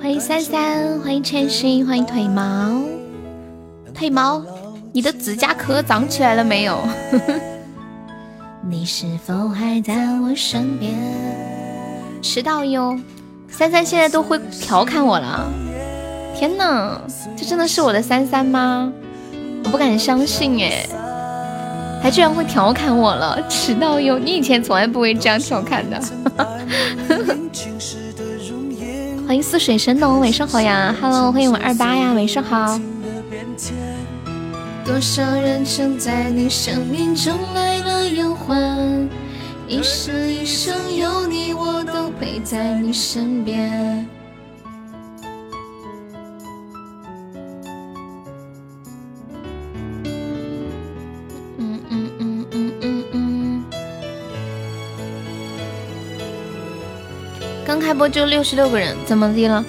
欢迎三三，欢迎千心，欢迎腿毛，腿毛，你的指甲壳长起来了没有？你是否还在我身边？迟到哟，三三现在都会调侃我了。天哪，这真的是我的三三吗？我不敢相信哎，还居然会调侃我了。迟到哟，你以前从来不会这样调侃的。欢迎似水神农，晚上好呀！Hello，欢迎我二八呀，晚上好。多少人曾在你生命中来了又还，一生一生有你，我都陪在你身边。嗯嗯嗯嗯嗯嗯。刚开播就六十六个人，怎么的了？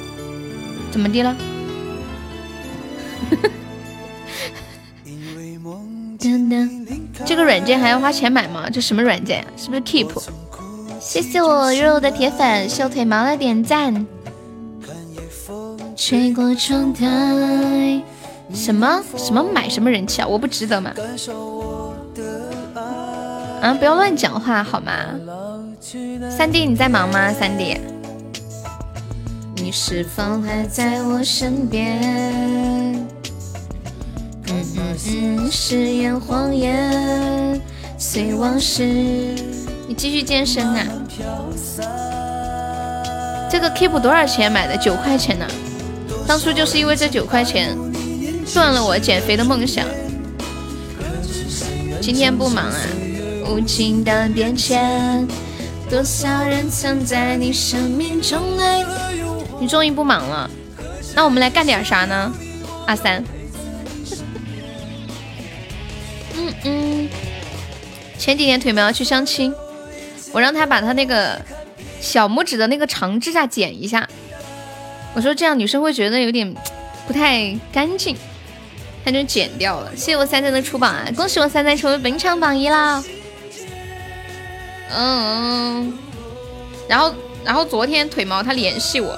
怎么的了？软件还要花钱买吗？这什么软件？是不是 Keep？谢谢我肉肉的铁粉秀腿毛的点赞。吹过窗台，什么什么买什么人气啊？我不值得吗？啊！不要乱讲话好吗？三弟你在忙吗？三弟，你是否还在我身边？嗯嗯，誓言谎言，随往事。你继续健身呐。这个 Keep 多少钱买的？九块钱呢。当初就是因为这九块钱，断了我减肥的梦想。今天不忙啊。无情的变迁，多少人曾在你生命中来。你终于不忙了，那我们来干点啥呢？阿三。嗯嗯，前几天腿毛要去相亲，我让他把他那个小拇指的那个长指甲剪一下。我说这样女生会觉得有点不太干净，他就剪掉了。谢谢我三三的出榜啊！恭喜我三三成为本场榜一啦！嗯嗯，然后然后昨天腿毛他联系我，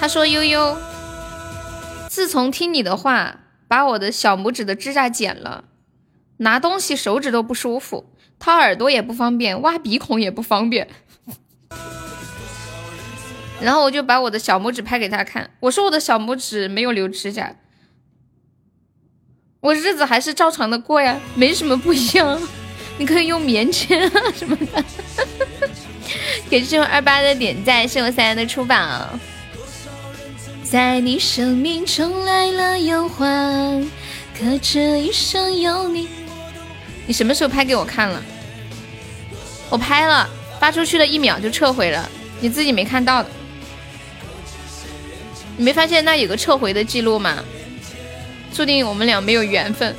他说悠悠，自从听你的话。把我的小拇指的指甲剪了，拿东西手指都不舒服，掏耳朵也不方便，挖鼻孔也不方便。然后我就把我的小拇指拍给他看，我说我的小拇指没有留指甲，我日子还是照常的过呀，没什么不一样。你可以用棉签啊什么的。感谢我二八的点赞，谢谢我三三的出榜。在你生命中来了又还，可这一生有你。你什么时候拍给我看了？我拍了，发出去了一秒就撤回了，你自己没看到的。你没发现那有个撤回的记录吗？注定我们俩没有缘分。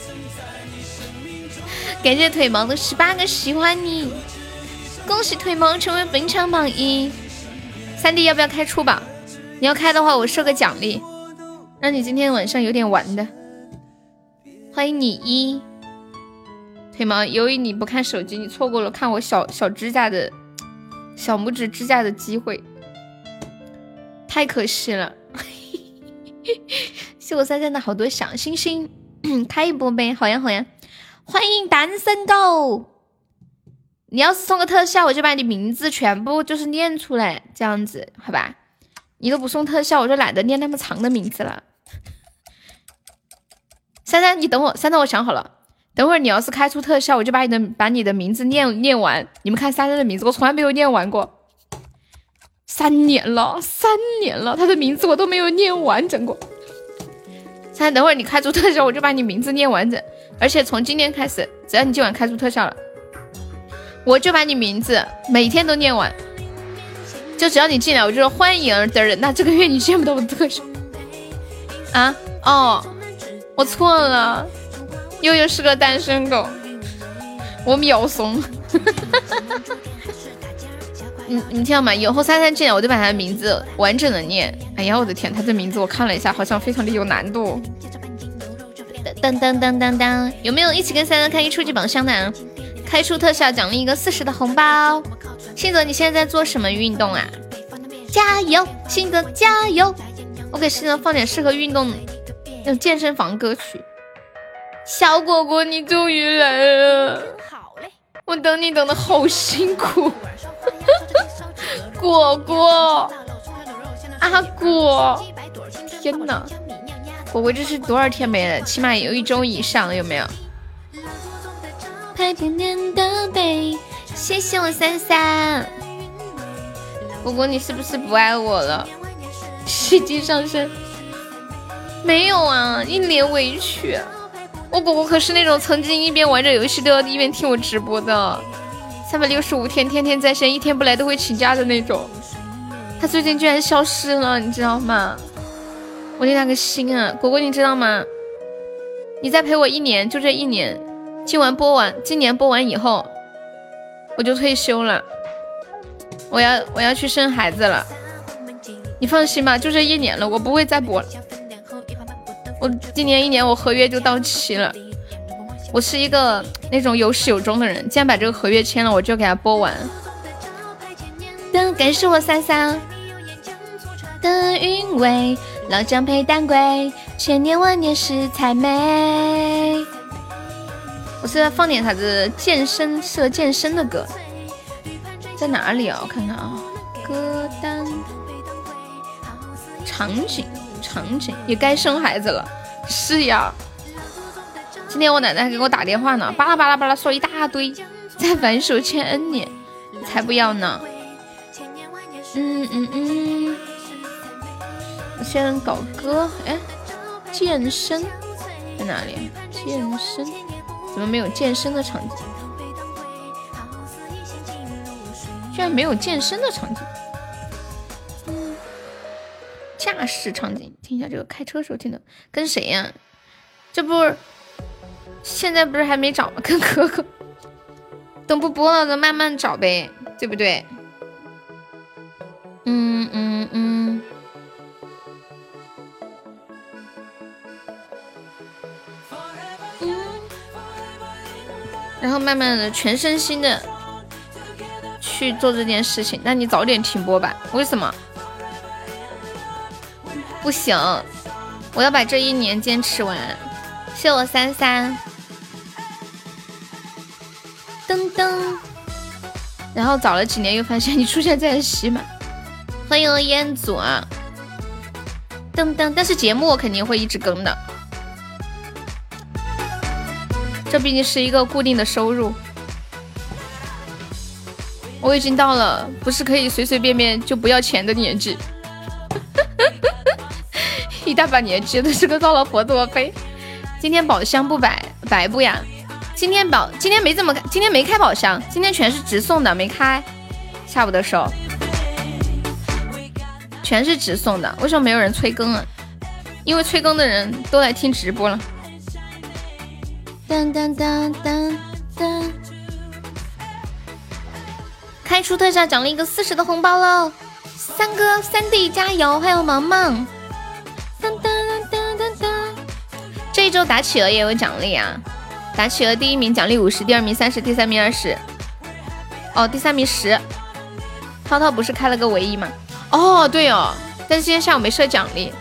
感谢腿毛的十八个喜欢你，恭喜腿毛成为本场榜一。三弟要不要开出榜？你要开的话，我设个奖励，让你今天晚上有点玩的。欢迎你一腿毛，由于你不看手机，你错过了看我小小指甲的小拇指指甲的机会，太可惜了。谢我三三的好多小星星，开一波呗，好呀好呀。欢迎单身狗，你要是送个特效，我就把你名字全部就是念出来，这样子好吧？你都不送特效，我就懒得念那么长的名字了。珊珊，你等我，珊珊，我想好了，等会儿你要是开出特效，我就把你的把你的名字念念完。你们看珊珊的名字，我从来没有念完过，三年了，三年了，他的名字我都没有念完整过。珊珊，等会儿你开出特效，我就把你名字念完整，而且从今天开始，只要你今晚开出特效了，我就把你名字每天都念完。就只要你进来，我就说欢迎的人。那这个月你见不到我的特效啊？哦，我错了，悠悠是个单身狗，我秒怂。你你听到吗？以后三三进来，我就把他的名字完整的念。哎呀，我的天，他这名字我看了一下，好像非常的有难度。噔噔噔噔噔，有没有一起跟三三开一初级宝箱的？开出特效奖励一个四十的红包。信泽，你现在在做什么运动啊？加油，信泽加油！我给信泽放点适合运动那种健身房歌曲。小果果，你终于来了！我等你等的好辛苦。果果，阿果，天哪！果果这是多少天没了？起码有一周以上了，有没有？拍甜甜的背，谢谢我三三。果果，你是不是不爱我了？喜极上升，没有啊，一脸委屈。我果果可是那种曾经一边玩着游戏都要一边听我直播的，三百六十五天天天在线，一天不来都会请假的那种。他最近居然消失了，你知道吗？我那个心啊，果果你知道吗？你再陪我一年，就这一年，今晚播完，今年播完以后，我就退休了。我要我要去生孩子了，你放心吧，就这一年了，我不会再播了。我今年一年我合约就到期了。我是一个那种有始有终的人，既然把这个合约签了，我就给他播完。的感谢我三三的韵味，老姜配当归，千年万年食材美。我是在放点啥子健身适合健身的歌。在哪里啊？我看看啊，歌单。场景场景。也该生孩子了，是呀。今天我奶奶还给我打电话呢，巴拉巴拉巴拉说一大堆，在反手欠 N 年，才不要呢。嗯嗯嗯，我先搞歌，哎，健身。在哪里？健身。怎么没有健身的场景？居然没有健身的场景，驾驶场景，听一下这个开车时候听的，跟谁呀？这不现在不是还没找吗？跟哥哥，等不播了，咱慢慢找呗，对不对？嗯嗯嗯。然后慢慢的全身心的。去做这件事情，那你早点停播吧。为什么？不行，我要把这一年坚持完。谢我三三，噔噔。然后找了几年，又发现你出现在了喜马。欢迎烟祖啊，噔噔。但是节目我肯定会一直更的，这毕竟是一个固定的收入。我已经到了不是可以随随便便就不要钱的年纪，一大把年纪都是个到了婆多飞。今天宝箱不摆白不呀？今天宝今天没怎么开，今天没开宝箱，今天全是直送的，没开。下午的时候全是直送的，为什么没有人催更啊？因为催更的人都来听直播了。当当当当当。开出特效奖励一个四十的红包喽！三哥、三弟加油，还有萌萌。当当当当当！这一周打企鹅也有奖励啊！打企鹅第一名奖励五十，第二名三十，第三名二十。哦，第三名十。涛涛不是开了个唯一吗？哦，对哦，但是今天下午没设奖励。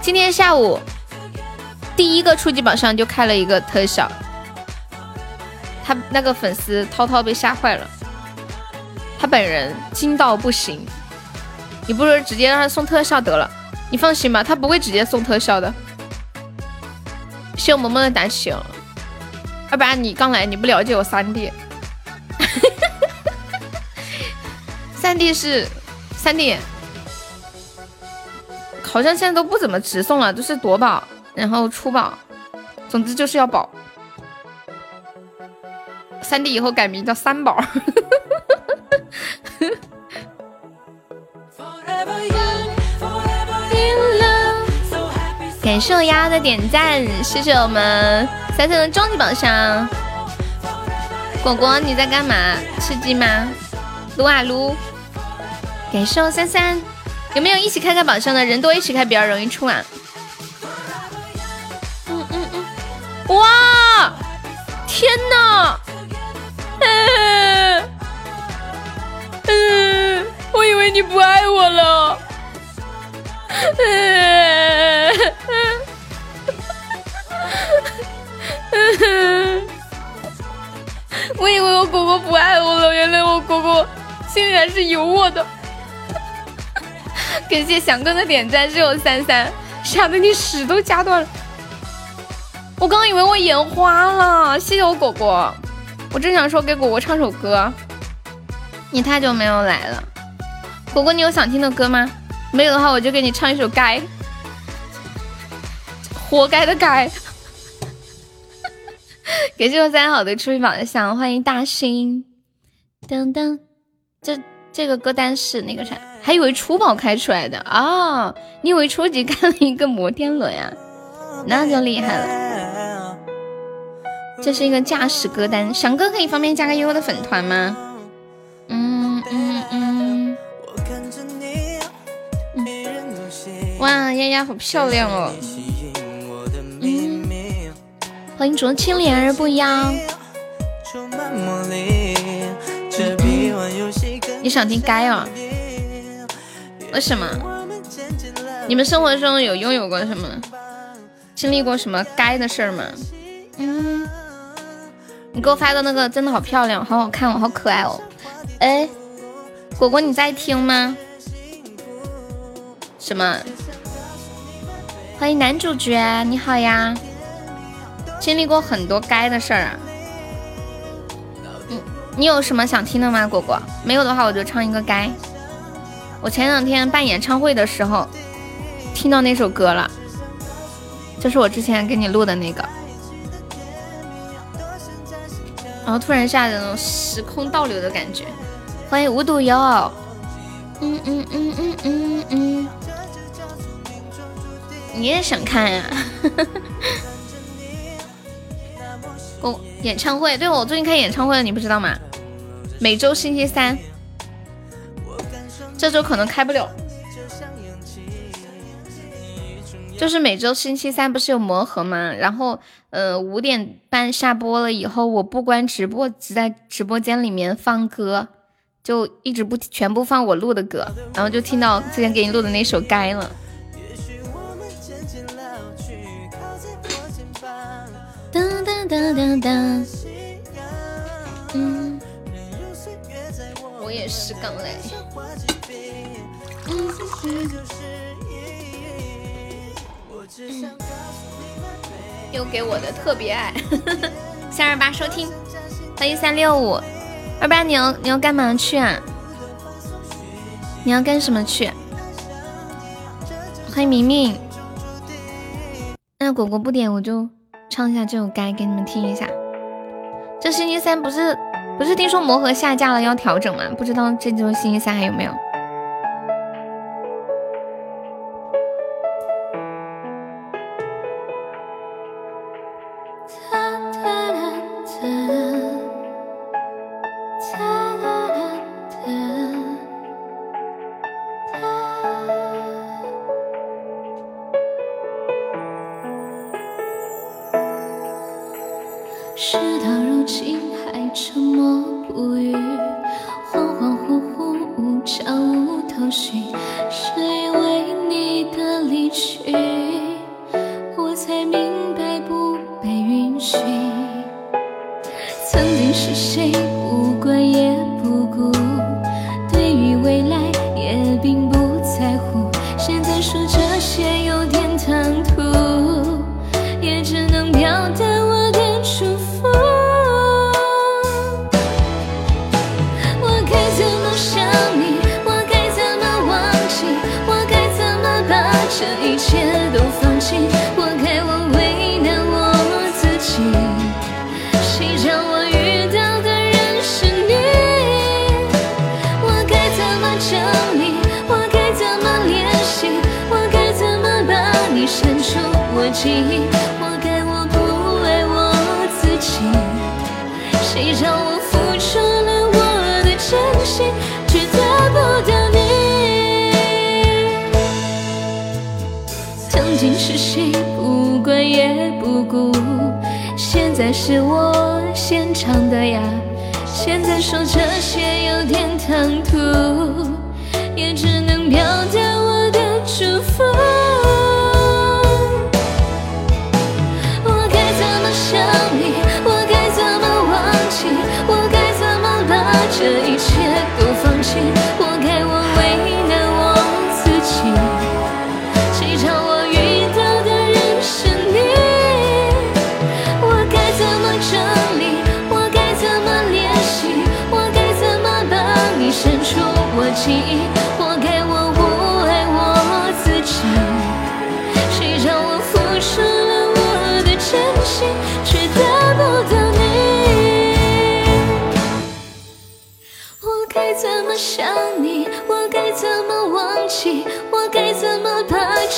今天下午第一个初级宝箱就开了一个特效。他那个粉丝涛涛被吓坏了，他本人惊到不行。你不如直接让他送特效得了，你放心吧，他不会直接送特效的。谢我萌萌的打起哦，要不然你刚来你不了解我三弟，三弟是三弟，好像现在都不怎么直送了，都是夺宝，然后出宝，总之就是要宝。三弟以后改名叫三宝。感谢我丫丫的点赞，谢谢我们三三的终极宝箱。果果你在干嘛？吃鸡吗？撸啊撸，感谢我三三，有没有一起开开宝箱的人多一起开比较容易出啊？哇，天哪！嗯嗯，我以为你不爱我了。嗯嗯，我以为我果果不爱我了，原来我果果心里还是有我的。感谢翔哥的点赞，是我三三，吓得你屎都夹断了。我刚刚以为我眼花了，谢谢我果果。我正想说给果果唱首歌，你太久没有来了。果果，你有想听的歌吗？没有的话，我就给你唱一首《该》，活该的该。感谢我三好的出一宝的箱，欢迎大兴。噔噔，这这个歌单是那个啥？还以为初宝开出来的啊？你以为初级开了一个摩天轮呀？那就厉害了。这是一个驾驶歌单，翔哥可以方便加个悠悠的粉团吗？嗯嗯嗯。哇，丫丫好漂亮哦！嗯，欢迎竹青莲儿不妖。你想听该哦？为什么？你们生活中有拥有过什么？经历过什么该的事儿吗？嗯，你给我发的那个真的好漂亮，好好看哦，好可爱哦！哎，果果你在听吗？什么？欢迎男主角，你好呀！经历过很多该的事儿啊。你你有什么想听的吗，果果？没有的话，我就唱一个该。我前两天办演唱会的时候，听到那首歌了，就是我之前给你录的那个。然后突然下子那种时空倒流的感觉。欢迎无独有偶。嗯嗯嗯嗯嗯嗯。你也想看呀？我 演唱会，对我最近开演唱会了，你不知道吗？每周星期三，这周可能开不了。就是每周星期三不是有魔盒吗？然后呃五点半下播了以后，我不关直播，只在直播间里面放歌，就一直不全部放我录的歌，然后就听到之前给你录的那首《该》了。哒哒哒哒哒，嗯，我也是刚来。又给我的特别爱，三二八收听，欢迎三六五二八，你要你要干嘛去啊？你要干什么去？欢迎明明，那果果不点我就。唱一下这首歌给你们听一下。这星期三不是不是听说魔盒下架了要调整吗？不知道这周星期三还有没有？事到如今还沉默不语恍恍惚惚无章无头绪是因为你的离去。在是我先唱的呀。现在说这些有点唐突，也只能表达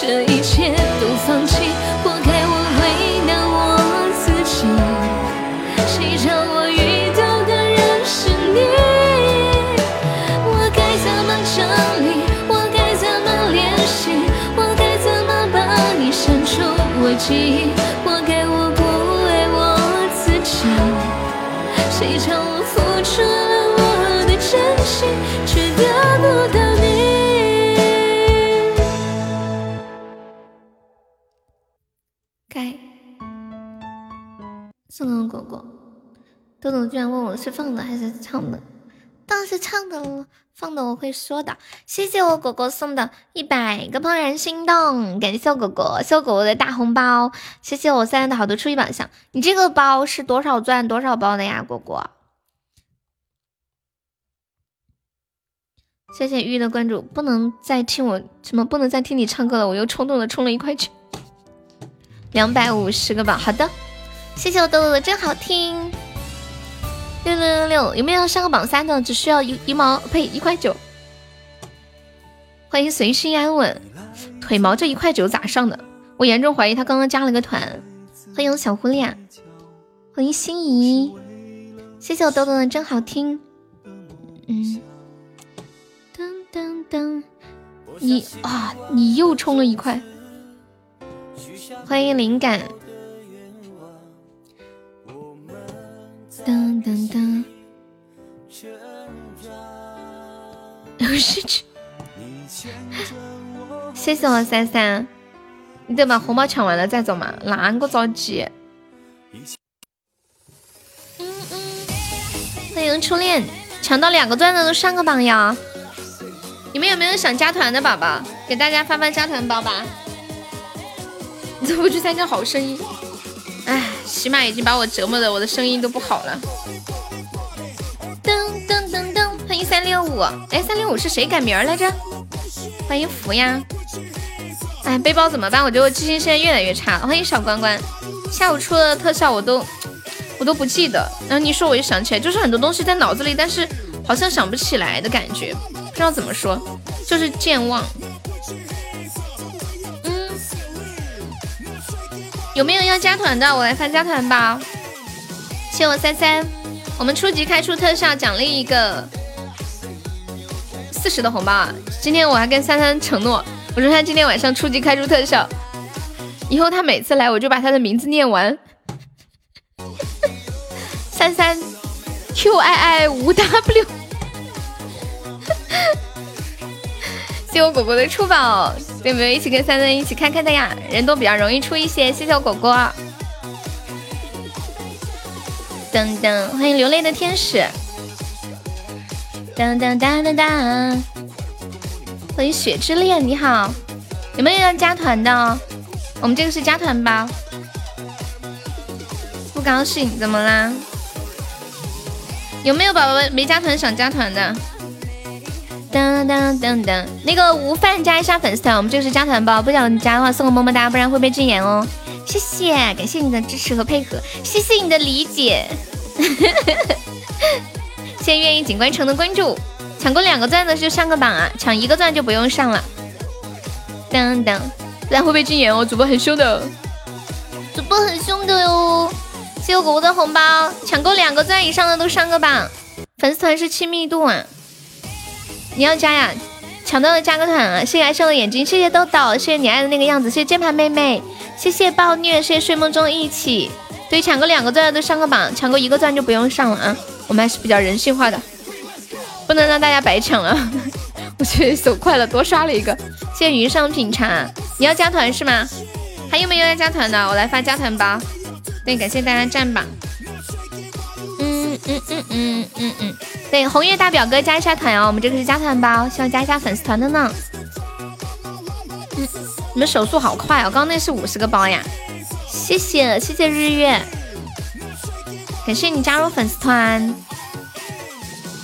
这一切都放弃？活该我为难我自己。谁叫我遇到的人是你？我该怎么整理？我该怎么练习？我该怎么把你删除我记忆？活该我不爱我自己。谁叫我豆豆居然问我是放的还是唱的，当然是唱的了，放的我会说的。谢谢我果果送的一百个怦然心动，感谢我果果，谢我果果的大红包，谢谢我三月的好多初级宝箱。你这个包是多少钻多少包的呀，果果？谢谢玉的关注，不能再听我什么，不能再听你唱歌了，我又冲动的充了一块钱。两百五十个吧，好的，谢谢我豆豆的真好听。六六六六，有没有要上个榜三的？只需要一一毛呸一块九。欢迎随心安稳，腿毛这一块九咋上的？我严重怀疑他刚刚加了个团。欢迎小狐狸，啊，欢迎心仪，谢谢我豆豆的真好听。嗯，噔噔噔，你啊，你又充了一块。欢迎灵感，噔噔噔，有事情。谢谢我三三，你等把红包抢完了再走嘛，哪个着急？嗯嗯，欢迎初恋，抢到两个钻的都上个榜呀！你们有没有想加团的宝宝？给大家发发加团包吧。你怎么不去参加好声音？哎，起码已经把我折磨的我的声音都不好了。噔噔噔噔，欢迎三六五，哎，三六五是谁改名来着？欢迎福呀！哎，背包怎么办？我觉得我记性现在越来越差了。欢迎小关关，下午出的特效我都我都不记得。然后你说我就想起来，就是很多东西在脑子里，但是好像想不起来的感觉，不知道怎么说，就是健忘。有没有要加团的？我来发加团包。谢我三三，我们初级开出特效，奖励一个四十的红包啊！今天我还跟三三承诺，我说他今天晚上初级开出特效，以后他每次来我就把他的名字念完。三三 Q I I 无 W。谢我果果的出宝，有没有一起跟三三一起看看的呀？人多比较容易出一些。谢谢我果果。噔噔，欢迎流泪的天使。噔噔噔噔噔，欢迎雪之恋，你好，有没有要加团的？我们这个是加团包。不高兴，怎么啦？有没有宝宝没加团想加团的？噔噔噔噔，那个无饭加一下粉丝团，我们这个是加团包，不想加的话送个么么哒，不然会被禁言哦。谢谢，感谢你的支持和配合，谢谢你的理解。谢谢愿意景观城的关注，抢过两个钻的就上个榜啊，抢一个钻就不用上了。噔噔，不然会被禁言哦，主播很凶的，主播很凶的哟。谢谢果果的红包，抢够两个钻以上的都上个榜。粉丝团是亲密度啊。你要加呀，抢到了加个团啊！谢谢爱笑的眼睛，谢谢豆豆，谢谢你爱的那个样子，谢谢键盘妹妹，谢谢暴虐，谢谢睡梦中一起，对，抢个两个钻的都上个榜，抢个一个钻就不用上了啊。我们还是比较人性化的，不能让大家白抢了。我去手快了，多刷了一个。谢谢云上品茶，你要加团是吗？还有没有要加团的？我来发加团包。对，感谢大家占榜。嗯嗯嗯嗯嗯。对，红月大表哥加一下团哦，我们这个是加团包，需要加一下粉丝团的呢。嗯，你们手速好快哦，刚刚那是五十个包呀。谢谢谢谢日月，感谢你加入粉丝团。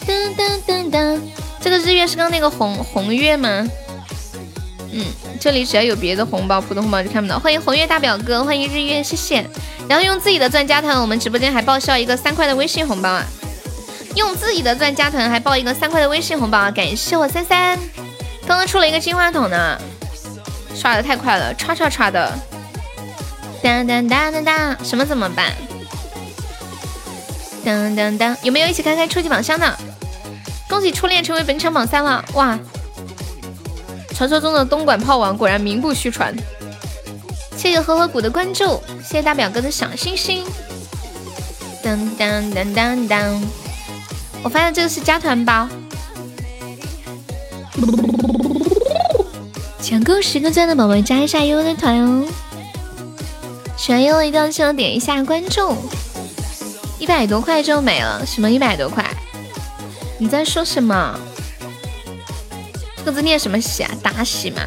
噔噔噔噔，这个日月是刚那个红红月吗？嗯，这里只要有别的红包，普通红包就看不到。欢迎红月大表哥，欢迎日月，谢谢。然后用自己的钻加团，我们直播间还报销一个三块的微信红包啊！用自己的钻加团还报一个三块的微信红包啊！感谢我三三，刚刚出了一个金话筒呢，刷的太快了，刷刷刷的。当当当当当，什么怎么办？当当当，有没有一起开开初级宝箱的？恭喜初恋成为本场榜三了！哇，传说中的东莞炮王果然名不虚传。谢谢呵呵谷的关注，谢谢大表哥的小心心。当当当当当，我发现这个是加团包，抢够十个钻的宝宝加一下悠悠的团哦。喜欢悠悠一定要记得点一下关注，一百多块就没了。什么一百多块？你在说什么？这个字念什么喜啊？大喜吗？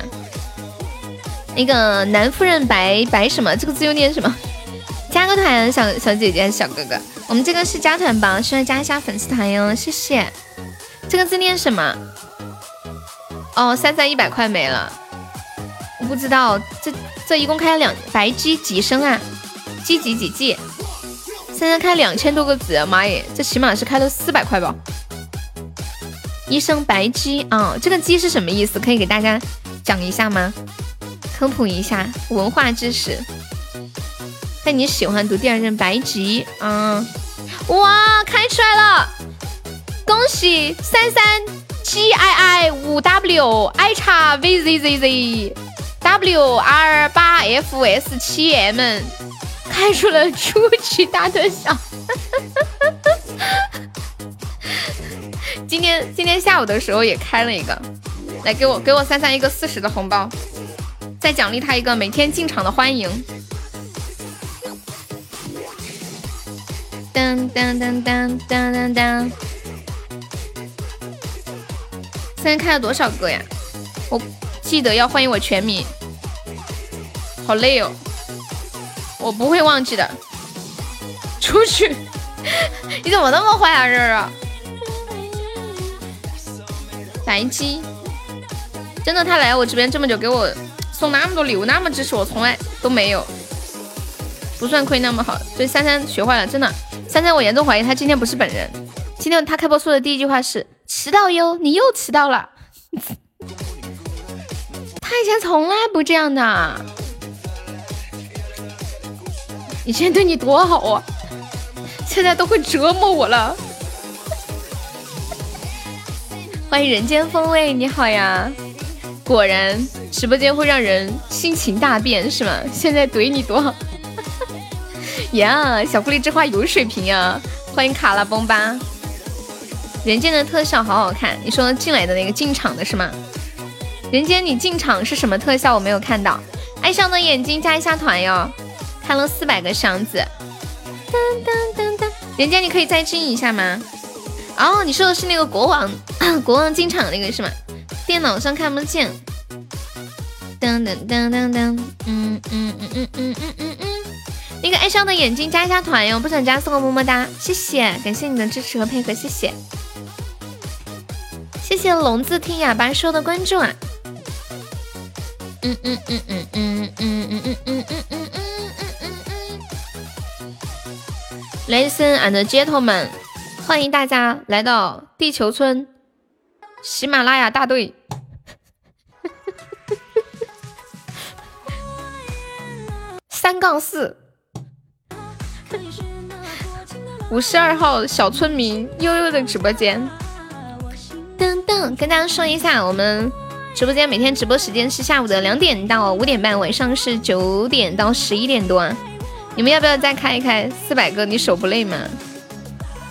那个南夫人白白什么？这个字又念什么？加个团，小小姐姐、小哥哥，我们这个是加团包，需要加一下粉丝团哟，谢谢。这个字念什么？哦，三三一百块没了，我不知道这。这一共开了两白鸡几升啊？鸡几几季？现在开两千多个子，妈耶！这起码是开了四百块吧？一声白鸡啊，这个鸡是什么意思？可以给大家讲一下吗？科普一下文化知识。那你喜欢读第二声白鸡啊？哇，开出来了！恭喜三三 G I I 五 W I 叉 V Z Z Z。W R 八 F S 七 M 开出了初级大特效，今天今天下午的时候也开了一个，来给我给我三三一个四十的红包，再奖励他一个每天进场的欢迎。当当当当当当当，现在开了多少个呀？我。记得要欢迎我全名，好累哦，我不会忘记的。出去，你怎么那么坏啊，热热？白鸡，真的，他来我这边这么久，给我送那么多礼物，那么支持我，从来都没有，不算亏那么好。对，珊珊学坏了，真的，珊珊，我严重怀疑他今天不是本人。今天他开播说的第一句话是迟到哟，你又迟到了。他以前从来不这样的，以前对你多好啊，现在都会折磨我了。欢迎人间风味，你好呀！果然直播间会让人心情大变，是吗？现在怼你多好 呀！小狐狸这话有水平呀！欢迎卡拉崩吧！人间的特效好好看，你说进来的那个进场的是吗？人间，你进场是什么特效？我没有看到。爱上的眼睛加一下团哟，开了四百个箱子。噔噔噔噔，人间你可以再进一下吗？哦，你说的是那个国王，国王进场那个是吗？电脑上看不见。噔噔噔噔噔，嗯嗯嗯嗯嗯嗯嗯嗯。那个爱笑的眼睛加一下团哟，不想加送个么么哒，谢谢，感谢你的支持和配合，谢谢。谢谢龙字听哑巴说的关注啊。嗯嗯嗯嗯嗯嗯嗯嗯嗯嗯嗯嗯嗯嗯嗯。Listen and gentlemen，欢迎大家来到地球村喜马拉雅大队三杠四五十二号小村民悠悠的直播间。噔噔，跟大家说一下我们。直播间每天直播时间是下午的两点到五点半，晚上是九点到十一点多。你们要不要再开一开四百个？你手不累吗？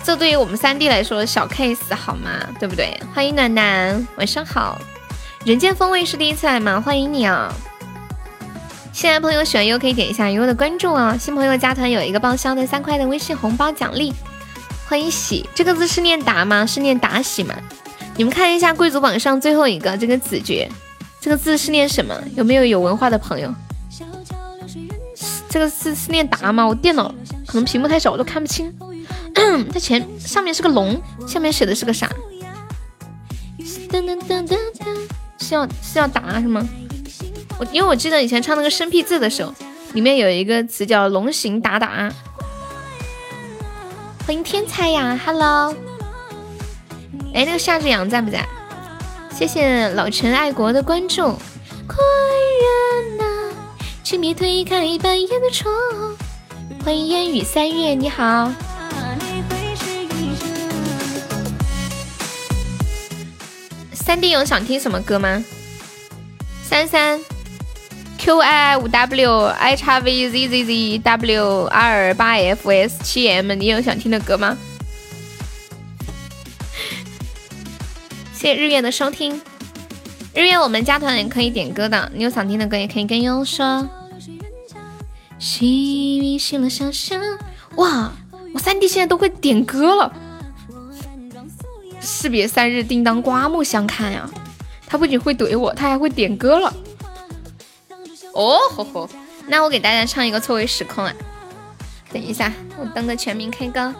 这对于我们三弟来说小 case 好吗？对不对？欢迎暖暖，晚上好。人间风味是第一次来吗？欢迎你啊！新来朋友喜欢优可以点一下优的关注啊！新朋友加团有一个报销的三块的微信红包奖励。欢迎喜，这个字是念达吗？是念达喜吗？你们看一下贵族榜上最后一个这个子爵，这个字是念什么？有没有有文化的朋友？这个字是念达吗？我电脑可能屏幕太小，我都看不清。它前上面是个龙，下面写的是个啥？噔噔噔噔噔。是要是要打是吗？我因为我记得以前唱那个生僻字的时候，里面有一个词叫龙行达达。欢迎天才呀，Hello。哎，那个夏志阳在不在？谢谢老陈爱国的关注。快人呐，请别推开半夜的窗。欢迎烟雨三月，你好。三弟有想听什么歌吗？三三 Q I 五 W I 叉 V Z Z Z W 二八 F S 七 M，你有想听的歌吗？谢谢日月的收听，日月我们加团也可以点歌的，你有想听的歌也可以跟悠悠说。哇，我三弟现在都会点歌了。士别三日，叮当刮目相看呀！他不仅会怼我，他还会点歌了。哦吼吼，那我给大家唱一个《错位时空》啊！等一下，我登的全民 K 歌。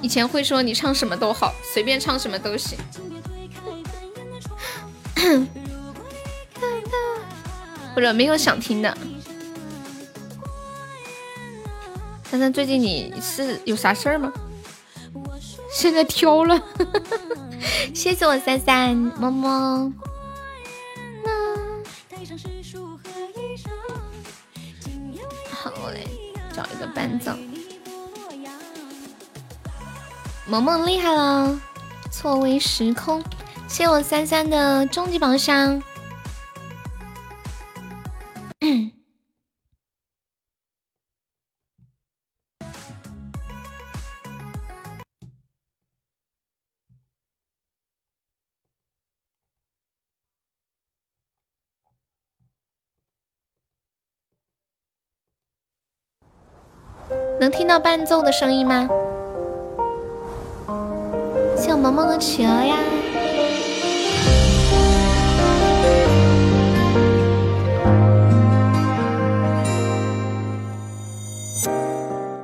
以前会说你唱什么都好，随便唱什么都行。或者没有想听的。珊珊，最近你是有啥事儿吗？现在挑了，谢谢我三三，么么。好嘞，找一个伴奏。萌萌厉害了，错位时空，谢我三三的终极宝箱。能听到伴奏的声音吗？谢我萌萌的企鹅呀！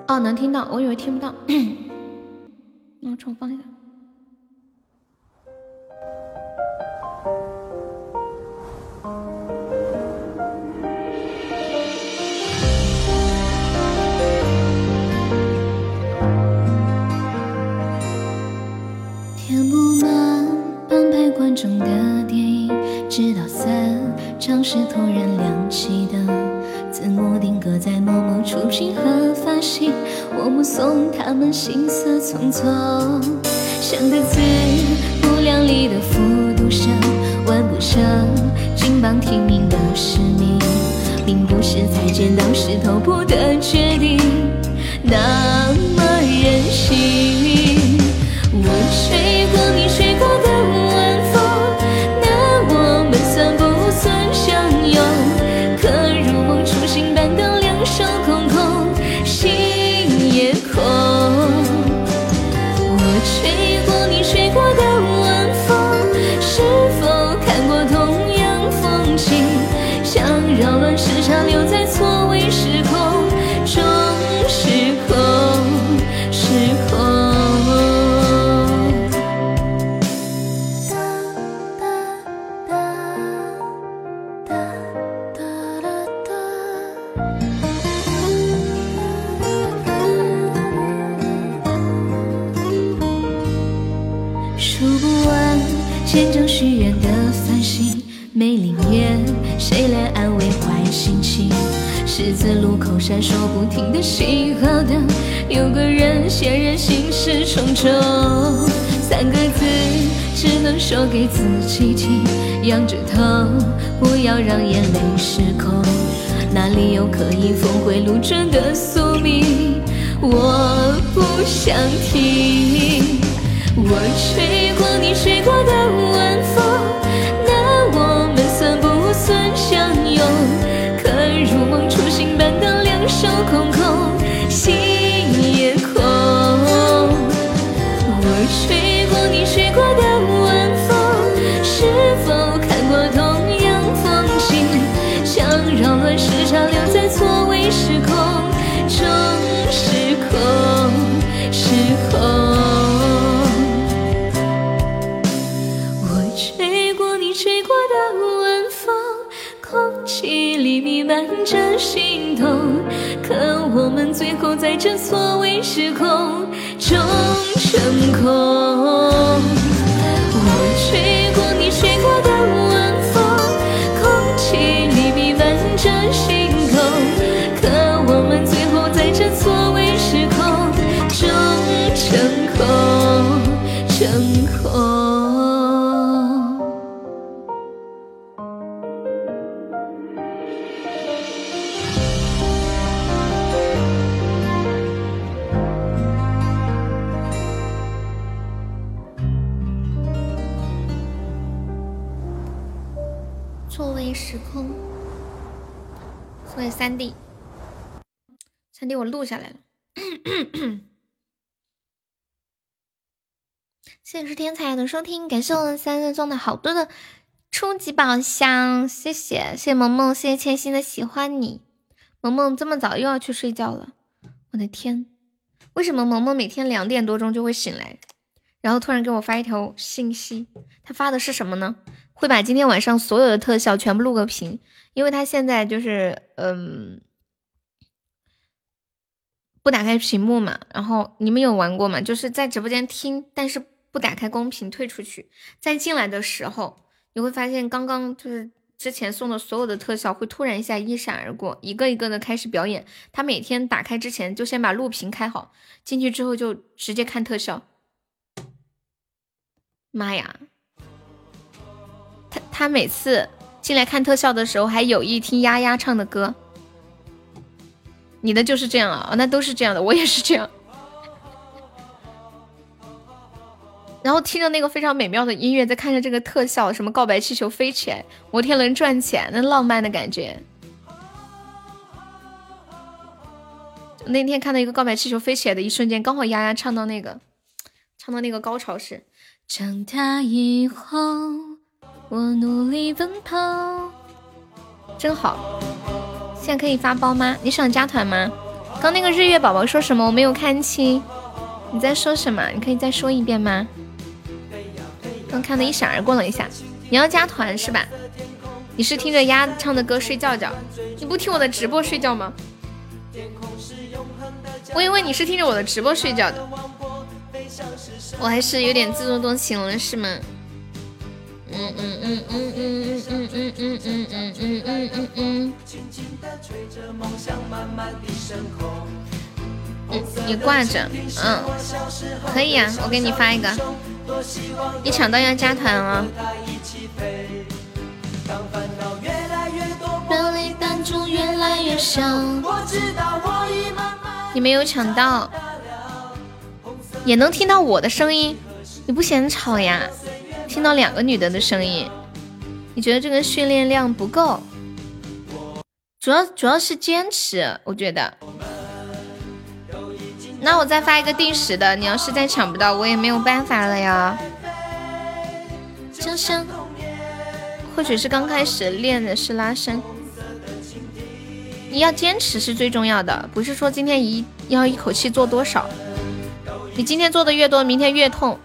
哦，能听到，我以为听不到。那我重放一下。中的电影，直到散场时突然亮起灯，字幕定格在某某出品和发行，我目送他们行色匆匆，像个字不量力的复读生，完不成金榜题名的使命，并不是才见到石头铺的决定那么任性。不停的信号灯，有个人显然心事重重。三个字只能说给自己听，仰着头，不要让眼泪失控。哪里有可以峰回路转的宿命？我不想听。我吹过你吹过的晚风，那我们算不算相拥？可如梦初醒般的两手空最后在这所谓时空终成空。谢谢是天才的收听，感谢我们三人送的好多的初级宝箱，谢谢谢谢萌萌，谢谢千心的喜欢你。萌萌这么早又要去睡觉了，我的天，为什么萌萌每天两点多钟就会醒来，然后突然给我发一条信息？他发的是什么呢？会把今天晚上所有的特效全部录个屏，因为他现在就是嗯不打开屏幕嘛。然后你们有玩过吗？就是在直播间听，但是不打开公屏，退出去，再进来的时候，你会发现刚刚就是之前送的所有的特效会突然一下一闪而过，一个一个的开始表演。他每天打开之前就先把录屏开好，进去之后就直接看特效。妈呀！他他每次进来看特效的时候，还有意听丫丫唱的歌。你的就是这样啊？那都是这样的，我也是这样。然后听着那个非常美妙的音乐，再看着这个特效，什么告白气球飞起来，摩天轮转起来，那浪漫的感觉。那天看到一个告白气球飞起来的一瞬间，刚好丫丫唱到那个，唱到那个高潮是。长大以后，我努力奔跑。真好，现在可以发包吗？你想加团吗？刚那个日月宝宝说什么？我没有看清，你在说什么？你可以再说一遍吗？刚看的一闪而过了一下，你要加团是吧？你是听着鸭唱的歌睡觉觉？你不听我的直播睡觉吗？我以为你是听着我的直播睡觉的。我还是有点自作多情了，是吗？嗯嗯嗯嗯嗯嗯嗯嗯嗯嗯嗯嗯嗯嗯。嗯，你挂着，嗯，可以呀，我给你发一个。你抢到要加团啊！你没有抢到。也能听到我的声音，你不嫌吵呀？听到两个女的的声音，你觉得这个训练量不够？主要主要是坚持，我觉得。那我再发一个定时的，你要是再抢不到，我也没有办法了呀。或许是刚开始练的是拉伸，你要坚持是最重要的，不是说今天一要一口气做多少。你今天做的越多，明天越痛，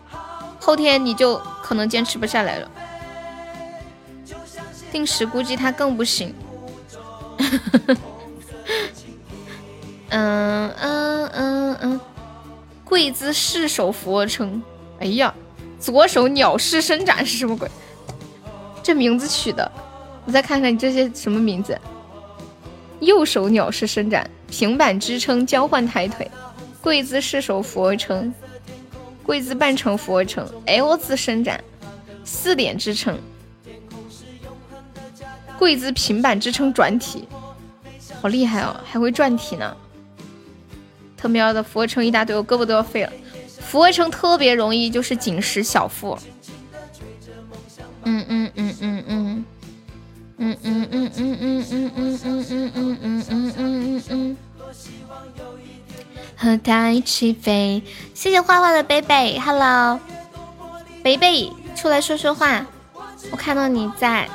后天你就可能坚持不下来了。定时估计他更不行。嗯嗯嗯嗯，跪姿式手俯卧撑。哎呀，左手鸟式伸展是什么鬼？这名字取的，我再看看你这些什么名字。右手鸟式伸展，平板支撑，交换抬腿。跪姿式手俯卧撑，跪姿半程俯卧撑，L 字伸展，四点支撑，跪姿平板支撑转体，好厉害哦，还会转体呢。特喵的俯卧撑一大堆，我胳膊都要废了。俯卧撑特别容易就是紧实小腹。嗯嗯嗯嗯嗯。嗯嗯嗯嗯嗯嗯嗯嗯嗯嗯嗯嗯嗯嗯。和他一起飞，谢谢画画的北北，Hello，北北出来说说话，我看到你在，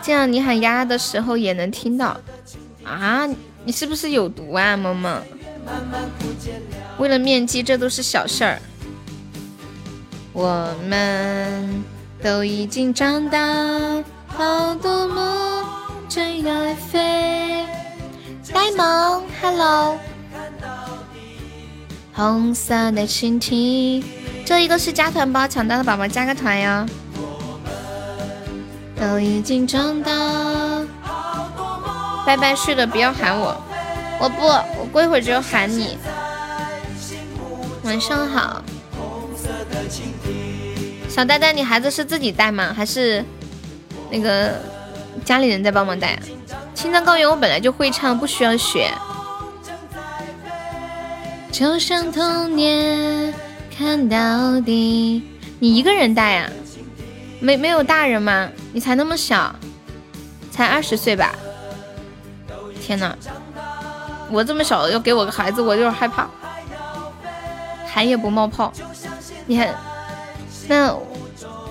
这样你喊丫丫的时候也能听到啊？你是不是有毒啊，萌萌？为了面基，这都是小事儿。我们都已经长大。好多梦正要飞，呆萌，Hello，红色的蜻蜓，这一个是加团包，抢到的宝宝加个团哟。都已经长大，拜拜睡了，不要喊我，我不，过一会儿就喊你。晚上好，小呆呆，你孩子是自己带吗？还是？那个家里人在帮忙带，《青藏高原》我本来就会唱，不需要学。就像童年看到底，你一个人带啊？没没有大人吗？你才那么小，才二十岁吧？天哪，我这么小要给我个孩子，我有点害怕。喊也不冒泡，你看那。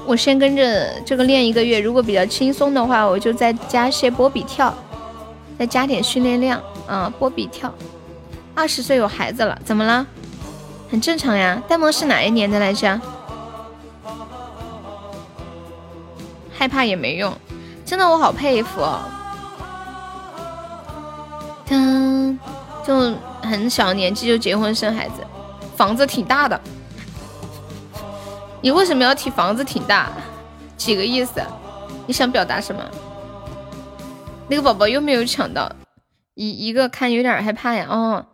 我先跟着这个练一个月，如果比较轻松的话，我就再加些波比跳，再加点训练量啊，波比跳。二十岁有孩子了，怎么了？很正常呀。呆萌是哪一年的来着？害怕也没用，真的我好佩服。他就很小年纪就结婚生孩子，房子挺大的。你为什么要提房子挺大？几个意思？你想表达什么？那个宝宝又没有抢到，一一个看有点害怕呀。哦，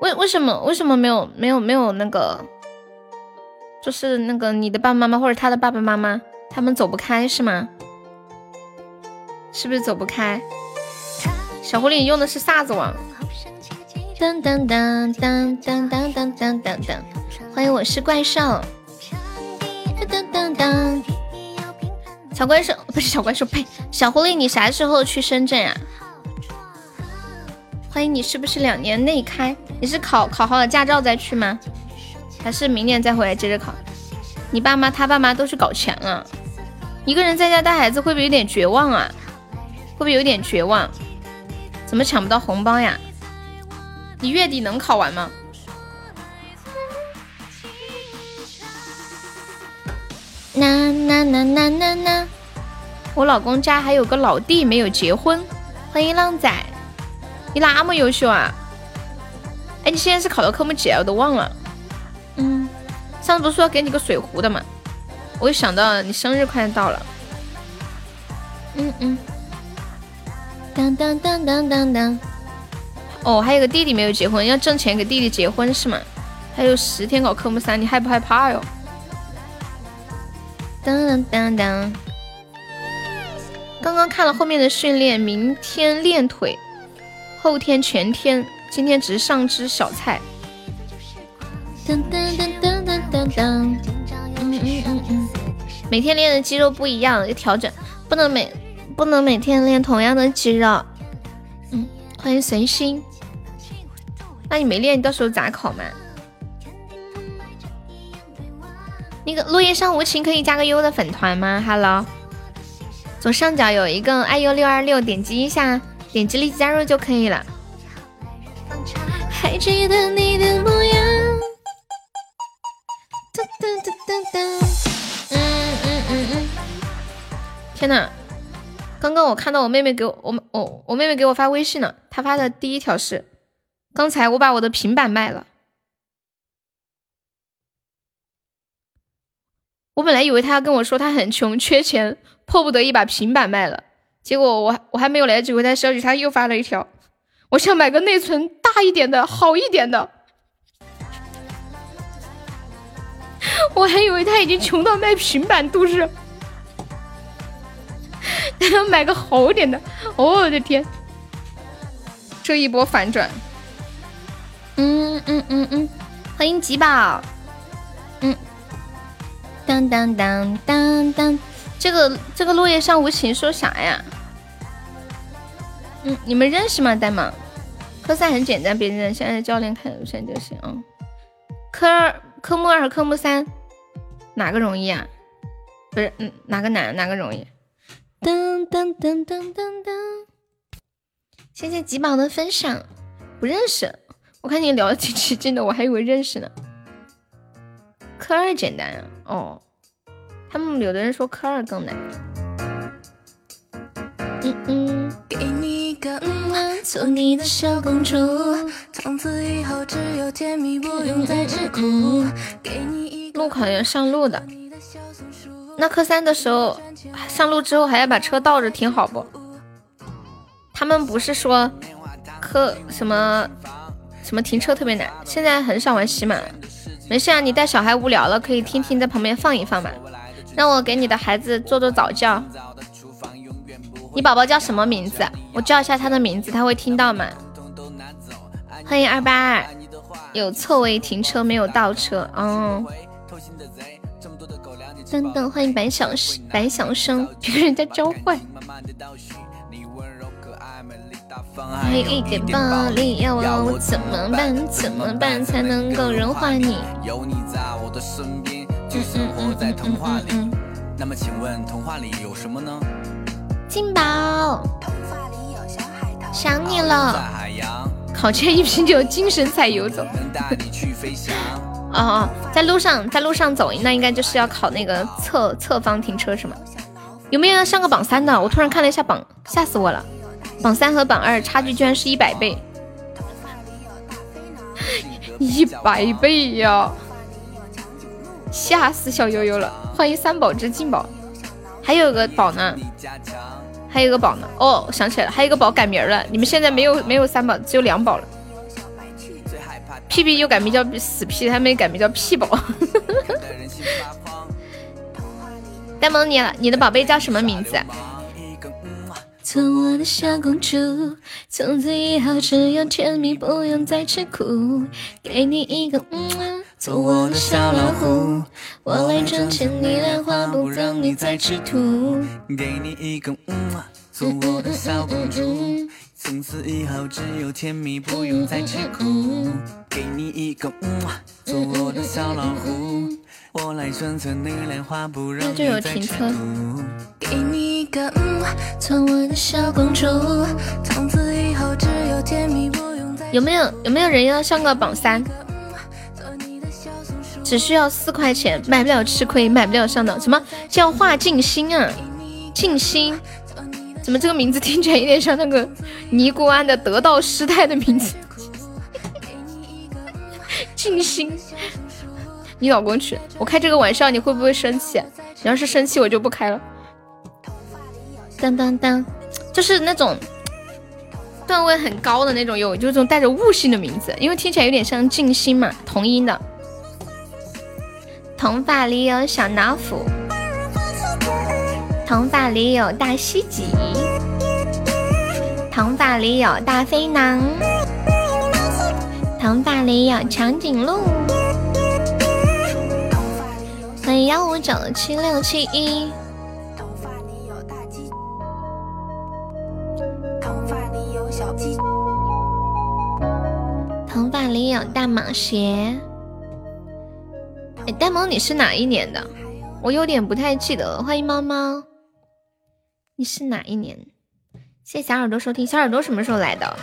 为为什么为什么没有没有没有那个？就是那个你的爸爸妈妈或者他的爸爸妈妈，他们走不开是吗？是不是走不开？小狐狸你用的是啥子网？噔噔噔噔噔噔噔噔噔噔，欢迎我是怪兽。噔噔噔，小怪兽不是小怪兽，呸！小狐狸，你啥时候去深圳啊？欢迎你，是不是两年内开？你是考考好了驾照再去吗？还是明年再回来接着考？你爸妈他爸妈都是搞钱了，一个人在家带孩子会不会有点绝望啊？会不会有点绝望？怎么抢不到红包呀？你月底能考完吗？呐呐呐呐呐呐！我老公家还有个老弟没有结婚，欢迎浪仔，你那么优秀啊？哎，你现在是考的科目几啊？我都忘了。嗯，上次不是说要给你个水壶的吗？我又想到你生日快到了。嗯嗯。当当当当当当。哦，还有个弟弟没有结婚，要挣钱给弟弟结婚是吗？还有十天考科目三，你害不害怕哟？当当当！刚刚看了后面的训练，明天练腿，后天全天，今天只是上只小菜。噔噔噔噔噔噔噔！嗯嗯嗯嗯，每天练的肌肉不一样，要调整，不能每不能每天练同样的肌肉。嗯，欢迎随心。那你没练，你到时候咋考嘛？那个落叶上无情可以加个优的粉团吗？Hello，左上角有一个爱优六二六，点击一下，点击立即加入就可以了。还记得你的模样。噔噔噔噔噔。嗯嗯嗯嗯。天呐，刚刚我看到我妹妹给我我我我妹妹给我发微信了，她发的第一条是：刚才我把我的平板卖了。我本来以为他要跟我说他很穷缺钱，迫不得已把平板卖了。结果我我还没有来得及回他消息，他又发了一条：我想买个内存大一点的，好一点的。我还以为他已经穷到卖平板都是 买个好点的。哦我的天，这一波反转。嗯嗯嗯嗯，欢迎吉宝。嗯，当当当当当，这个这个落叶上无情说啥呀？嗯，你们认识吗？呆萌，科三很简单，别人现在教练看路线就行啊。科二、科目二和科目三哪个容易啊？不是，嗯，哪个难？哪个容易？噔噔噔噔噔噔！谢谢吉宝的分享，不认识。我看你聊的挺起劲的，我还以为认识呢。科二简单啊，哦，他们有的人说科二更难。嗯嗯。给你一个嗯啊，做你的小公主，从此以后只有甜蜜，不用再吃苦。给你一路考要上路的，那科三的时候上路之后还要把车倒着停好不？他们不是说科什么什么停车特别难，现在很少玩喜马。没事啊，你带小孩无聊了可以听听，在旁边放一放嘛。让我给你的孩子做做早教。你宝宝叫什么名字？我叫一下他的名字，他会听到吗？欢迎二八二，有错位停车没有倒车。嗯。等等，欢迎白小白小生，别人家召唤。还有一点暴力，要我怎么办？怎么办才能够融化你？嗯嗯嗯嗯嗯。那么请问童话里有什么呢？金宝，想你了。考前一瓶酒，精神才游走。哦哦，在路上，在路上走，那应该就是要考那个侧侧方停车是吗？有没有上个榜三的？我突然看了一下榜，吓死我了！榜三和榜二差距居然是一百倍，一百倍呀！吓死小悠悠了！欢迎三宝之进宝，还有个宝呢。还有个宝呢，哦，想起来了，还有一个宝改名了。你们现在没有没有三宝，只有两宝了。屁屁又改名叫死屁，他没改名叫屁宝。呆萌你了，你的宝贝叫什么名字？做我的小公主，从此以后只有甜蜜，不用再吃苦。给你一个嗯。做我的小老虎，我来赚钱，你来花，不让你再吃土。给你一个嗯，做我的小公主，从此以后只有甜蜜，不用再吃苦。给你一个嗯，做我的小老虎，我来赚钱，你莲花，不让你再吃土。给你一个嗯，做我的小公主，从此以后只有甜蜜，不用再。有没有有没有人要上个榜三？只需要四块钱，买不了吃亏，买不了上当。什么叫画静心啊？静心？怎么这个名字听起来有点像那个尼姑庵的得道师太的名字？静心？你老公去，我开这个玩笑，你会不会生气？你要是生气，我就不开了。当当当，就是那种段位很高的那种，有就这种带着悟性的名字，因为听起来有点像静心嘛，同音的。头发里有小老虎，头发里有大西吉，头发里有大飞狼，头发里有长颈鹿。欢迎幺五九七六七一。头发里有大鸡，头发里有小鸡，头发里有大蟒蛇。哎呆萌，你是哪一年的？我有点不太记得了。欢迎猫猫，你是哪一年？谢谢小耳朵收听。小耳朵什么时候来的？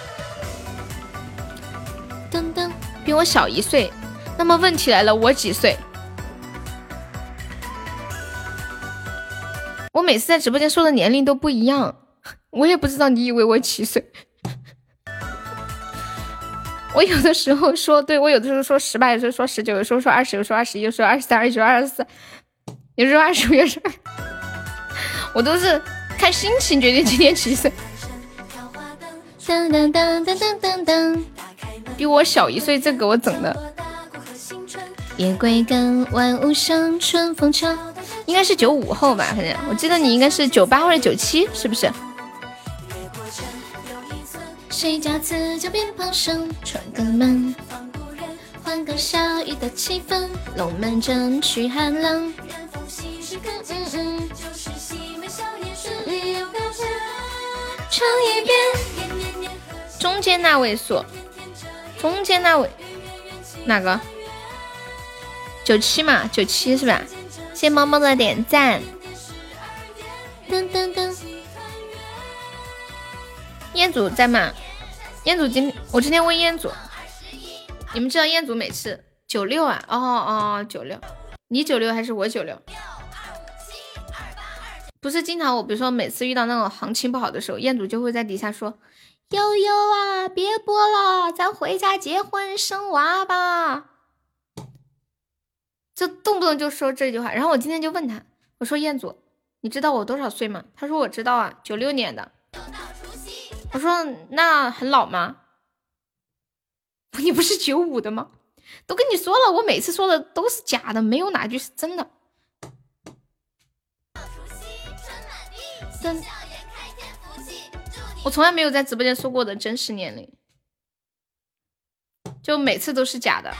比我小一岁。那么问题来了，我几岁？我每次在直播间说的年龄都不一样，我也不知道你以为我几岁。我有的时候说，对我有的时候说十八，有时候说十九，有时候说二十，有时候二十一，有时候二十三，有时候二十四，有时候二十五，有时候 我都是看心情决定今天几岁。当当当当当当当，比我小一岁，这给我整的。夜归根，万物生，春风秋，应该是九五后吧？反正我记得你应该是九八或者九七，是不是？谁家自家鞭炮声，串个门，换个小雨的气氛，龙门阵驱寒冷。唱一遍。中间那位说，中间那位哪个？九七嘛，九七是吧？谢猫猫的点赞。噔噔噔。彦祖在吗？彦祖今我今天问彦祖，你们知道彦祖每次九六啊？哦哦，九六，你九六还是我九六？不是经常我比如说每次遇到那种行情不好的时候，彦祖就会在底下说：“悠悠啊，别播了，咱回家结婚生娃吧。”就动不动就说这句话。然后我今天就问他，我说：“彦祖，你知道我多少岁吗？”他说：“我知道啊，九六年的。”我说那很老吗？你不是九五的吗？都跟你说了，我每次说的都是假的，没有哪句是真的。我从来没有在直播间说过的真实年龄，就每次都是假的。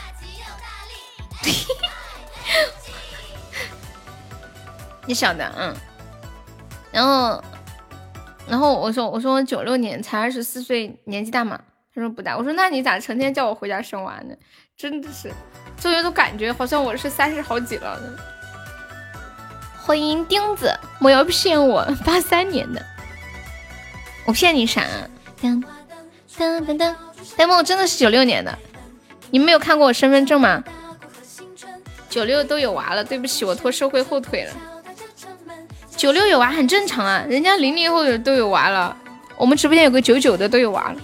你晓得，嗯，然后。然后我说我说我九六年才二十四岁，年纪大吗？他说不大。我说那你咋成天叫我回家生娃呢？真的是，周围都感觉好像我是三十好几了。欢迎钉子，莫要骗我，八三年的，我骗你啥？噔噔噔噔，呆萌真的是九六年的，你们没有看过我身份证吗？九六都有娃了，对不起，我拖社会后腿了。九六有娃很正常啊，人家零零后的都有娃了。我们直播间有个九九的都有娃了。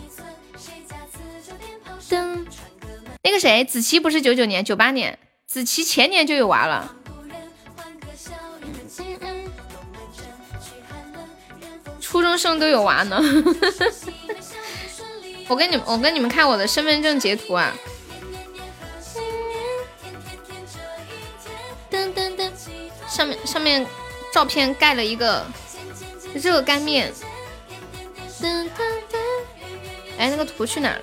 噔，那个谁，子琪不是九九年，九八年，子琪前年就有娃了。初中生都有娃呢。我跟你们，我跟你们看我的身份证截图啊。噔噔噔，上面上面。照片盖了一个热干面，哎，那个图去哪了？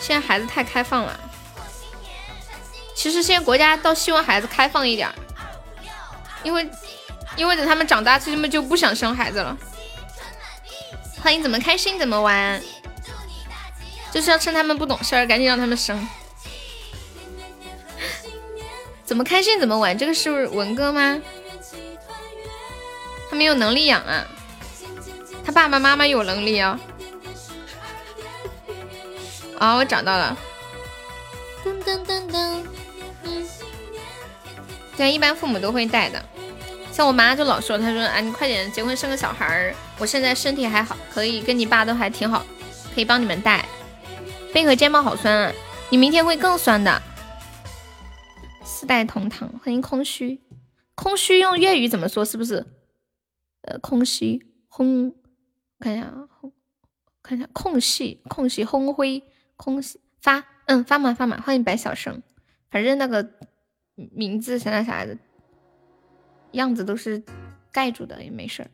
现在孩子太开放了。其实现在国家倒希望孩子开放一点，因为因为等他们长大，他们就不想生孩子了。欢迎怎么开心怎么玩，就是要趁他们不懂事儿，赶紧让他们生。怎么开心怎么玩，这个是文哥吗？他没有能力养啊，他爸爸妈妈有能力啊。啊，我找到了。噔噔噔噔，嗯，对，一般父母都会带的。像我妈就老说，她说啊，你快点结婚生个小孩儿。我现在身体还好，可以跟你爸都还挺好，可以帮你们带。贝壳肩膀好酸啊，你明天会更酸的。四代同堂，欢迎空虚。空虚用粤语怎么说？是不是？呃，空虚轰，看一下啊，看一下空隙，空隙轰灰，空隙发，嗯，发嘛发嘛，欢迎白小生，反正那个名字啥啥啥的，样子都是盖住的，也没事儿。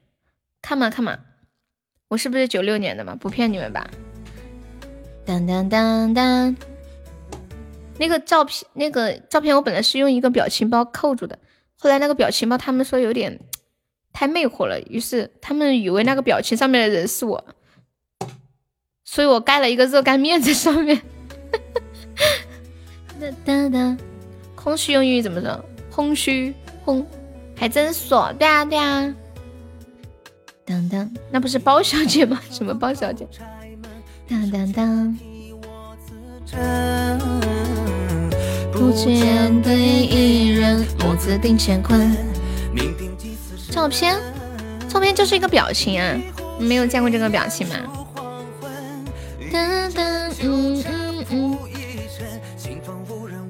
看嘛看嘛，我是不是九六年的嘛？不骗你们吧。当当当当，那个照片，那个照片我本来是用一个表情包扣住的，后来那个表情包他们说有点。太魅惑了，于是他们以为那个表情上面的人是我，所以我盖了一个热干面在上面。哒哒哒，空虚用英语怎么说？空虚，空，还真锁，对啊对啊。当当，那不是包小姐吗？什么包小姐？当当当。不见对一人，母子定乾坤。照片，照片就是一个表情啊，没有见过这个表情吗？嗯嗯嗯，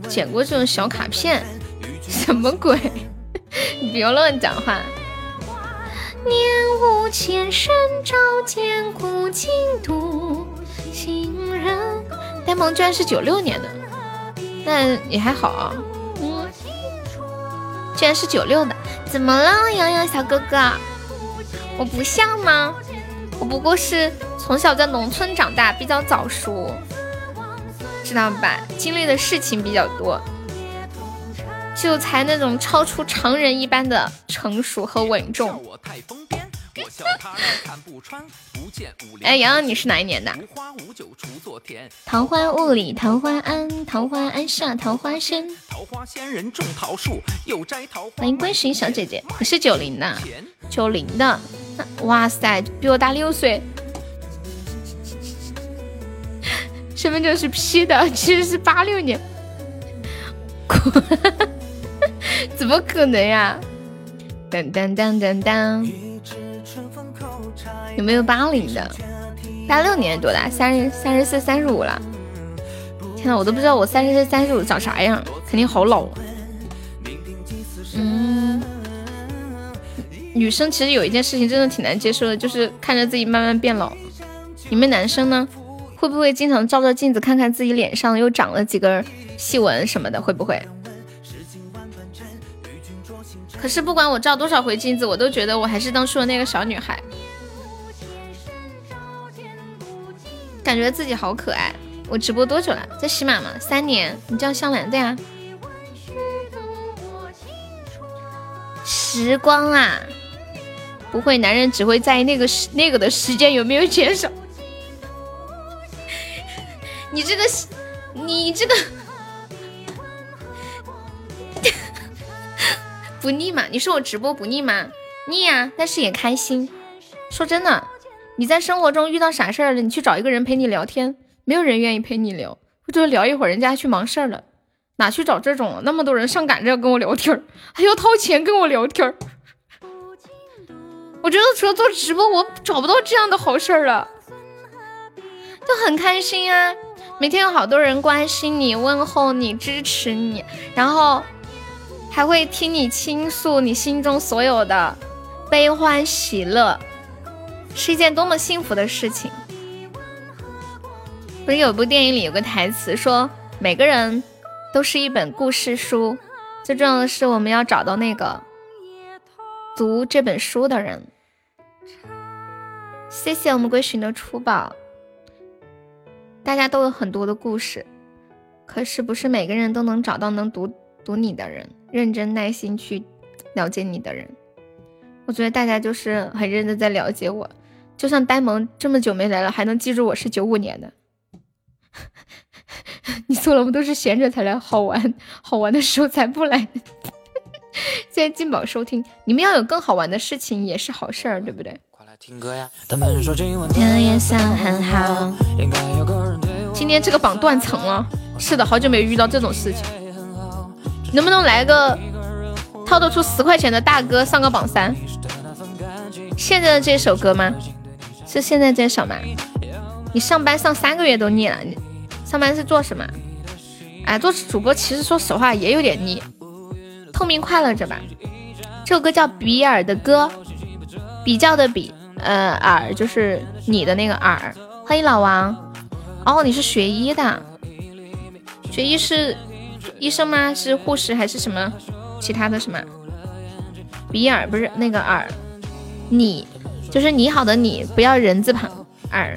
捡过这种小卡片，什么鬼？你不要乱讲话。念无前生，照见古今渡行人。呆萌居然是九六年的，那也还好啊。嗯居然是九六的，怎么了，洋洋小哥哥？我不像吗？我不过是从小在农村长大，比较早熟，知道吧？经历的事情比较多，就才那种超出常人一般的成熟和稳重。哎，洋洋，你是哪一年的？桃花坞里桃花庵，桃花庵下桃花仙。欢迎归寻小姐姐，你是九零的，九零的，哇塞，比我大六岁。身份证是 P 的，其实是八六年。怎么可能呀？当当当当当。有没有八零的？八六年多大？三十三十四、三十五了。天呐，我都不知道我三十四、三十五长啥样，肯定好老。嗯，女生其实有一件事情真的挺难接受的，就是看着自己慢慢变老。你们男生呢？会不会经常照照镜子，看看自己脸上又长了几根细纹什么的？会不会？可是不管我照多少回镜子，我都觉得我还是当初的那个小女孩。感觉自己好可爱。我直播多久了？在喜马吗？三年。你叫香兰对呀。时光啊，不会，男人只会在意那个时那个的时间有没有减少。你这个，你这个不腻吗？你说我直播不腻吗？腻呀，但是也开心。说真的。你在生活中遇到啥事儿了？你去找一个人陪你聊天，没有人愿意陪你聊，或者聊一会儿，人家去忙事儿了，哪去找这种？那么多人上赶着要跟我聊天，还要掏钱跟我聊天。我觉得除了做直播，我找不到这样的好事儿了，就很开心啊！每天有好多人关心你、问候你、支持你，然后还会听你倾诉你心中所有的悲欢喜乐。是一件多么幸福的事情！不是有部电影里有个台词说，每个人都是一本故事书，最重要的是我们要找到那个读这本书的人。谢谢我们归寻的初宝。大家都有很多的故事，可是不是每个人都能找到能读读你的人，认真耐心去了解你的人。我觉得大家就是很认真在了解我。就像呆萌这么久没来了，还能记住我是九五年的。你错了，我们都是闲着才来，好玩好玩的时候才不来。谢谢金宝收听，你们要有更好玩的事情也是好事儿，对不对？快来听歌呀！天夜色很好。今天这个榜断层了，是的，好久没遇到这种事情。能不能来个掏得出十块钱的大哥上个榜三？现在的这首歌吗？是现在这首吗？你上班上三个月都腻了，你上班是做什么？哎，做主播其实说实话也有点腻。透明快乐着吧，这首歌叫比尔的歌，比较的比，呃，尔就是你的那个尔。欢迎老王，哦，你是学医的，学医是医生吗？是护士还是什么其他的什么？比尔不是那个尔，你。就是你好的你，不要人字旁。二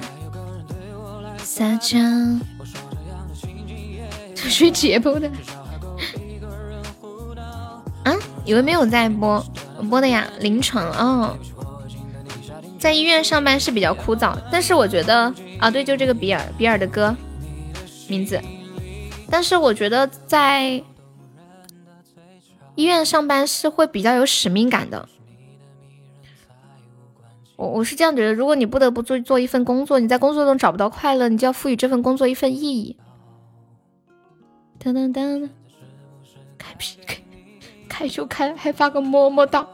撒娇，这是节播的。啊，以为没有在播，播的呀，凌晨哦。在医院上班是比较枯燥，但是我觉得啊，对，就这个比尔，比尔的歌名字。但是我觉得在医院上班是会比较有使命感的。我我是这样觉得，如果你不得不做做一份工作，你在工作中找不到快乐，你就要赋予这份工作一份意义。噔噔噔，开屁开，开就开，还发个么么哒。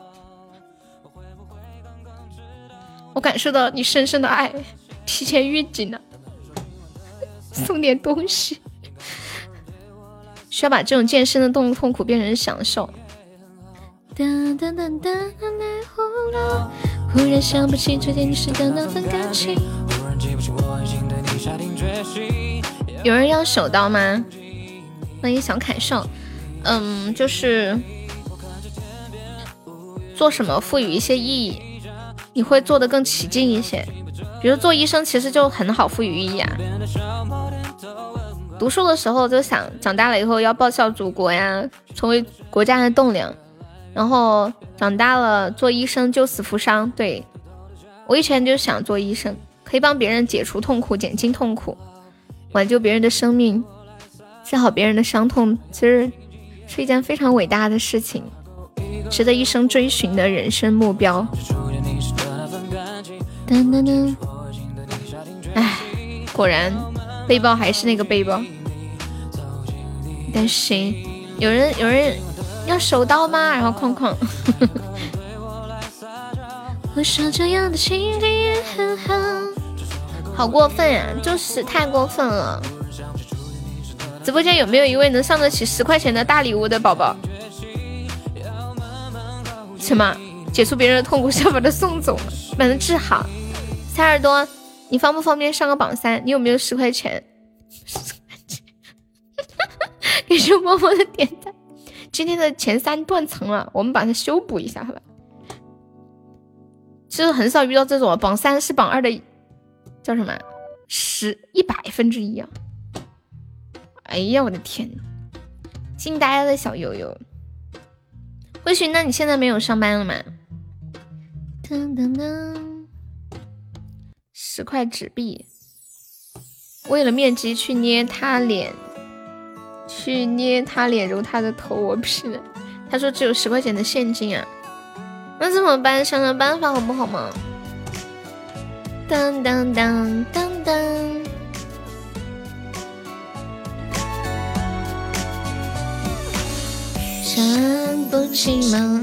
我感受到你深深的爱，提前预警了，送点东西。需要把这种健身的痛痛苦变成享受。当当当当，来呼噜。忽然想不起最你时的那份感情。有人要手刀吗？欢迎小凯少。嗯，就是做什么赋予一些意义，你会做的更起劲一些。比如做医生，其实就很好赋予意义啊。读书的时候就想，长大了以后要报效祖国呀，成为国家的栋梁。然后长大了做医生救死扶伤。对我以前就想做医生，可以帮别人解除痛苦、减轻痛苦、挽救别人的生命、治好别人的伤痛，其实是一件非常伟大的事情，值得一生追寻的人生目标。噔噔噔，哎，果然背包还是那个背包。但是有人有人要手刀吗？然后框框。我说这样的情景也很好，好过分呀！就是太过分了。直播间有没有一位能上得起十块钱的大礼物的宝宝？什么？解除别人的痛苦，是要把他送走，把他治好。三耳朵，你方不方便上个榜三？你有没有十块钱？十块钱给熊猫猫的点赞。今天的前三断层了，我们把它修补一下，好吧？其实很少遇到这种榜三是榜二的，叫什么？十一百分之一啊！哎呀，我的天，惊呆了小悠悠。或许，那你现在没有上班了吗？噔噔噔，十块纸币，为了面积去捏他脸，去捏他脸，揉他的头，我屁了。他说只有十块钱的现金啊，那怎么办？想想办法好不好嘛？当当当当当。想不起吗？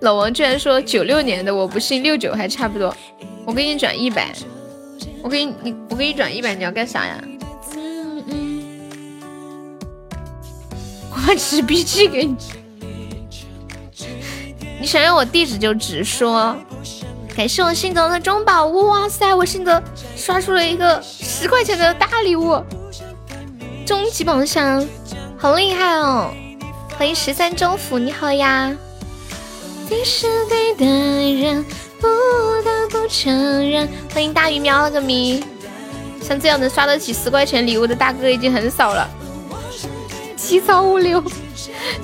老王居然说九六年的，我不信六九还差不多。我给你转一百，我给你你我给你转一百，你要干啥呀？我把纸币寄给你，你想要我地址就直说。感谢我信德的中宝，哇塞，我信德刷出了一个十块钱的大礼物，终极宝箱，好厉害哦！欢迎十三周府，你好呀。你是对的人，不得不承认。欢迎大鱼喵了个咪，像这样能刷得起十块钱礼物的大哥已经很少了。机操物流，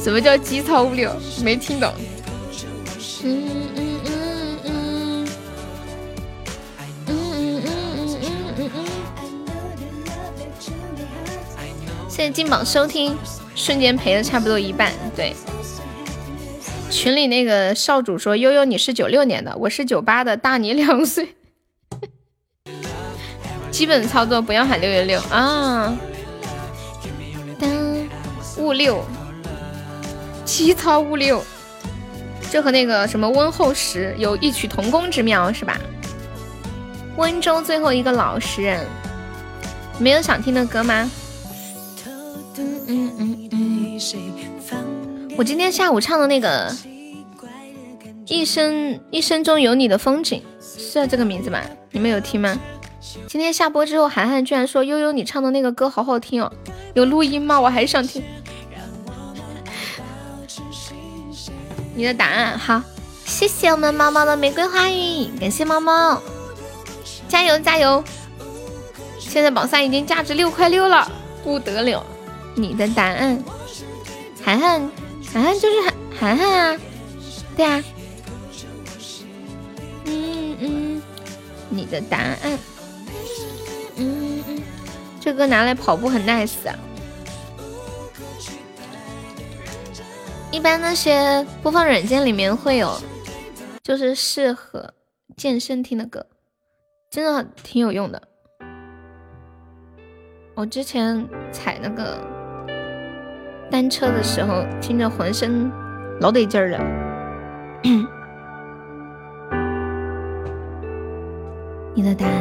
什么叫机操物流？没听懂。嗯嗯嗯嗯嗯嗯嗯嗯嗯嗯。现在进榜收听，瞬间赔了差不多一半，对。群里那个少主说：“悠悠，你是九六年的，我是九八的，大你两岁。基本操作不要喊六六六啊！当物六，七操物六，这和那个什么温厚时有异曲同工之妙，是吧？温州最后一个老实人，没有想听的歌吗？嗯嗯嗯嗯。我今天下午唱的那个《一生一生中有你的风景》是这个名字吗？你们有听吗？今天下播之后，涵涵居然说悠悠你唱的那个歌好好听哦，有录音吗？我还想听。你的答案好，谢谢我们猫猫的玫瑰花语，感谢猫猫，加油加油！现在榜三已经价值六块六了，不得了！你的答案，涵涵。涵涵就是涵涵涵啊，对啊，嗯嗯，你的答案，嗯嗯，这歌拿来跑步很 nice 啊。一般那些播放软件里面会有，就是适合健身听的歌，真的挺有用的。我之前踩那个。单车的时候听着浑身老得劲儿了，你的答案。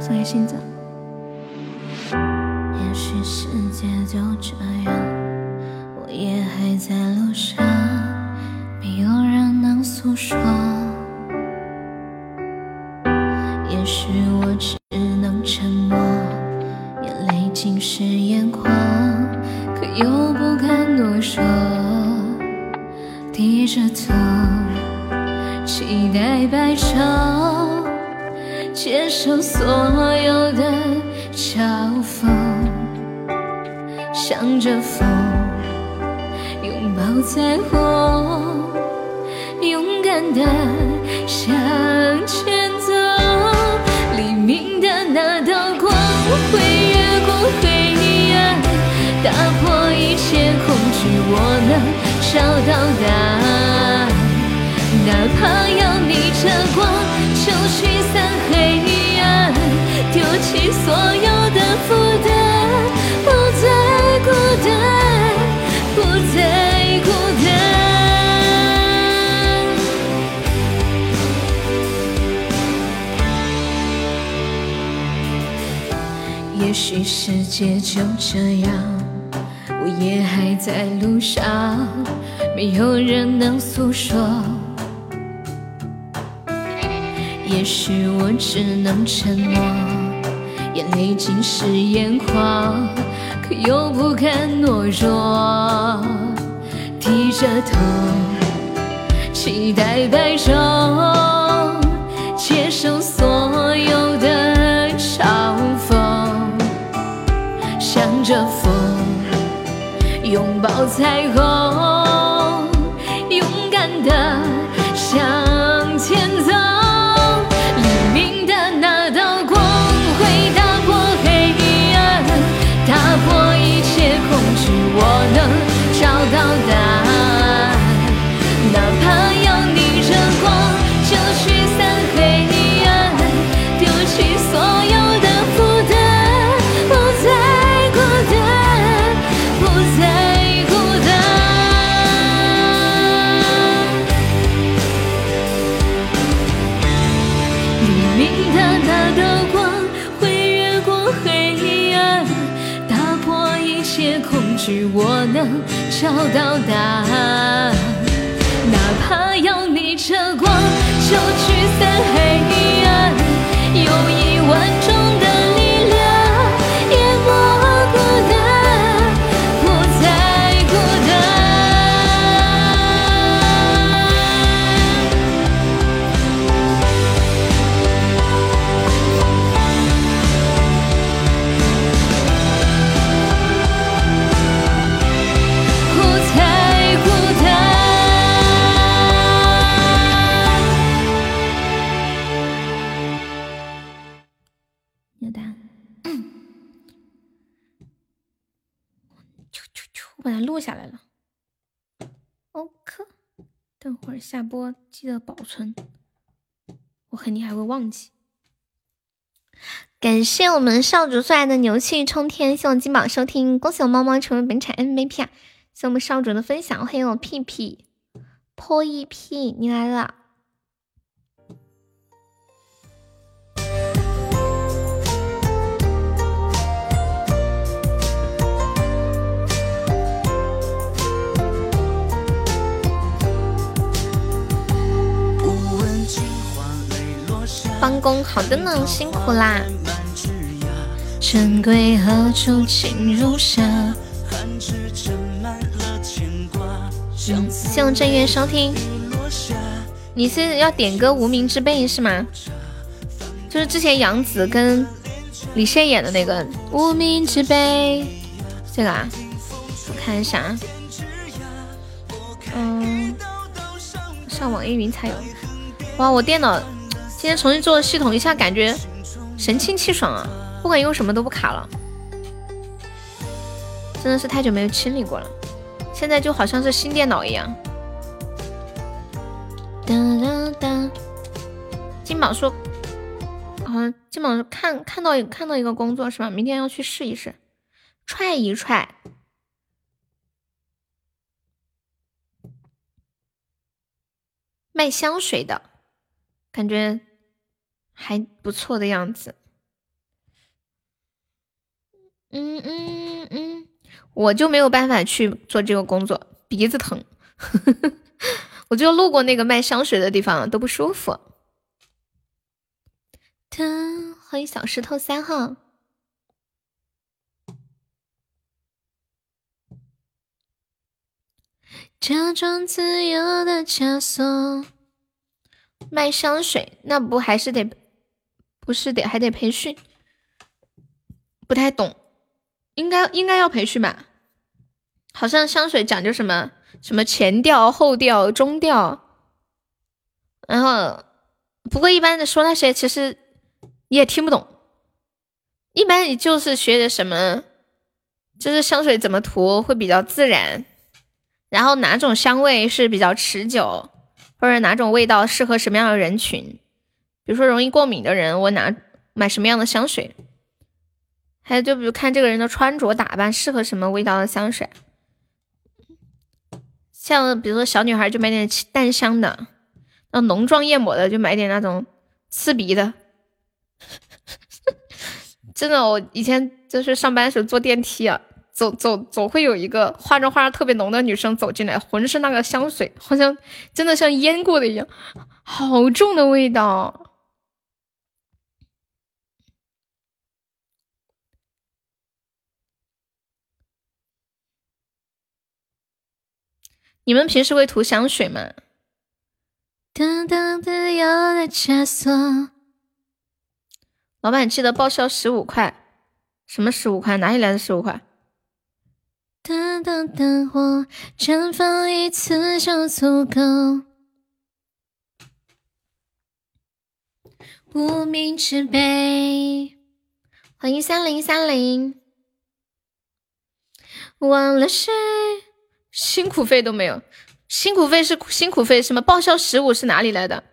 送给心子。也许世界就这样，我也还在路上，没有人能诉说。着头期待白昼接受所有的嘲讽向着风拥抱彩虹勇敢的向前走。黎明的那道光会越过黑暗打破一切恐惧我能找到答案。哪怕要逆着光，就驱散黑暗，丢弃所有的负担，不再孤单，不再孤单。也许世界就这样，我也还在路上，没有人能诉说。也许我只能沉默，眼泪浸湿眼眶，可又不敢懦弱，低着头，期待白昼，接受所有的嘲讽，向着风，拥抱彩虹，找到答案。哪怕要播记得保存，我肯定还会忘记。感谢我们少主送来的牛气冲天，谢我金宝收听，恭喜我猫猫成为本场 MVP 啊！谢我们少主的分享，欢迎我屁屁破一屁，你来了。帮工，好的呢，辛苦啦。珍贵何处请入下。嗯，谢我正月收听。你是要点歌《无名之辈》是吗？就是之前杨紫跟李现演的那个《无名之辈》，这个啊，我看一下啊。嗯，上网易云才有。哇，我电脑今天重新做了系统，一下感觉神清气爽啊！不管用什么都不卡了，真的是太久没有清理过了。现在就好像是新电脑一样。哒哒哒。金宝说，好像金宝看看到看到一个工作是吧？明天要去试一试，踹一踹。卖香水的感觉还不错的样子。嗯嗯嗯，我就没有办法去做这个工作，鼻子疼。我就路过那个卖香水的地方都不舒服。噔，欢迎小石头三号。假装自由的枷锁，卖香水那不还是得不是得还得培训？不太懂，应该应该要培训吧？好像香水讲究什么什么前调、后调、中调，然后不过一般的说那些其实你也听不懂，一般你就是学的什么，就是香水怎么涂会比较自然，然后哪种香味是比较持久，或者哪种味道适合什么样的人群。比如说容易过敏的人，我拿买什么样的香水？还有就比如看这个人的穿着打扮适合什么味道的香水。像比如说小女孩就买点淡香的，那浓妆艳抹的就买点那种刺鼻的。真的，我以前就是上班时候坐电梯啊，走走总会有一个化妆化的特别浓的女生走进来，浑身那个香水好像真的像腌过的一样，好重的味道。你们平时会涂香水吗？老板记得报销十五块，什么十五块？哪里来的十五块？等等等，我绽放一次就足够。无名之辈，欢迎三零三零，忘了谁？辛苦费都没有，辛苦费是辛苦费，什么报销十五是哪里来的？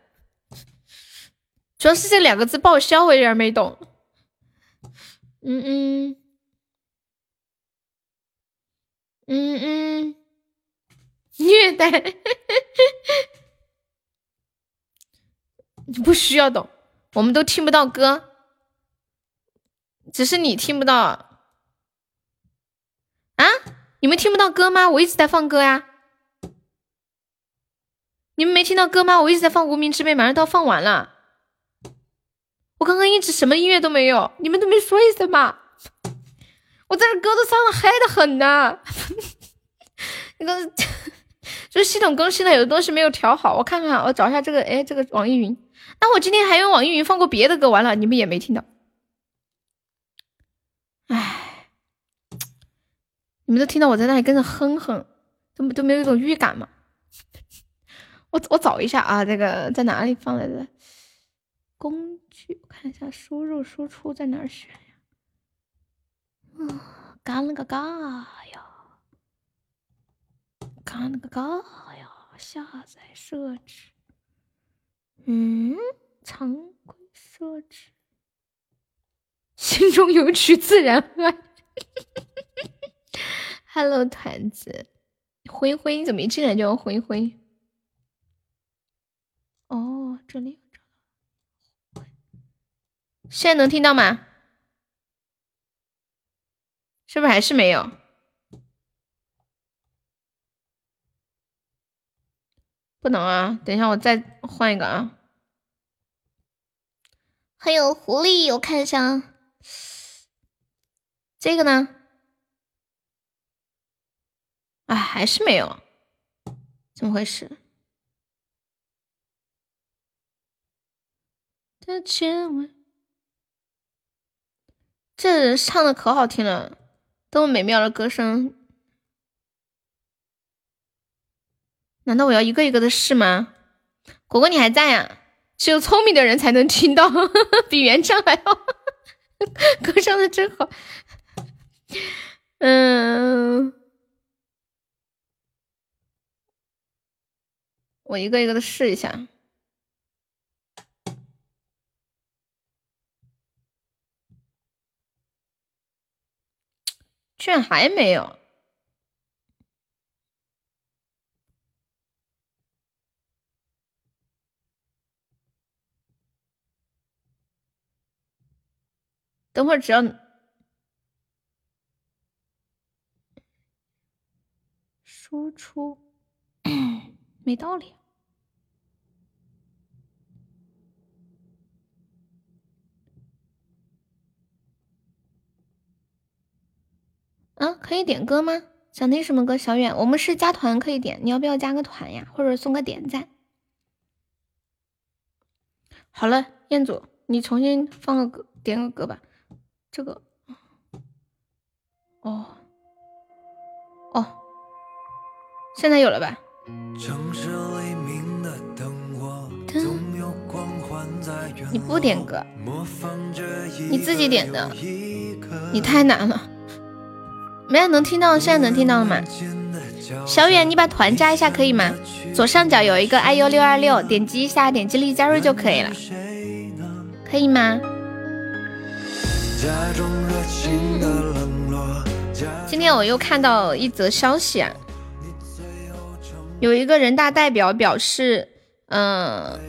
主要是这两个字报销，我有点没懂。嗯嗯嗯嗯，虐待，你不需要懂，我们都听不到歌，只是你听不到啊。你们听不到歌吗？我一直在放歌呀。你们没听到歌吗？我一直在放《无名之辈》，马上都要放完了。我刚刚一直什么音乐都没有，你们都没说一声吗？我在这歌都唱的嗨的很呢。那个 就是系统更新了，有的东西没有调好。我看看，我找一下这个，哎，这个网易云。那我今天还用网易云放过别的歌，完了你们也没听到。唉。你们都听到我在那里跟着哼哼，都都没有一种预感吗？我我找一下啊，这个在哪里放来着？工具，我看一下，输入输出在哪儿选呀？嗯，嘎了个嘎呀，嘎了个嘎呀，下载设置。嗯，常规设置，心中有曲自然爱。Hello，团子，灰灰，你怎么一进来就要灰灰？哦，这里现在能听到吗？是不是还是没有？不能啊！等一下，我再换一个啊。还有狐狸，我看一下，这个呢？啊，还是没有，怎么回事？的亲吻，这人唱的可好听了，多么美妙的歌声！难道我要一个一个的试吗？果果你还在呀？只有聪明的人才能听到，比原唱还好，歌唱的真好。嗯。我一个一个的试一下，居然还没有。等会儿只要输出，没道理。啊，可以点歌吗？想听什么歌？小远，我们是加团可以点，你要不要加个团呀？或者送个点赞？好了，彦祖，你重新放个歌，点个歌吧。这个，哦，哦，现在有了吧？你不点歌，你自己点的，你太难了。没有能听到，现在能听到了吗？小远，你把团加一下可以吗？左上角有一个 iu 六二六，点击一下，点击立即加入就可以了，可以吗？今天我又看到一则消息啊，有一个人大代表表示，嗯，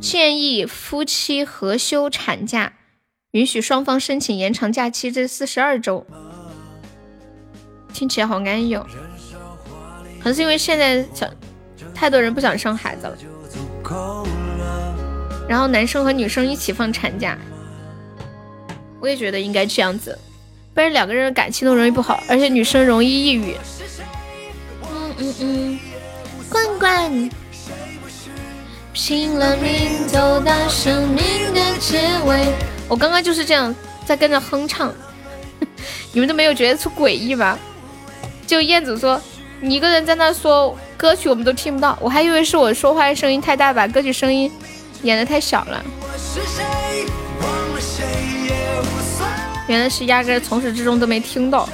建议夫妻合休产假，允许双方申请延长假期至四十二周，听起来好安逸哦。可能是因为现在想太多人不想生孩子了，然后男生和女生一起放产假，我也觉得应该这样子，不然两个人的感情都容易不好，而且女生容易抑郁。嗯嗯嗯，罐罐，拼了命走到生命的结尾。我刚刚就是这样在跟着哼唱，你们都没有觉得出诡异吧？就燕子说。你一个人在那说歌曲，我们都听不到，我还以为是我说话声音太大，把歌曲声音演的太小了。原来是压根从始至终都没听到。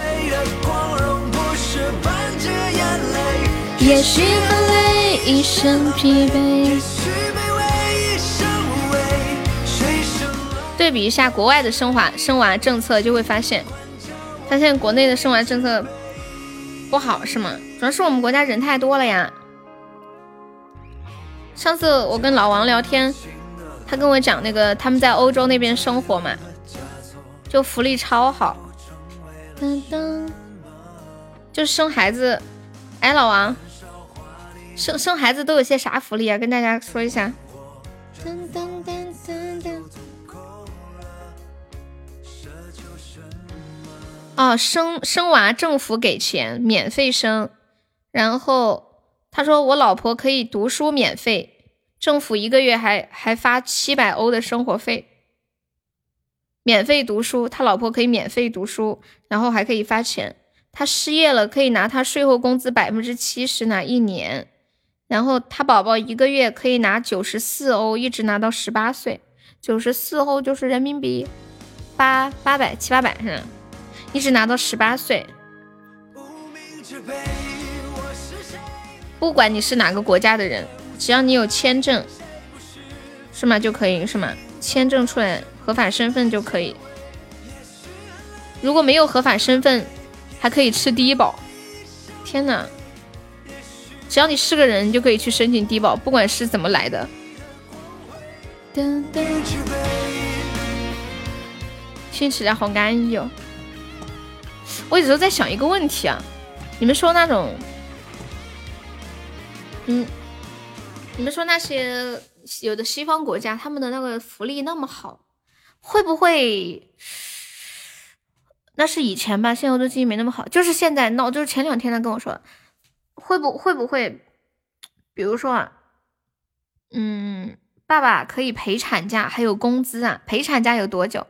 对比一下国外的生娃生娃政策，就会发现，发现国内的生娃政策不好，是吗？主要是我们国家人太多了呀。上次我跟老王聊天，他跟我讲那个他们在欧洲那边生活嘛，就福利超好。噔噔，就生孩子，哎，老王，生生孩子都有些啥福利啊？跟大家说一下。噔噔哦，生生娃政府给钱，免费生。然后他说：“我老婆可以读书免费，政府一个月还还发七百欧的生活费，免费读书，他老婆可以免费读书，然后还可以发钱。他失业了可以拿他税后工资百分之七十拿一年，然后他宝宝一个月可以拿九十四欧，一直拿到十八岁，九十四欧就是人民币八八百七八百是吧，一直拿到十八岁。”不管你是哪个国家的人，只要你有签证，是吗？就可以是吗？签证出来，合法身份就可以。如果没有合法身份，还可以吃低保。天哪！只要你是个人，你就可以去申请低保，不管是怎么来的。听起来好安逸哦。我有时候在想一个问题啊，你们说那种。嗯，你们说那些有的西方国家，他们的那个福利那么好，会不会？那是以前吧，现在我都记忆没那么好。就是现在闹，就是前两天他跟我说，会不会不会？比如说啊，嗯，爸爸可以陪产假，还有工资啊，陪产假有多久？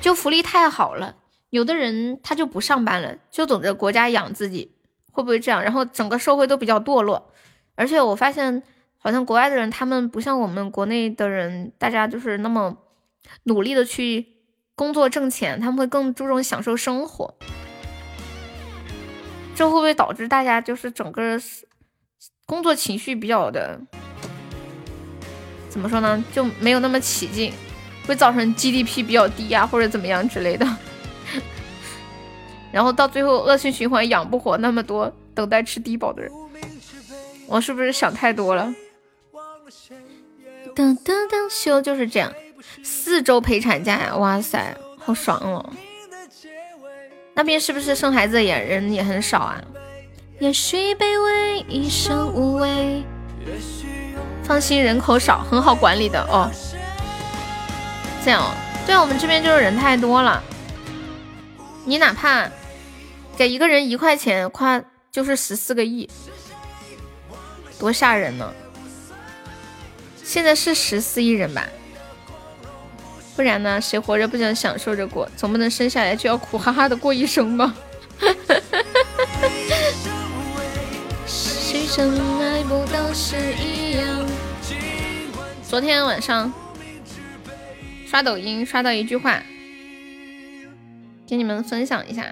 就福利太好了，有的人他就不上班了，就等着国家养自己。会不会这样？然后整个社会都比较堕落，而且我发现好像国外的人，他们不像我们国内的人，大家就是那么努力的去工作挣钱，他们会更注重享受生活。这会不会导致大家就是整个工作情绪比较的怎么说呢？就没有那么起劲，会造成 GDP 比较低啊，或者怎么样之类的。然后到最后恶性循环，养不活那么多等待吃低保的人，我是不是想太多了？噔噔噔，修就是这样，四周陪产假呀，哇塞，好爽哦！那边是不是生孩子也人也很少啊？也许卑微，一生无畏。放心，人口少，很好管理的哦。这样，对，我们这边就是人太多了，你哪怕。给一个人一块钱，夸就是十四个亿，多吓人呢！现在是十四亿人吧？不然呢？谁活着不想享受着过？总不能生下来就要苦哈哈的过一生吧？昨天晚上刷抖音刷到一句话，给你们分享一下。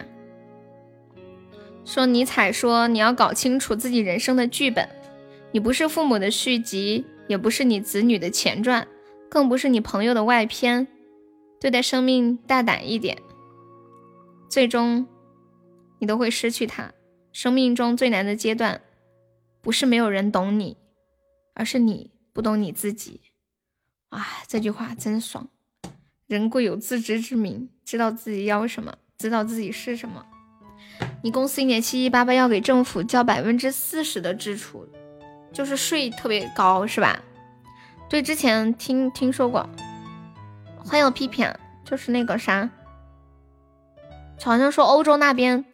说尼采说你要搞清楚自己人生的剧本，你不是父母的续集，也不是你子女的前传，更不是你朋友的外篇。对待生命大胆一点，最终你都会失去它。生命中最难的阶段，不是没有人懂你，而是你不懂你自己。啊，这句话真爽！人贵有自知之明，知道自己要什么，知道自己是什么。你公司一年七七八八要给政府交百分之四十的支出，就是税特别高，是吧？对，之前听听说过。很有批评，就是那个啥，好像说欧洲那边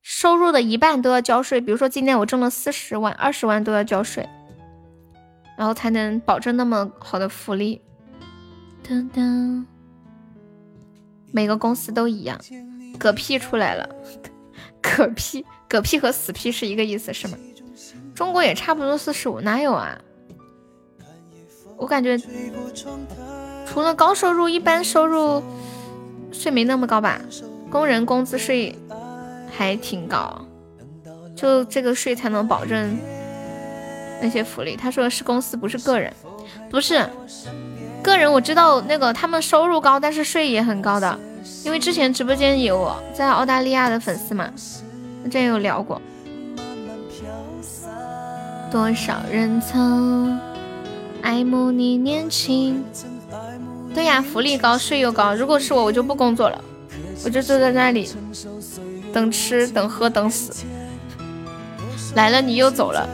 收入的一半都要交税。比如说今年我挣了四十万，二十万都要交税，然后才能保证那么好的福利。噔噔，每个公司都一样。嗝屁出来了，嗝屁，嗝屁和死屁是一个意思是吗？中国也差不多四十五，哪有啊？我感觉。除了高收入，一般收入税没那么高吧？工人工资税还挺高，就这个税才能保证那些福利。他说的是公司，不是个人，不是个人。我知道那个他们收入高，但是税也很高的，因为之前直播间有在澳大利亚的粉丝嘛，之前有聊过。多少人曾爱慕你年轻。对呀，福利高，税又高。如果是我，我就不工作了，我就坐在那里等吃、等喝、等死。来了你又走了，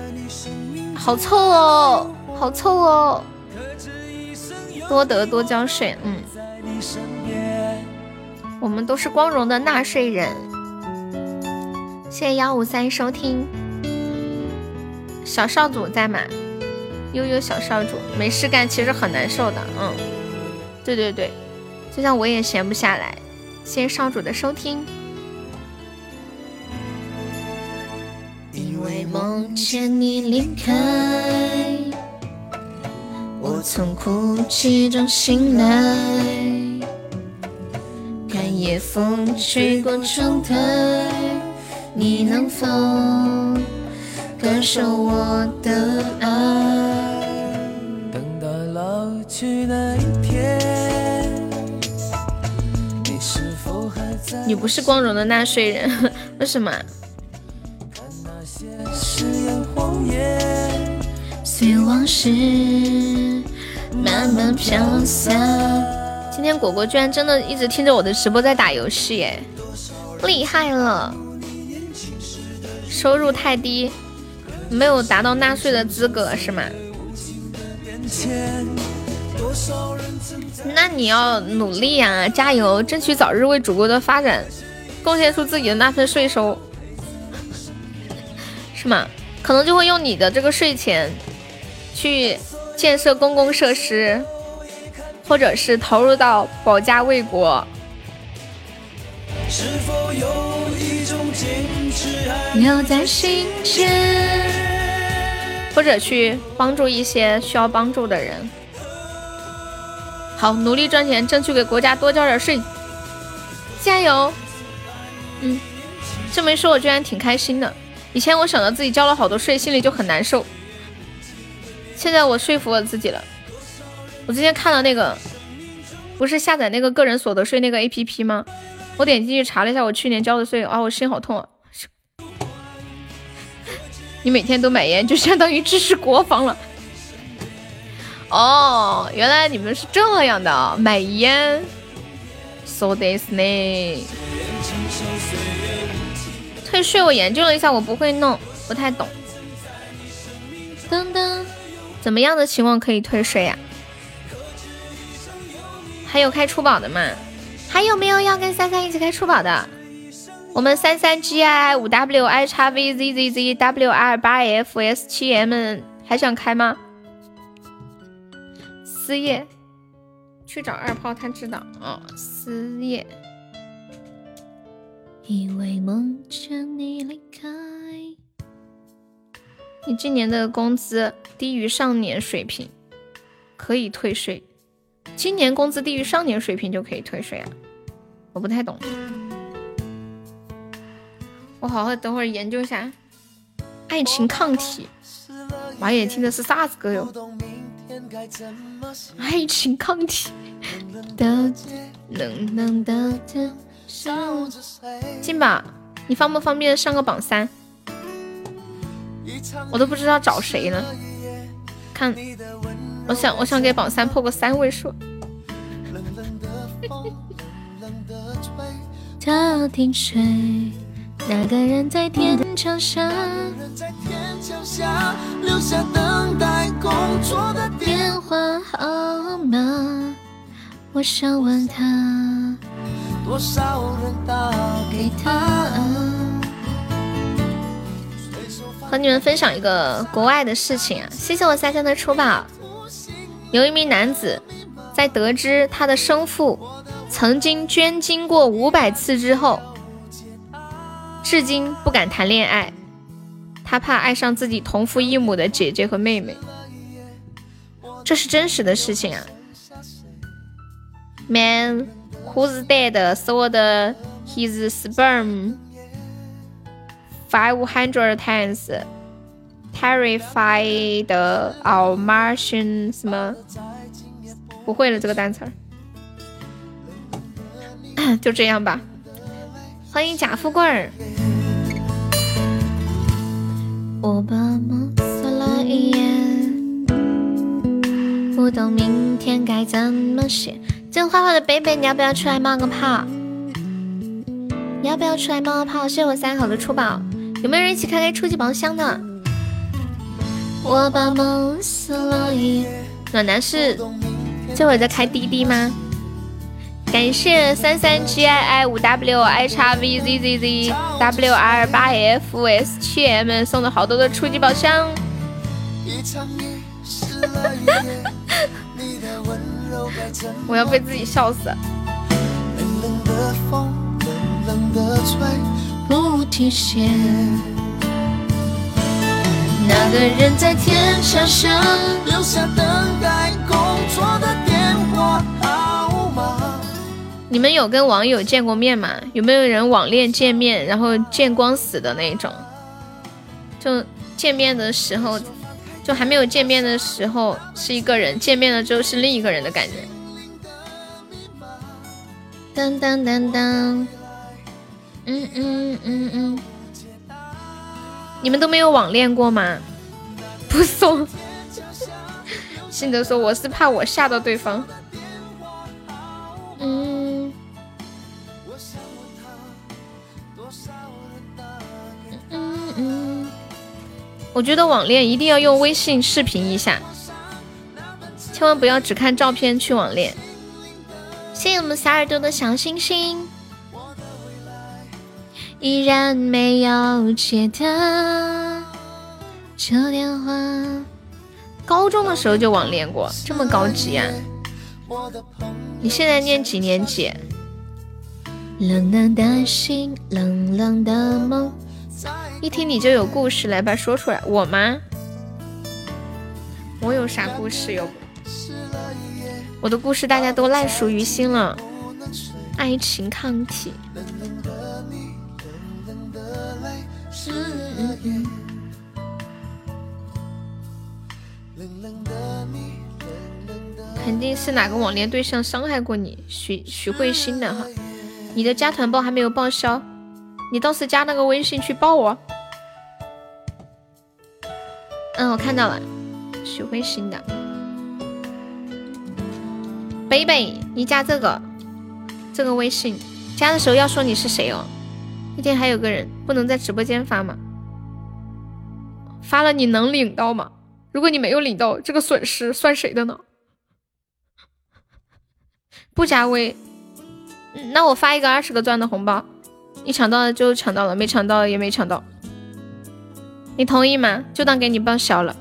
好臭哦，好臭哦。多得多交税，嗯。我们都是光荣的纳税人。谢谢幺五三收听。小少主在吗？悠悠小少主，没事干其实很难受的，嗯。对对对，就像我也闲不下来。谢谢少主的收听。因为梦见你离开，我从哭泣中醒来，夜风吹过窗台，你能否感受我的爱？等到老去那一天。你不是光荣的纳税人，为什么？今天果果居然真的一直听着我的直播在打游戏，耶，厉害了！收入太低，没有达到纳税的资格是吗？那你要努力呀，加油，争取早日为祖国的发展贡献出自己的那份税收，是吗？可能就会用你的这个税钱去建设公共设施，或者是投入到保家卫国。留在心间，或者去帮助一些需要帮助的人。好，努力赚钱，争取给国家多交点税，加油！嗯，这么一说，我居然挺开心的。以前我想到自己交了好多税，心里就很难受。现在我说服我自己了。我之前看了那个，不是下载那个个人所得税那个 A P P 吗？我点进去查了一下，我去年交的税，啊，我心好痛啊！你每天都买烟，就相当于支持国防了。哦，原来你们是这样的，买烟，so this 呢？退税我研究了一下，我不会弄，不太懂。噔噔，怎么样的情况可以退税呀？还有开出宝的吗？还有没有要跟三三一起开出宝的？我们三三 G I 五 W I 叉 V Z Z Z W R 八 F S 七 M 还想开吗？思叶，去找二炮，他知道哦。思夜，以为梦见你离开。你今年的工资低于上年水平，可以退税。今年工资低于上年水平就可以退税啊？我不太懂，我好好等会儿研究一下。爱情抗体，妈耶，听的是啥子歌哟？爱情抗体。进宝，你方不方便上个榜三？我都不知道找谁呢。看，我想，我想给榜三破个三位数。他听谁？那个人在天桥下？留下等待工作的电话号码。我想问他，多少人打给他？和你们分享一个国外的事情啊！谢谢我三三的出宝。有一名男子在得知他的生父曾经捐精过五百次之后，至今不敢谈恋爱。他怕爱上自己同父异母的姐姐和妹妹。这是真实的事情啊！Man who's dead sold his sperm. Five hundred times terrified of Martian 什么？不会了这个单词儿，就这样吧。欢迎贾富贵儿。我把梦扫了一眼，不懂明天该怎么写。这画画的北北，你要不要出来冒个泡？你要不要出来冒个泡？谢谢我三好的出宝。有没有人一起开开初级宝箱的？我把梦撕了一暖男是这会儿在开滴滴吗？感谢三三 G I I 五 W I X V Z Z Z W R 八 F S 七 M 送的好多的初级宝箱。我要被自己笑死。不提鞋。那个人在天桥下留下等待工作的电话号码。你们有跟网友见过面吗？有没有人网恋见面，然后见光死的那种？就见面的时候，就还没有见面的时候是一个人，见面了之后是另一个人的感觉。当当当当。嗯嗯嗯嗯，你们都没有网恋过吗？不送。信德说我是怕我吓到对方。嗯。嗯嗯。我觉得网恋一定要用微信视频一下，千万不要只看照片去网恋。谢谢我们小耳朵的小星星。依然没有接的旧电话。高中的时候就网恋过，这么高级啊！你现在念几年级？冷冷的心，冷冷的梦。一听你就有故事，来吧，说出来。我吗？我有啥故事哟？我的故事大家都烂熟于心了。爱情抗体。肯定是哪个网恋对象伤害过你，许许慧欣的哈。你的加团报还没有报销，你到时加那个微信去报我。嗯，我看到了，许慧欣的。北北，你加这个这个微信，加的时候要说你是谁哦。那天还有个人不能在直播间发吗？发了你能领到吗？如果你没有领到，这个损失算谁的呢？不加微，那我发一个二十个钻的红包，你抢到了就抢到了，没抢到也没抢到，你同意吗？就当给你报销了。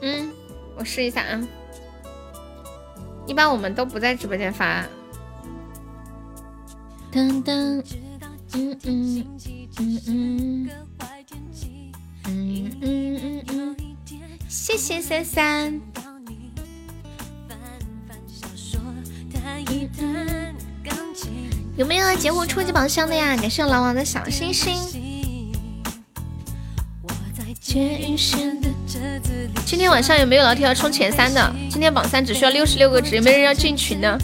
嗯，我试一下啊。一般我们都不在直播间发。噔噔，嗯嗯嗯嗯，嗯嗯嗯嗯，谢谢三三。有没有截胡初级宝箱的呀？感谢老王的小星星。今天晚上有没有老铁要冲前三的？今天榜三只需要六十六个值，有没有人要进群呢？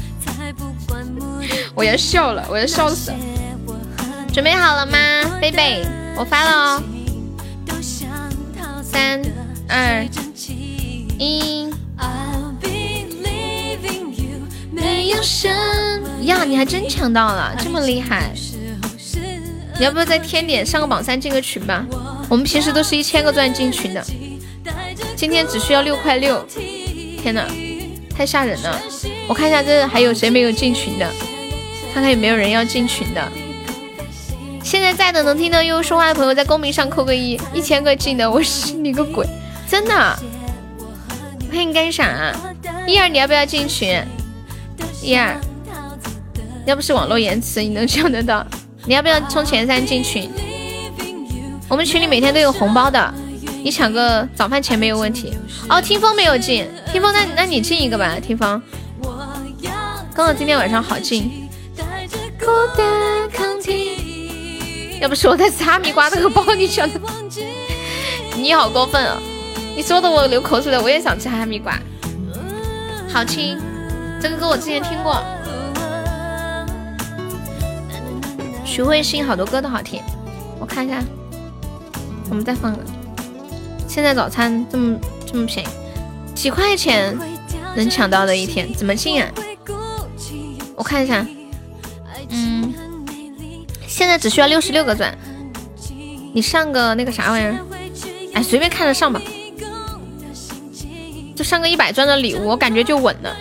我要笑了，我要笑死了。准备好了吗，贝贝？我发了哦。三二一。呀，你还真抢到了，这么厉害！你要不要再添点上个榜三进个群吧？我们平时都是一千个钻进群的，今天只需要六块六。天哪，太吓人了！我看一下这还有谁没有进群的，看看有没有人要进群的。现在在的能听到悠悠说话的朋友，在公屏上扣个一，一千个进的，我信你个鬼！真的，陪你干啥？一儿，你要不要进群？一二。要不是网络延迟，你能抢得到？你要不要冲前三进群？我们群里每天都有红包的，你抢个早饭钱没有问题。哦，听风没有进，听风，那那你进一个吧，听风。刚好今天晚上好进。要不是我在吃哈密瓜那个包，你抢的？你好过分啊！你说的我流口水了，我也想吃哈密瓜。好听，这个歌我之前听过。徐慧欣好多歌都好听，我看一下，我们再放个。现在早餐这么这么便宜，几块钱能抢到的一天，怎么进啊？我看一下，嗯，现在只需要六十六个钻，你上个那个啥玩意儿？哎，随便看着上吧，就上个一百钻的礼物，我感觉就稳了。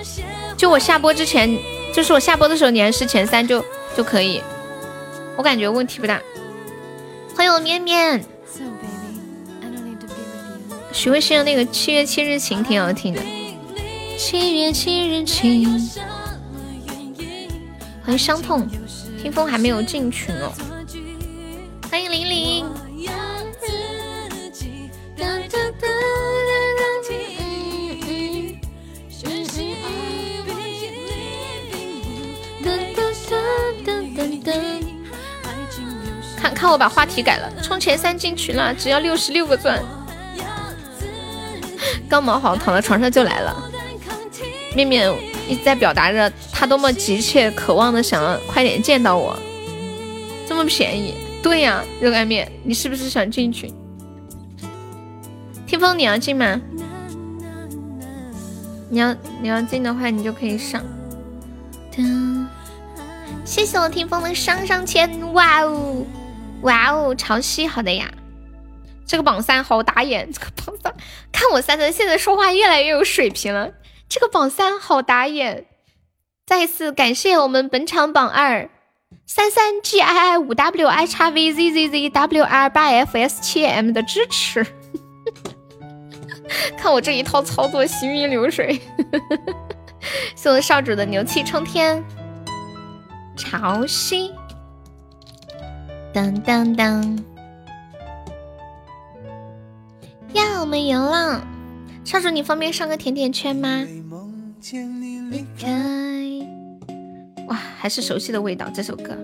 就我下播之前，就是我下播的时候，你还是前三就就可以。我感觉问题不大。欢迎我面面，许慧欣的那个《七月七日晴》挺好听的。七月七日晴。欢迎伤痛，听风还没有进群哦。看我把话题改了，冲前三进群了，只要六十六个钻。刚忙好，躺在床上就来了。面面一直在表达着他多么急切、渴望的想要快点见到我。这么便宜？对呀，热干面，你是不是想进群？听风，你要进吗？你要你要进的话，你就可以上。谢谢我听风的上上签，哇哦！哇哦，潮汐好的呀，这个榜三好打眼，这个榜三，看我三三现在说话越来越有水平了，这个榜三好打眼，再次感谢我们本场榜二。三三 G I I 五 W I 叉 V Z Z Z W R 八 F S 七 M 的支持，看我这一套操作行云流水，谢我少主的牛气冲天，潮汐。当当当！呀，我们赢了！少主，你方便上个甜甜圈吗？离开。哇，还是熟悉的味道，这首歌。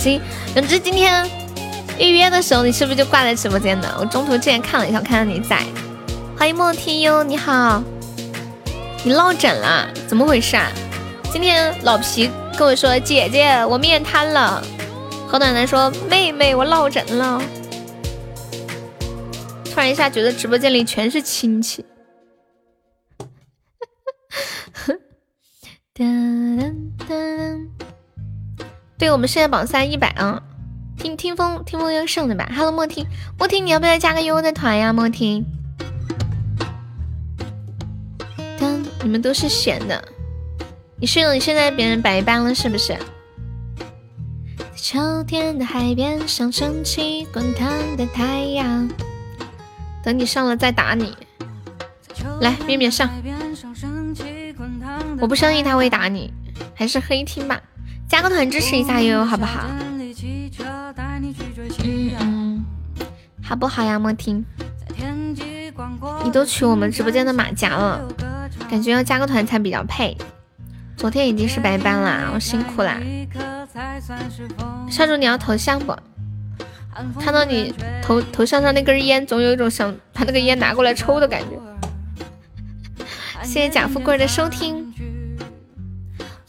心。永志今天预约的时候，你是不是就挂在直播间的？我中途之前看了一下，看到你在。欢迎莫听哟，你好，你落枕了，怎么回事啊？今天老皮跟我说，姐姐我面瘫了。何暖暖说，妹妹我落枕了。突然一下觉得直播间里全是亲戚。我们现在榜三一百啊，听听风听风要上的吧。Hello，莫听莫听，你要不要加个悠悠的团呀？莫听，当你们都是闲的，你是你现在别人白班了是不是？秋天的海边上升起滚烫的太阳，等你上了再打你。来，面面上。我不相信他会打你，还是黑听吧。加个团支持一下悠悠好不好？嗯嗯，好不好呀？莫听，你都取我们直播间的马甲了，感觉要加个团才比较配。昨天已经是白班啦，我辛苦啦。少主你要头像不？看到你头头像上那根烟，总有一种想把那个烟拿过来抽的感觉。谢谢贾富贵的收听。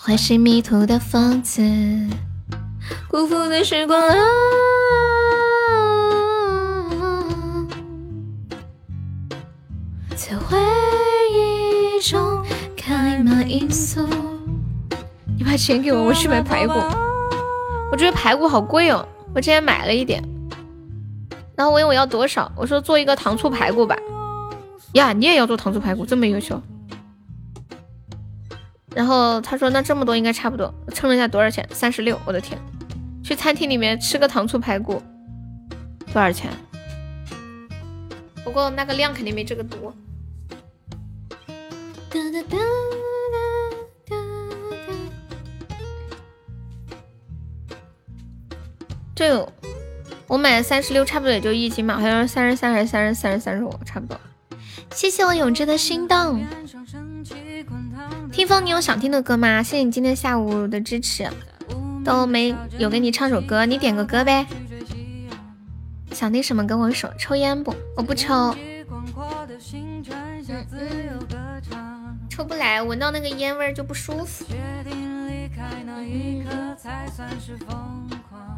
会是迷途的疯子，辜负的时光啊！在回忆中开满罂粟。你把钱给我，我去买排骨。我觉得排骨好贵哦，我之前买了一点，然后我问我要多少，我说做一个糖醋排骨吧。呀，你也要做糖醋排骨，这么优秀。然后他说：“那这么多应该差不多。”称了一下多少钱，三十六。我的天，去餐厅里面吃个糖醋排骨多少钱？不过那个量肯定没这个多。这有，我买三十六，差不多也就一斤嘛，好像是三十三还是三十三、三十五，差不多。谢谢我永志的心动。听风，你有想听的歌吗？谢谢你今天下午的支持，都没有给你唱首歌，你点个歌呗。想听什么跟我说。抽烟不？我不抽。抽不来，闻到那个烟味就不舒服。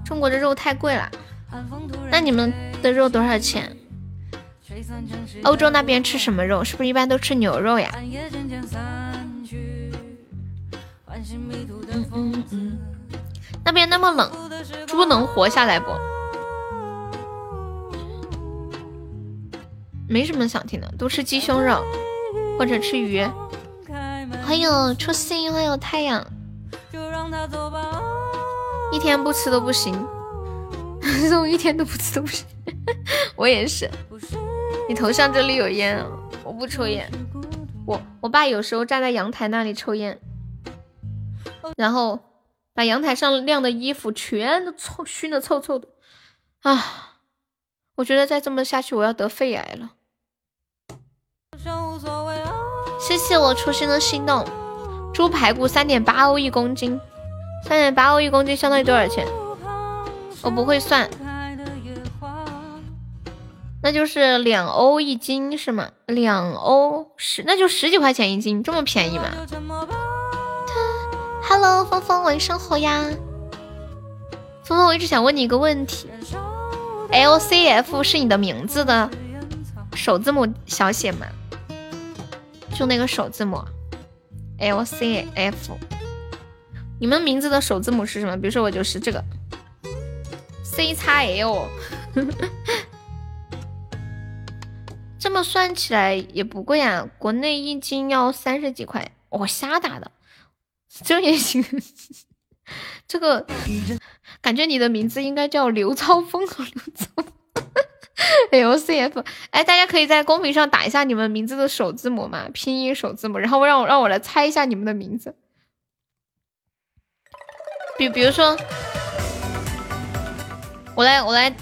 中国的肉太贵了，那你们的肉多少钱？欧洲那边吃什么肉？是不是一般都吃牛肉呀？嗯嗯，那边那么冷，猪能活下来不？没什么想听的，都吃鸡胸肉或者吃鱼。欢迎初心，还有太阳，一天不吃都不行，肉一天都不吃都不行。我也是。你头像这里有烟，我不抽烟。我我爸有时候站在阳台那里抽烟。然后把阳台上晾的衣服全都臭熏的臭臭的啊！我觉得再这么下去，我要得肺癌了。谢谢我初心的心动。猪排骨三点八欧一公斤，三点八欧一公斤相当于多少钱？我不会算，那就是两欧一斤是吗？两欧十，那就十几块钱一斤，这么便宜吗？Hello，峰峰，晚上好呀。峰峰，我一直想问你一个问题，L C F 是你的名字的首字母小写吗？就那个首字母 L C F。你们名字的首字母是什么？比如说我就是这个 C 叉 L。这么算起来也不贵啊，国内一斤要三十几块，我瞎打的，这也行。这个感觉你的名字应该叫刘超峰和刘超 L C F。哎，大家可以在公屏上打一下你们名字的首字母嘛，拼音首字母，然后让我让我来猜一下你们的名字。比比如说，我来我来。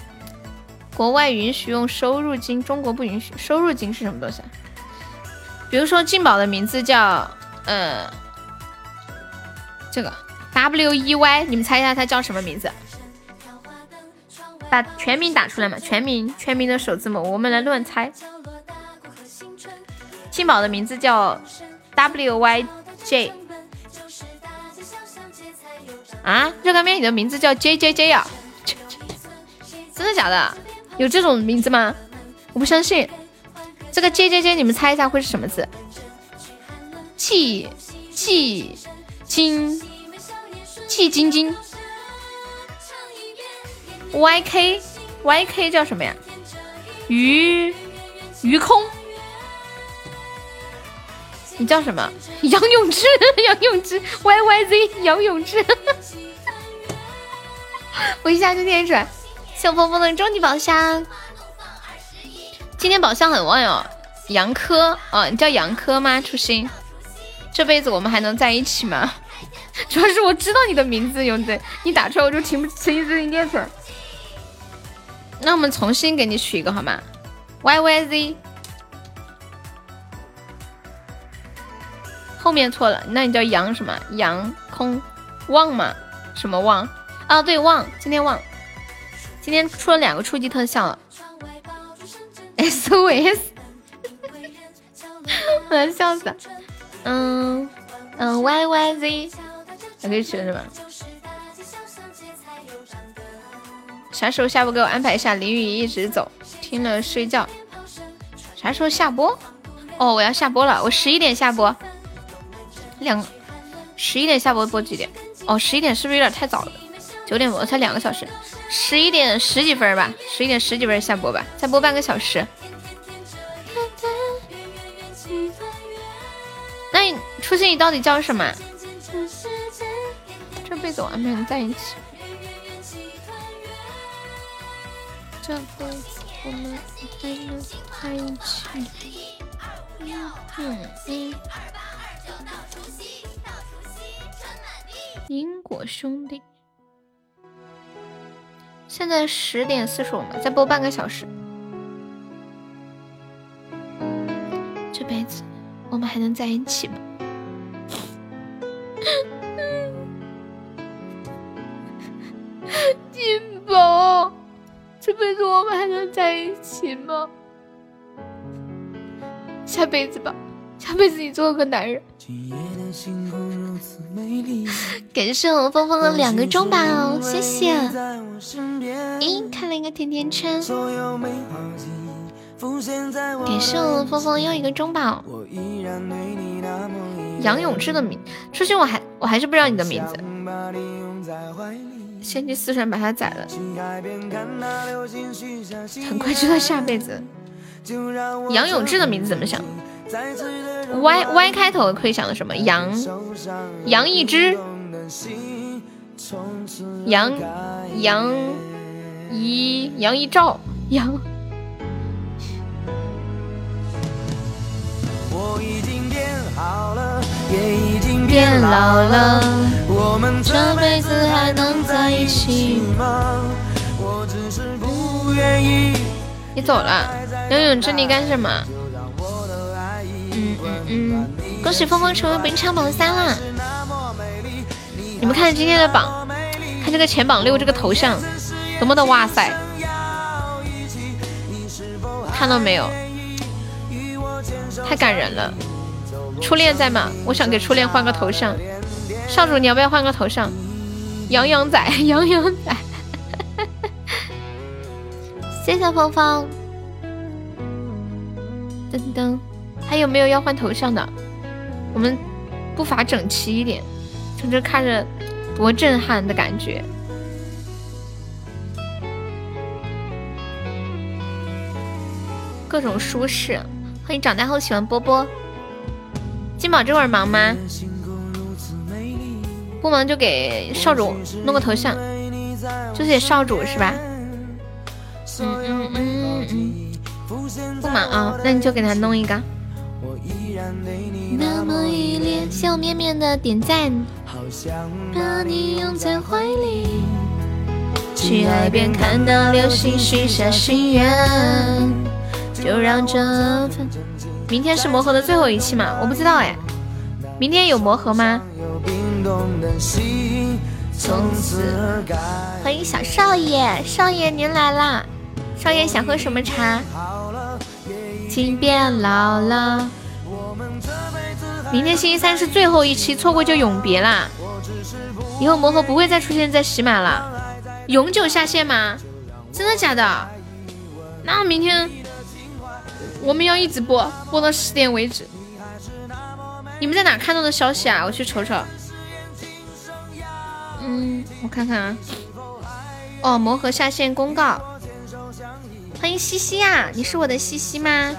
国外允许用收入金，中国不允许。收入金是什么东西？比如说静宝的名字叫呃这个 W E Y，你们猜一下他叫什么名字？把全名打出来嘛，全名全名的首字母，我们来乱猜。静宝的名字叫 W Y J。啊，热干面，你的名字叫 J J J 啊？真的假的？有这种名字吗？我不相信。这个 J J J，你们猜一下会是什么字？季季金季晶晶。Y K Y K 叫什么呀？于于空。你叫什么？杨永志，杨永志。Y Y Z 杨永志。我一下就念出来。谢峰峰的终极宝箱，今天宝箱很旺哟。杨科啊，你叫杨科吗？初心，这辈子我们还能在一起吗？主要是我知道你的名字，勇子，你打出来我就听不清自己念出来。那我们重新给你取一个好吗？Y Y Z，后面错了，那你叫杨什么？杨空旺吗？什么旺？啊，对，旺，今天旺。今天出了两个初级特效了，SOS，我要笑死了。嗯嗯，YYZ，还可以吃是吧？啥时候下播给我安排一下？淋雨一直走，听了睡觉。啥时候下播？哦，我要下播了，我十一点下播。两，十一点下播播几点？哦，十一点是不是有点太早了？九点播才两个小时。十一点十几分吧，十一点十几分下播吧，再播半个小时。那你初心，你到底叫什么？这辈子我还没能在一起。这辈子我们还能在一起。嗯。因果兄弟。现在十点四十五嘛，再播半个小时。这辈子我们还能在一起吗？金宝，这辈子我们还能在一起吗？下辈子吧，下辈子你做个男人。感谢我峰峰的两个中宝，谢谢。咦，开了一个甜甜圈。感谢我峰峰又一个中宝。杨永志的名，初心我还我还是不知道你的名字。先去四川把他宰了，很快就到下辈子。杨永志的名字怎么想？Y Y 开头可以想到什么？杨杨一之，杨杨一杨一照杨。变老了，我们这辈子还能在一起吗？我只是不愿意。你走了，杨永志，你干什么？嗯嗯嗯，恭喜峰峰成为本场榜三啦！你们看今天的榜，看这个前榜六这个头像，多么的哇塞！看到没有？太感人了！初恋在吗？我想给初恋换个头像。少主，你要不要换个头像？洋洋仔，洋洋仔。谢谢芳芳。噔噔，还有没有要换头像的？我们步伐整齐一点，就这看着多震撼的感觉。各种舒适，欢迎长大后喜欢波波。金宝这会儿忙吗？不忙就给少主弄个头像，就写少主是吧？嗯嗯嗯嗯，不忙啊，那你就给他弄一个。那么依恋，谢我面面的点赞。把你拥在怀里，去海边看到流星，许下心愿，就让这份。明天是魔盒的最后一期吗？我不知道哎，明天有魔盒吗？欢迎小少爷，少爷您来啦！少爷想喝什么茶？请变老了。明天星期三是最后一期，错过就永别啦！以后魔盒不会再出现在喜马了，永久下线吗？真的假的？那明天我们要一直播，播到十点为止。你们在哪看到的消息啊？我去瞅瞅。嗯，我看看啊。哦，魔盒下线公告。欢迎西西呀，你是我的西西吗？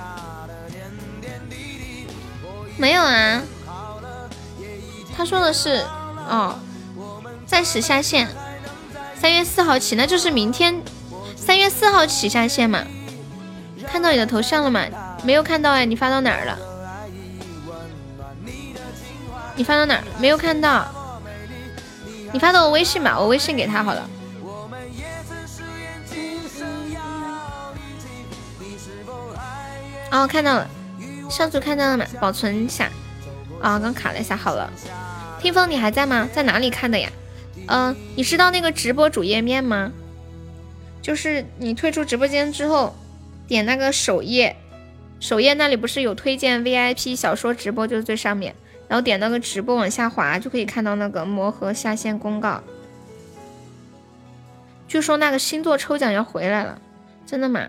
没有啊，他说的是哦，暂时下线，三月四号起，那就是明天，三月四号起下线嘛。看到你的头像了吗？没有看到哎，你发到哪儿了？你发到哪儿？没有看到。你发到我微信吧，我微信给他好了。哦，看到了。上次看到了吗？保存一下。啊，刚卡了一下，好了。听风，你还在吗？在哪里看的呀？嗯，你知道那个直播主页面吗？就是你退出直播间之后，点那个首页，首页那里不是有推荐 VIP 小说直播，就是最上面，然后点那个直播往下滑，就可以看到那个魔盒下线公告。据说那个星座抽奖要回来了，真的吗？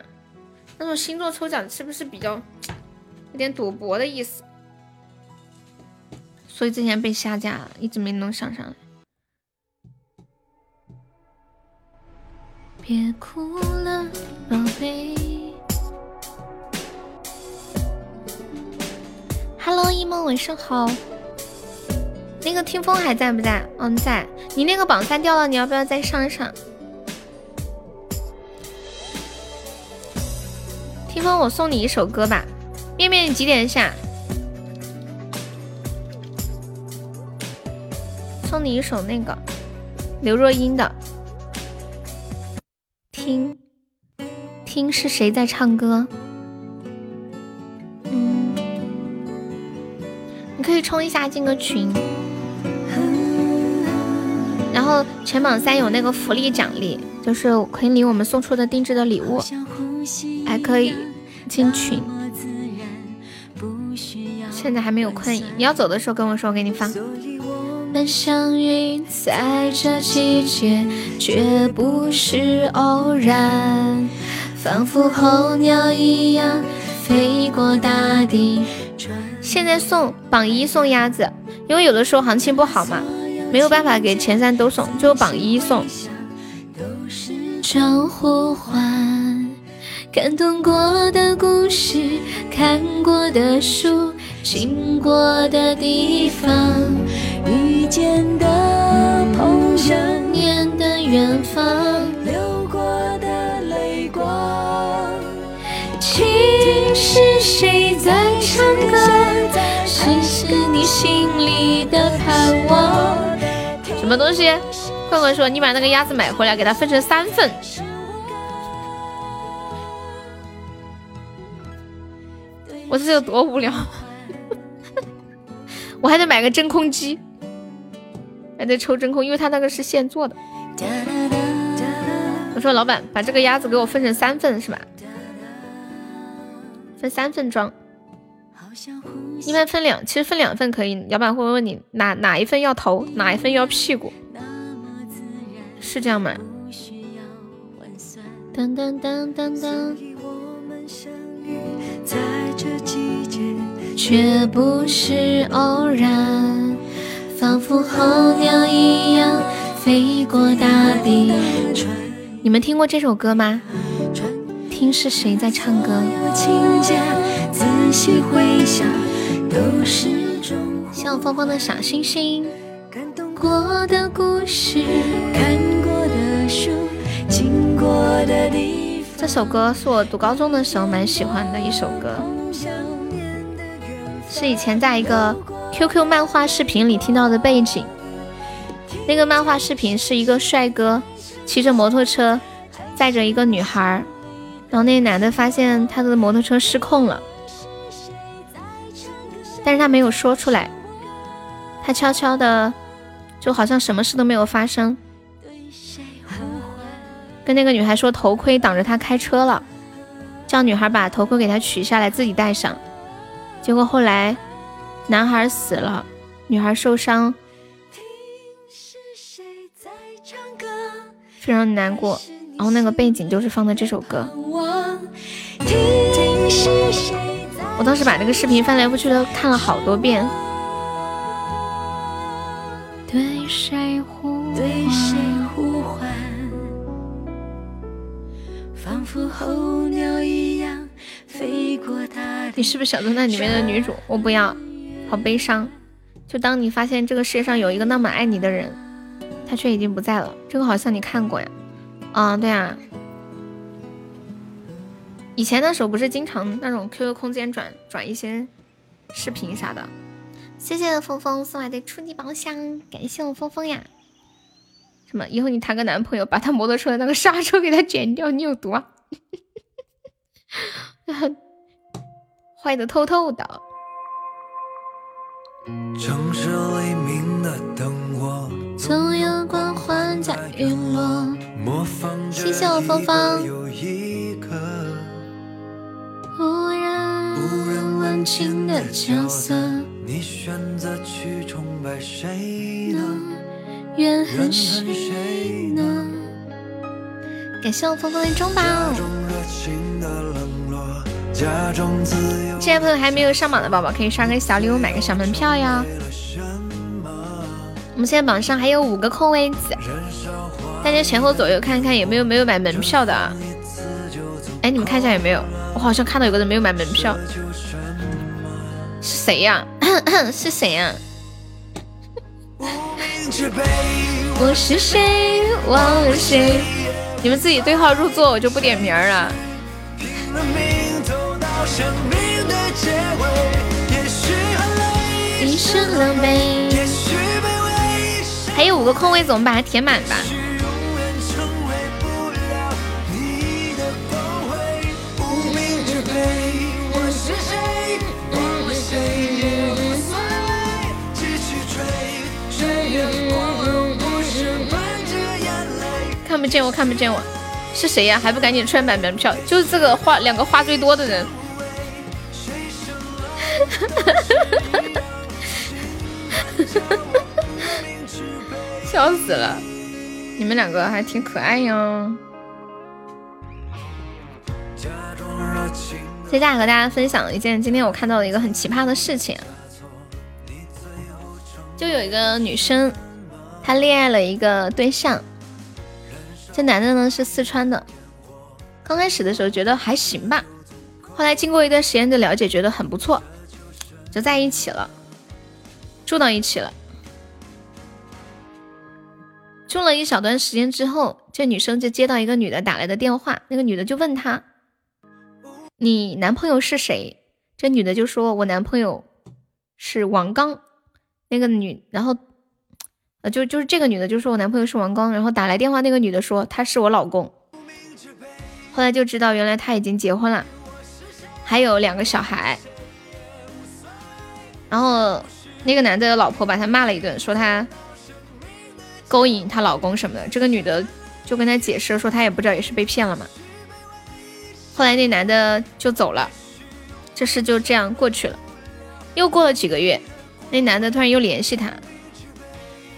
那种星座抽奖是不是比较？有点赌博的意思，所以之前被下架了，一直没能上上来。别哭了，宝贝。Hello，一梦，晚上好。那个听风还在不在？嗯，在。你那个榜三掉了，你要不要再上一上？听风，我送你一首歌吧。面面，你几点下？送你一首那个刘若英的，听听是谁在唱歌？可以冲一下进个群，然后全榜三有那个福利奖励，就是可以领我们送出的定制的礼物，还可以进群。现在还没有困意，你要走的时候跟我说，我给你放。相遇在这季节，绝不是偶然，仿佛候鸟一样飞过大地。现在送榜一送鸭子，因为有的时候行情不好嘛，没有办法给前三都送，就榜一送。招呼唤，感动过的故事，看过的书。经过的地方，遇见的朋友，念的远方，是谁在唱歌？谁是你心里的盼望？什么东西？困困说，你把那个鸭子买回来，给它分成三份。我这有多无聊？我还得买个真空机，还得抽真空，因为他那个是现做的。我说老板，把这个鸭子给我分成三份是吧？分三份装，一般分两，其实分两份可以。老板会问你哪哪一份要头，哪一份要屁股，是这样吗？噔噔噔噔噔。却不是偶然，仿佛候鸟一样飞过大地。你们听过这首歌吗？听是谁在唱歌？像芳芳的小星星。过的故事，看过的书，经过的地方。这首歌是我读高中的时候蛮喜欢的一首歌，是以前在一个 QQ 漫画视频里听到的背景。那个漫画视频是一个帅哥骑着摩托车载着一个女孩。然后那男的发现他的摩托车失控了，但是他没有说出来，他悄悄的，就好像什么事都没有发生，跟那个女孩说头盔挡着他开车了，叫女孩把头盔给他取下来自己戴上，结果后来男孩死了，女孩受伤，非常难过。然后那个背景就是放的这首歌，我当时把那个视频翻来覆去的看了好多遍。对谁呼唤？仿佛候鸟一样飞过大。你是不是小侦探里面的女主？我不要，好悲伤。就当你发现这个世界上有一个那么爱你的人，他却已经不在了。这个好像你看过呀。啊，对啊，以前的时候不是经常那种 QQ 空间转转一些视频啥的。谢谢峰峰送来的初级宝箱，感谢我峰峰呀。什么？以后你谈个男朋友，把他摩托车的那个刹车给他剪掉，你有毒啊！坏的透透的。城市黎明的灯火，总有光环在陨落。谢谢我芳芳。无人无人问津的角色，你选择去崇拜谁呢？怨恨谁呢？感谢我芳芳的中宝。这些朋友还没有上榜的宝宝，可以刷个小礼物，买个小门票呀。我们现在榜上还有五个空位子。大家前后左右看看有没有没有买门票的？哎，你们看一下有没有？我好像看到有个人没有买门票，是谁呀？是谁呀？我是谁？忘了谁？你们自己对号入座，我就不点名了。还有五个空位子，我们把它填满吧。看不见我，看不见我，是谁？呀？还不赶紧出来买门票？就是这个话，两个话最多的人，笑死了！你们两个还挺可爱哟。接下来和大家分享一件今天我看到的一个很奇葩的事情，就有一个女生，她恋爱了一个对象，这男的呢是四川的，刚开始的时候觉得还行吧，后来经过一段时间的了解，觉得很不错，就在一起了，住到一起了，住了一小段时间之后，这女生就接到一个女的打来的电话，那个女的就问她。你男朋友是谁？这女的就说：“我男朋友是王刚。”那个女，然后呃，就就是这个女的就说：“我男朋友是王刚。”然后打来电话那个女的说：“他是我老公。”后来就知道原来他已经结婚了，还有两个小孩。然后那个男的的老婆把他骂了一顿，说他勾引她老公什么的。这个女的就跟他解释说：“她也不知道，也是被骗了嘛。”后来那男的就走了，这事就这样过去了。又过了几个月，那男的突然又联系她，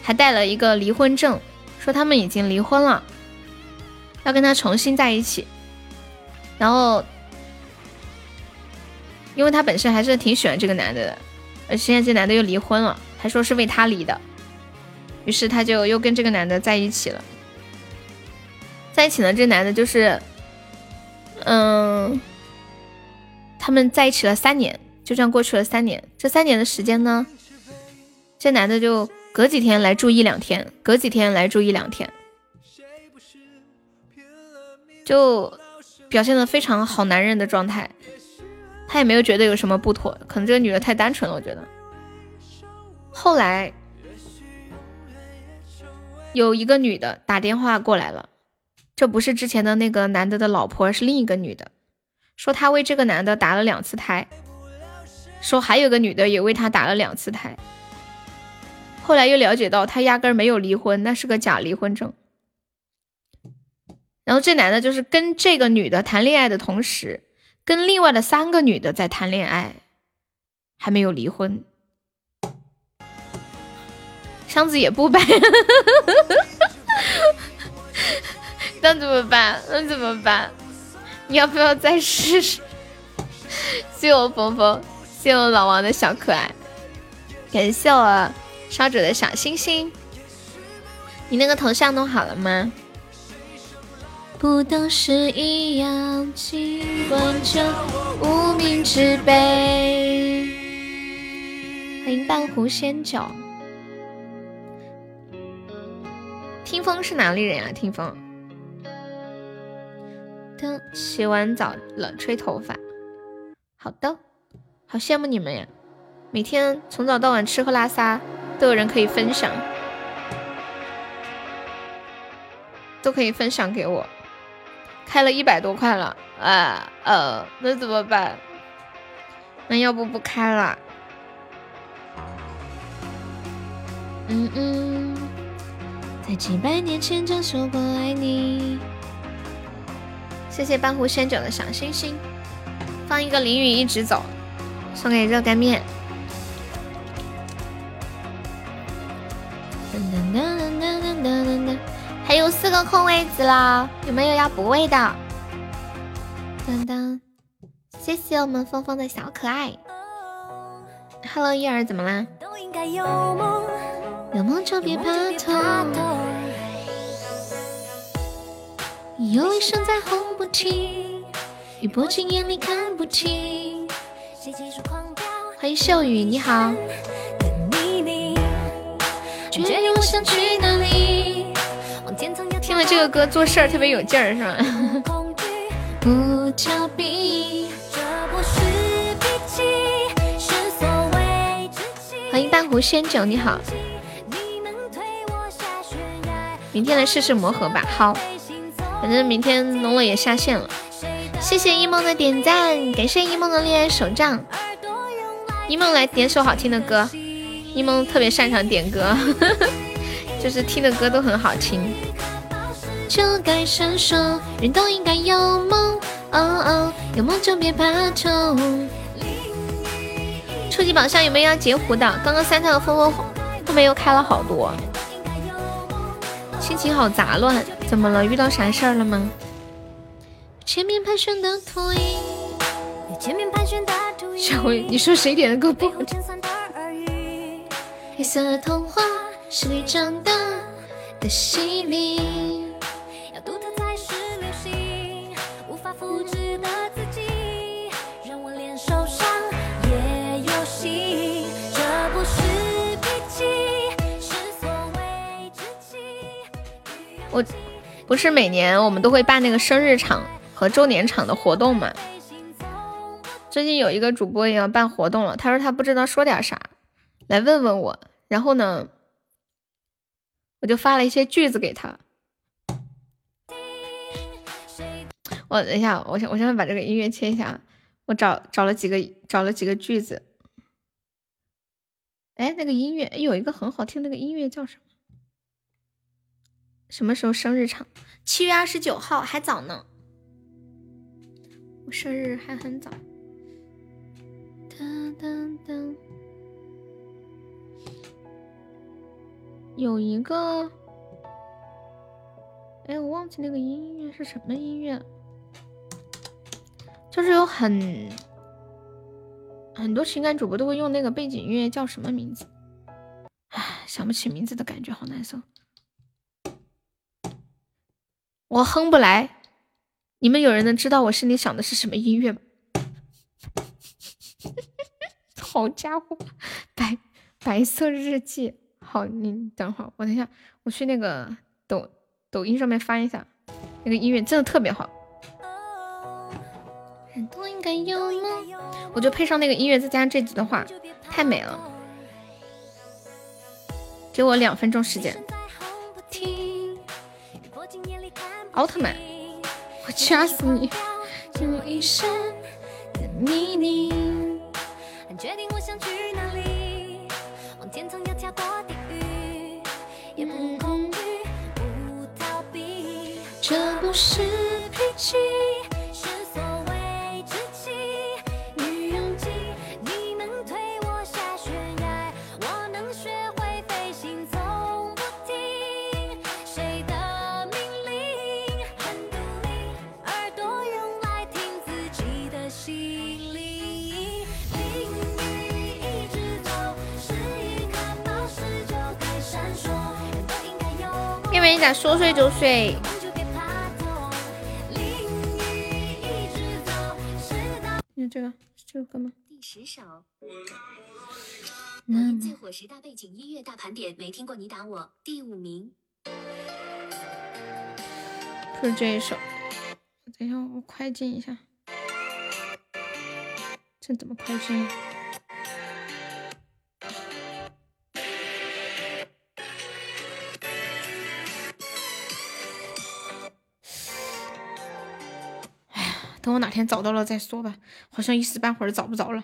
还带了一个离婚证，说他们已经离婚了。要跟他重新在一起。然后，因为他本身还是挺喜欢这个男的的，而现在这男的又离婚了，还说是为他离的，于是他就又跟这个男的在一起了。在一起呢，这男的就是，嗯，他们在一起了三年，就这样过去了三年。这三年的时间呢，这男的就隔几天来住一两天，隔几天来住一两天，就。表现的非常好男人的状态，他也没有觉得有什么不妥，可能这个女的太单纯了，我觉得。后来有一个女的打电话过来了，这不是之前的那个男的的老婆，是另一个女的，说她为这个男的打了两次胎，说还有个女的也为他打了两次胎。后来又了解到他压根没有离婚，那是个假离婚证。然后这男的就是跟这个女的谈恋爱的同时，跟另外的三个女的在谈恋爱，还没有离婚。箱子也不白，那怎么办？那怎么办？你要不要再试试？谢我峰峰，谢我老王的小可爱，感谢我烧煮的小星星。你那个头像弄好了吗？不都是一样，尽管这无名之辈。欢迎半壶仙酒。听风是哪里人呀？听风。等洗完澡了，吹头发。好的，好羡慕你们呀！每天从早到晚吃喝拉撒都有人可以分享，都可以分享给我。开了一百多块了，啊呃，那怎么办？那要不不开了？嗯嗯，在几百年前就说过爱你。谢谢半壶仙酒的小星星，放一个淋雨一直走，送给热干面。还有四个空位子了，有没有要补位的？当当，谢谢我们峰峰的小可爱。Hello，叶儿怎么啦？有梦就别怕痛，有一生再红不停，雨不进眼里看不清。欢迎秀雨，你好。听了这个歌做事儿特别有劲儿，是吧？欢迎半壶仙酒，你好。明天来试试魔盒吧。好，反正明天龙了也下线了。谢谢一梦的点赞，感谢一梦的恋爱手杖。一梦来点首好听的歌，一梦特别擅长点歌，就是听的歌都很好听。就该闪烁，人都应该有梦，哦哦，有梦就别怕痛。初级宝箱有没有要截胡的？刚刚三条风风后面又开了好多，心情好杂乱，怎么了？遇到啥事儿了吗？前面盘旋的秃鹰，小薇，你说谁点的歌不好听？黑色童话是你长大的洗礼。我不是每年我们都会办那个生日场和周年场的活动嘛？最近有一个主播也要办活动了，他说他不知道说点啥，来问问我。然后呢，我就发了一些句子给他。我等一下，我先我先把这个音乐切一下。我找找了几个找了几个句子。哎，那个音乐有一个很好听，那个音乐叫什么？什么时候生日场？七月二十九号，还早呢。我生日还很早。噔噔噔，有一个哎，我忘记那个音乐是什么音乐，就是有很很多情感主播都会用那个背景音乐，叫什么名字？唉，想不起名字的感觉好难受。我哼不来，你们有人能知道我心里想的是什么音乐吗？好家伙，白白色日记。好，你等会儿，我等一下，我去那个抖抖音上面翻一下，那个音乐真的特别好。我就配上那个音乐，再加上这几段话，太美了。给我两分钟时间。奥特曼，我掐死你！用一生的秘密。决定我想去哪里，往天堂要跳过地狱，也不恐惧，不逃避。这不是脾气。说睡就睡？你这个是这个歌吗？第十首。最火十大背景音乐大盘点，没听过你打我第五名。就是这一首。等一下，我快进一下。这怎么快进？等我哪天找到了再说吧，好像一时半会儿找不着了。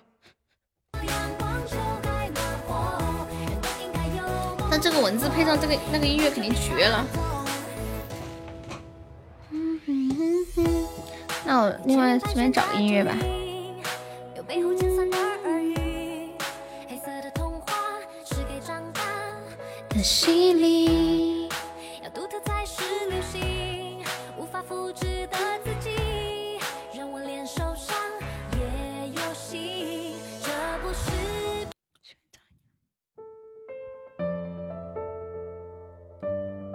但这个文字配上这个那个音乐肯定绝了。那我另外随便找个音乐吧。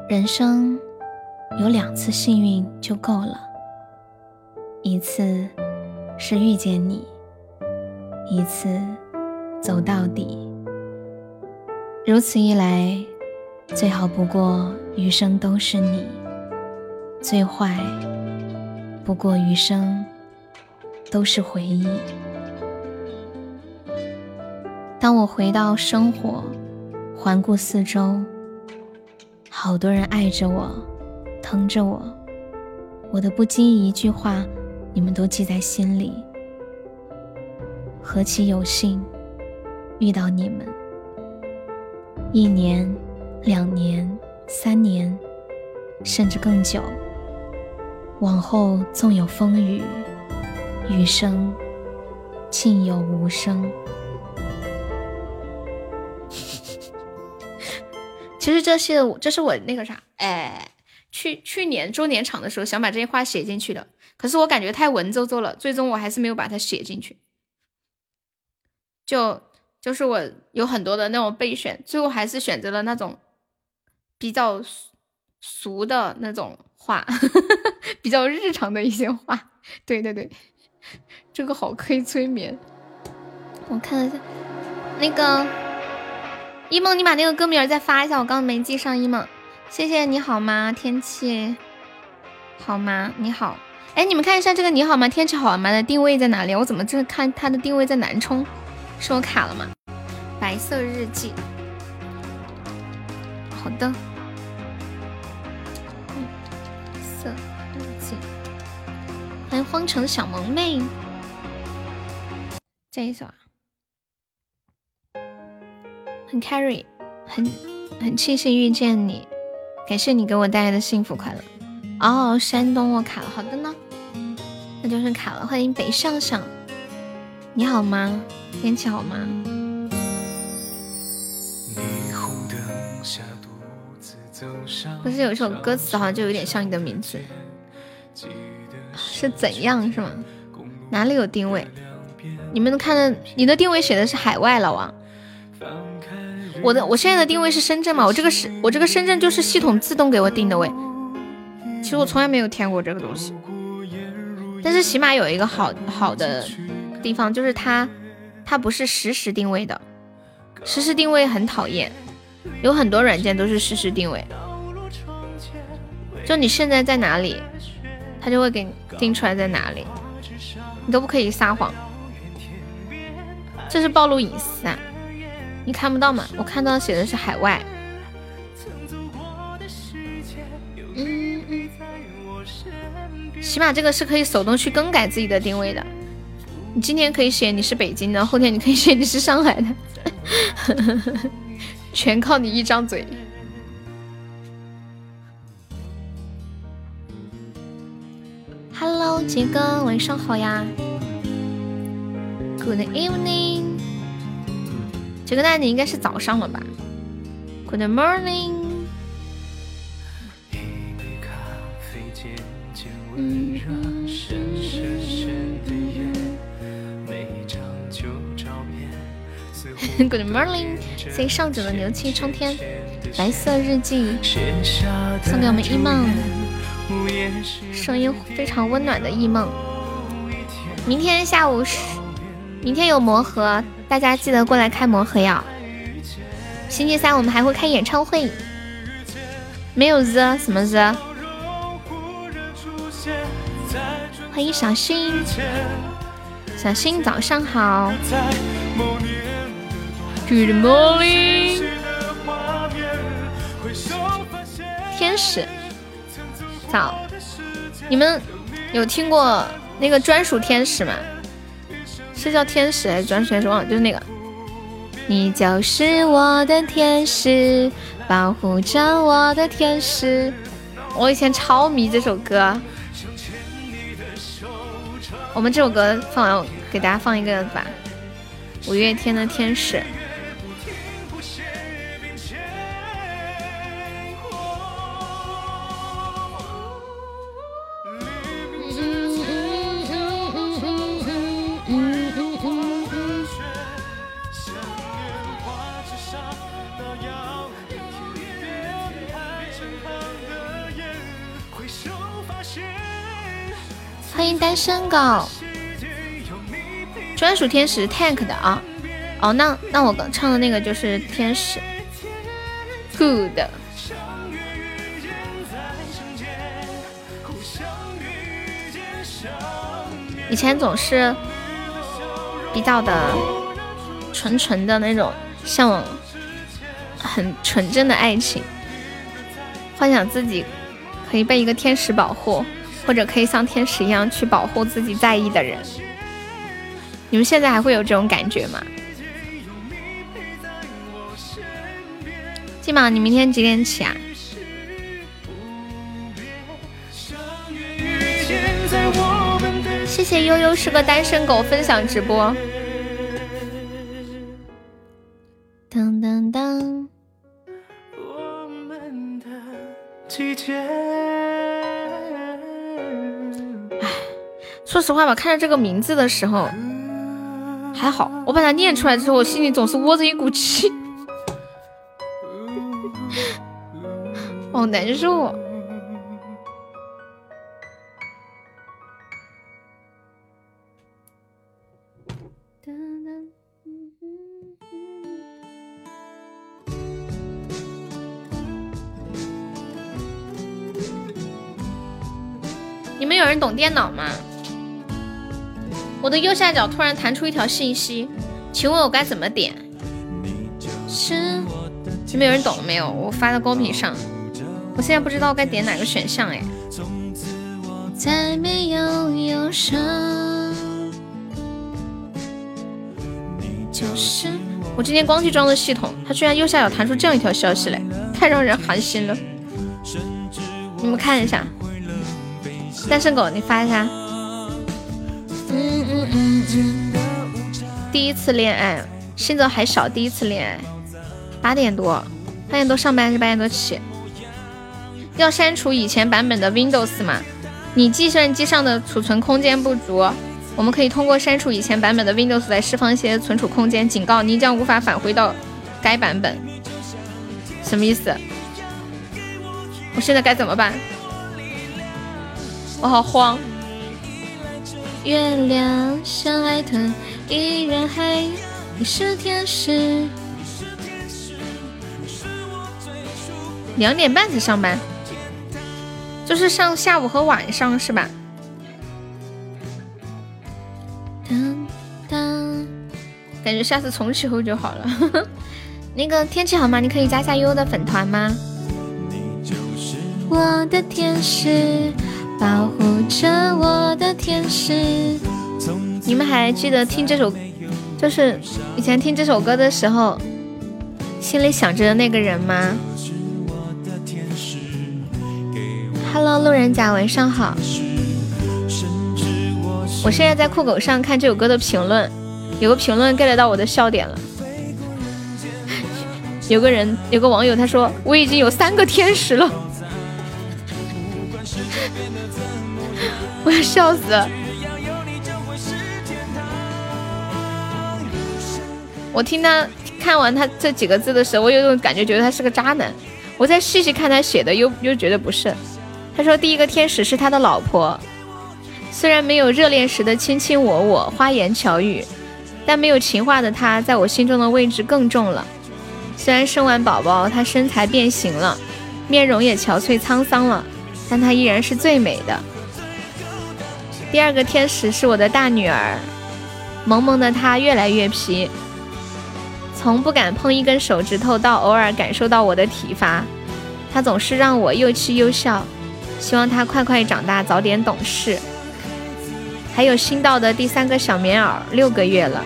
人生有两次幸运就够了，一次是遇见你，一次走到底。如此一来，最好不过余生都是你；最坏不过余生都是回忆。当我回到生活，环顾四周。好多人爱着我，疼着我，我的不经意一句话，你们都记在心里。何其有幸遇到你们！一年、两年、三年，甚至更久。往后纵有风雨，余生尽有无声。其实这些，这是我那个啥，哎，去去年周年场的时候想把这些话写进去的，可是我感觉太文绉绉了，最终我还是没有把它写进去。就就是我有很多的那种备选，最后还是选择了那种比较俗的那种话，比较日常的一些话。对对对，这个好可以催眠。我看一下那个。一梦，你把那个歌名再发一下，我刚刚没记上。一梦，谢谢你好吗？天气好吗？你好，哎，你们看一下这个你好吗？天气好吗的定位在哪里？我怎么这看它的定位在南充？是我卡了吗？白色日记，好的。嗯色日记，欢迎荒城小萌妹，这一首啊。很 carry，很很庆幸遇见你，感谢你给我带来的幸福快乐。哦，山东我卡了，好的呢，那就是卡了。欢迎北上上，你好吗？天气好吗？不是有一首歌词好像就有点像你的名字，是怎样是吗？哪里有定位？你们看的，你的定位写的是海外老王。我的我现在的定位是深圳嘛？我这个是我这个深圳就是系统自动给我定的位。其实我从来没有填过这个东西，但是起码有一个好好的地方，就是它它不是实时定位的，实时定位很讨厌。有很多软件都是实时定位，就你现在在哪里，它就会给你定出来在哪里，你都不可以撒谎，这是暴露隐私啊！你看不到吗？我看到写的是海外。嗯嗯，起码这个是可以手动去更改自己的定位的。你今天可以写你是北京的，后天你可以写你是上海的。全靠你一张嘴。Hello，杰哥，晚上好呀。Good evening，杰哥，那你应该是早上了吧？Good morning。Good morning，谢上九的牛气冲天，白色日记送给我们一梦，声音非常温暖的一梦。明天下午是，明天有魔盒，大家记得过来开魔盒呀。星期三我们还会开演唱会，没有 the 什么 the？欢迎小新，小新早上好。Good morning，天使，早，你们有听过那个专属天使吗？这叫天使还是专属天使？忘了，就是那个。你就是我的天使，保护着我的天使。我以前超迷这首歌。我们这首歌放完，给大家放一个吧，五月天的天使。身高，专属天使 tank 的啊，哦，那那我刚唱的那个就是天使，good。以前总是比较的纯纯的那种向往，很纯真的爱情，幻想自己可以被一个天使保护。或者可以像天使一样去保护自己在意的人，你们现在还会有这种感觉吗？金宝，你明天几点起啊？谢谢悠悠是个单身狗分享直播。当当当。说实话吧，看着这个名字的时候还好，我把它念出来之后，我心里总是窝着一股气，好难受。你们有人懂电脑吗？我的右下角突然弹出一条信息，请问我该怎么点？是，你们有人懂了没有？我发在公屏上，我现在不知道该点哪个选项哎。再没有忧伤，就是我今天刚去装的系统，它居然右下角弹出这样一条消息来，太让人寒心了。你们看一下，单身狗，你发一下。第一次恋爱，现在还少。第一次恋爱，八点多，八点多上班还是八点多起？要删除以前版本的 Windows 吗？你计算机上的储存空间不足，我们可以通过删除以前版本的 Windows 来释放一些存储空间。警告，你将无法返回到该版本。什么意思？我现在该怎么办？我好慌。月亮像海豚，依然还你是天使。两点半才上班，就是上下午和晚上是吧？当当，感觉下次重启后就好了。那个天气好吗？你可以加下悠悠的粉团吗？我的天使。保护着我的天使。你们还记得听这首，就是以前听这首歌的时候，心里想着的那个人吗？Hello，路人甲，晚上好。我现在在酷狗上看这首歌的评论，有个评论 get 到我的笑点了。有个人，有个网友他说，我已经有三个天使了。我要笑死了！我听他看完他这几个字的时候，我有种感觉，觉得他是个渣男。我再细细看他写的，又又觉得不是。他说第一个天使是他的老婆，虽然没有热恋时的卿卿我我、花言巧语，但没有情话的他，在我心中的位置更重了。虽然生完宝宝，他身材变形了，面容也憔悴沧桑了，但她依然是最美的。第二个天使是我的大女儿，萌萌的她越来越皮，从不敢碰一根手指头到偶尔感受到我的体罚，她总是让我又气又笑。希望她快快长大，早点懂事。还有新到的第三个小棉袄，六个月了，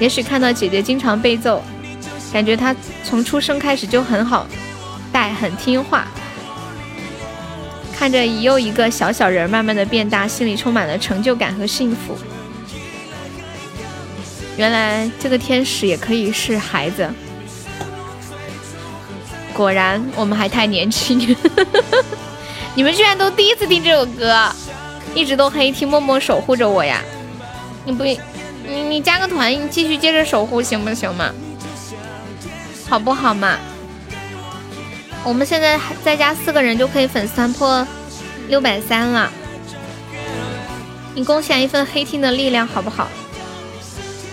也许看到姐姐经常被揍，感觉她从出生开始就很好带，很听话。看着一又一个小小人慢慢的变大，心里充满了成就感和幸福。原来这个天使也可以是孩子，果然我们还太年轻。你们居然都第一次听这首歌，一直都黑听，默默守护着我呀！你不，你你加个团，你继续接着守护行不行嘛？好不好嘛？我们现在再加四个人就可以粉丝团破六百三了，你贡献一份黑厅的力量好不好？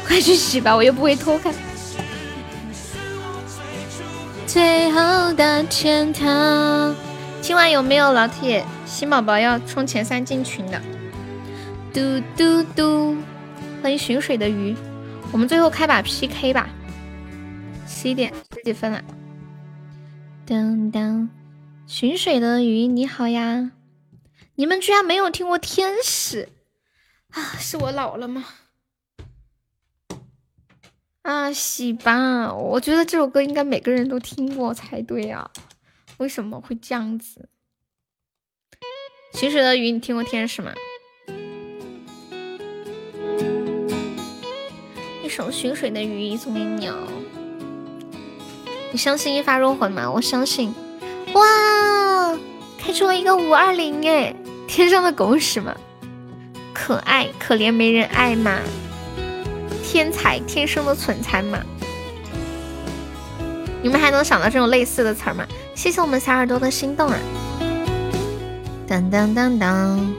快去洗吧，我又不会偷看。最后的天堂，今晚有没有老铁新宝宝要冲前三进群的？嘟嘟嘟，欢迎寻水的鱼，我们最后开把 PK 吧。十一点十几分了。当当，寻水的鱼你好呀！你们居然没有听过天使啊？是我老了吗？啊，洗吧！我觉得这首歌应该每个人都听过才对啊，为什么会这样子？寻水的鱼，你听过天使吗？一首寻水的鱼送给你哦。你相信一发入魂吗？我相信。哇，开出了一个五二零哎，天上的狗屎吗？可爱可怜没人爱嘛？天才天生的蠢材嘛？你们还能想到这种类似的词吗？谢谢我们小耳朵的心动啊！当当当当，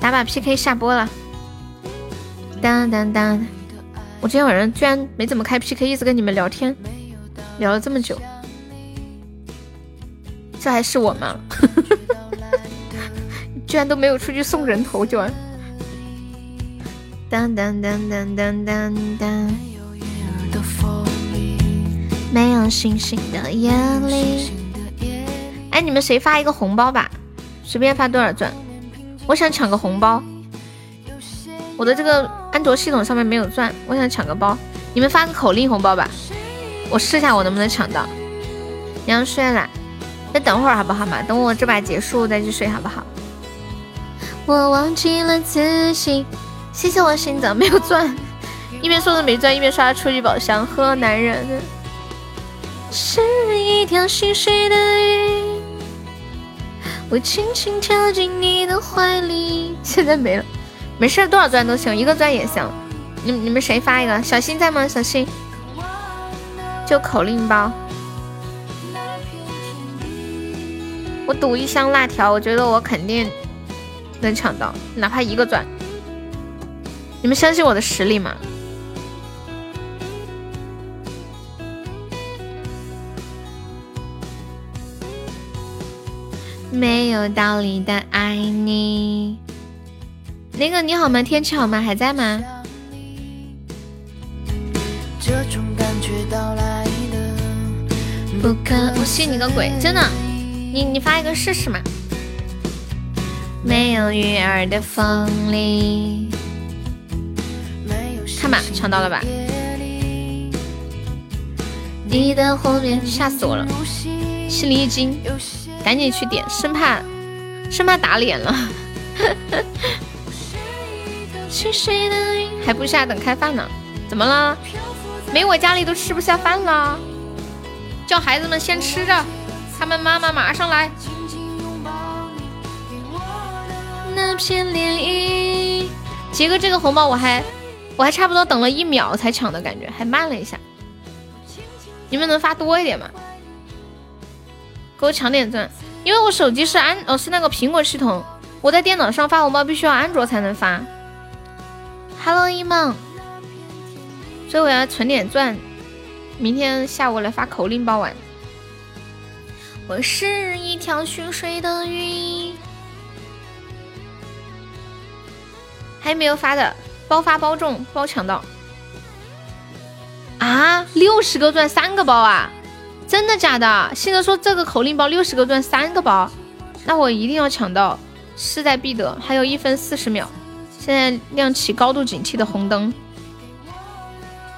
打把 PK 下播了。当当当。我今天晚上居然没怎么开 PK，一直跟你们聊天，聊了这么久，这还是我吗？居然都没有出去送人头，就。当当当当当当当。没有星星的夜里。哎，你们谁发一个红包吧？随便发多少钻？我想抢个红包。我的这个安卓系统上面没有钻，我想抢个包，你们发个口令红包吧，我试一下我能不能抢到。你要睡了，再等会儿好不好嘛？等我这把结束再去睡好不好？我忘记了自己，谢谢我心脏没有钻，一边说着没钻，一边刷初级宝箱，呵，男人。是一条心碎的鱼，我轻轻跳进你的怀里。现在没了，没事，多少钻都行，一个钻也行。你你们谁发一个？小新在吗？小新，就口令包。我赌一箱辣条，我觉得我肯定能抢到，哪怕一个钻。你们相信我的实力吗？没有道理的爱你。那个你好吗？天气好吗？还在吗？不可，我信你个鬼！真的，你你发一个试试嘛。没有鱼儿的风里，看吧，抢到了吧？你的后面吓死我了，心里一惊。赶紧去点，生怕生怕打脸了。是谁的还不下等开饭呢？怎么了？没我家里都吃不下饭了。叫孩子们先吃着，他们妈妈马上来。那片涟漪，杰哥这个红包我还我还差不多等了一秒才抢的感觉，还慢了一下。你们能发多一点吗？给我抢点钻，因为我手机是安，哦是那个苹果系统，我在电脑上发红包必须要安卓才能发。Hello，一梦，所以我要存点钻，明天下午来发口令包玩。我是一条寻水的鱼，还没有发的，包发包中，包抢到。啊，六十个钻三个包啊！真的假的？现在说这个口令包六十个钻三个包，那我一定要抢到，势在必得。还有一分四十秒，现在亮起高度警惕的红灯。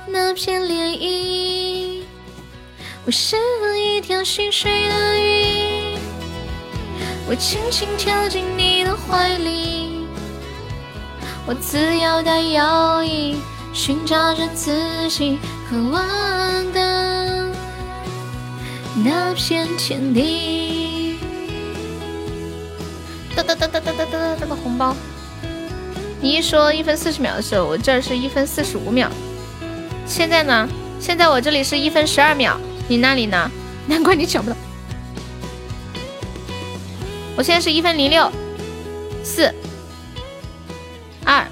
那片涟漪，我是一条心碎的鱼，我轻轻跳进你的怀里，我自由的游弋，寻找着自己渴望的。那片天地，哒哒哒哒哒哒哒，这个红包。你一说一分四十秒的时候，我这儿是一分四十五秒。现在呢？现在我这里是一分十二秒。你那里呢？难怪你抢不到。我现在是一分零六四二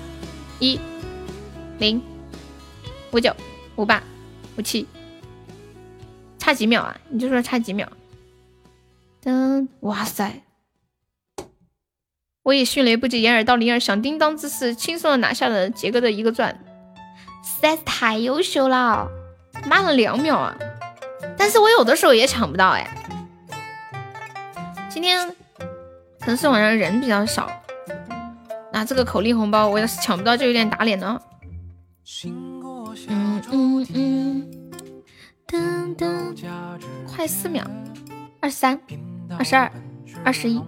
一零五九五八五七。差几秒啊？你就说差几秒。噔，哇塞！我以迅雷不及掩耳盗铃儿响叮当之势，轻松的拿下了杰哥的一个钻，实在是太优秀了，慢了两秒啊！但是我有的时候也抢不到哎。今天可能是晚上人比较少，拿这个口令红包，我要是抢不到就有点打脸了。嗯嗯嗯。噔噔，快四秒，二三，二十二，二十一，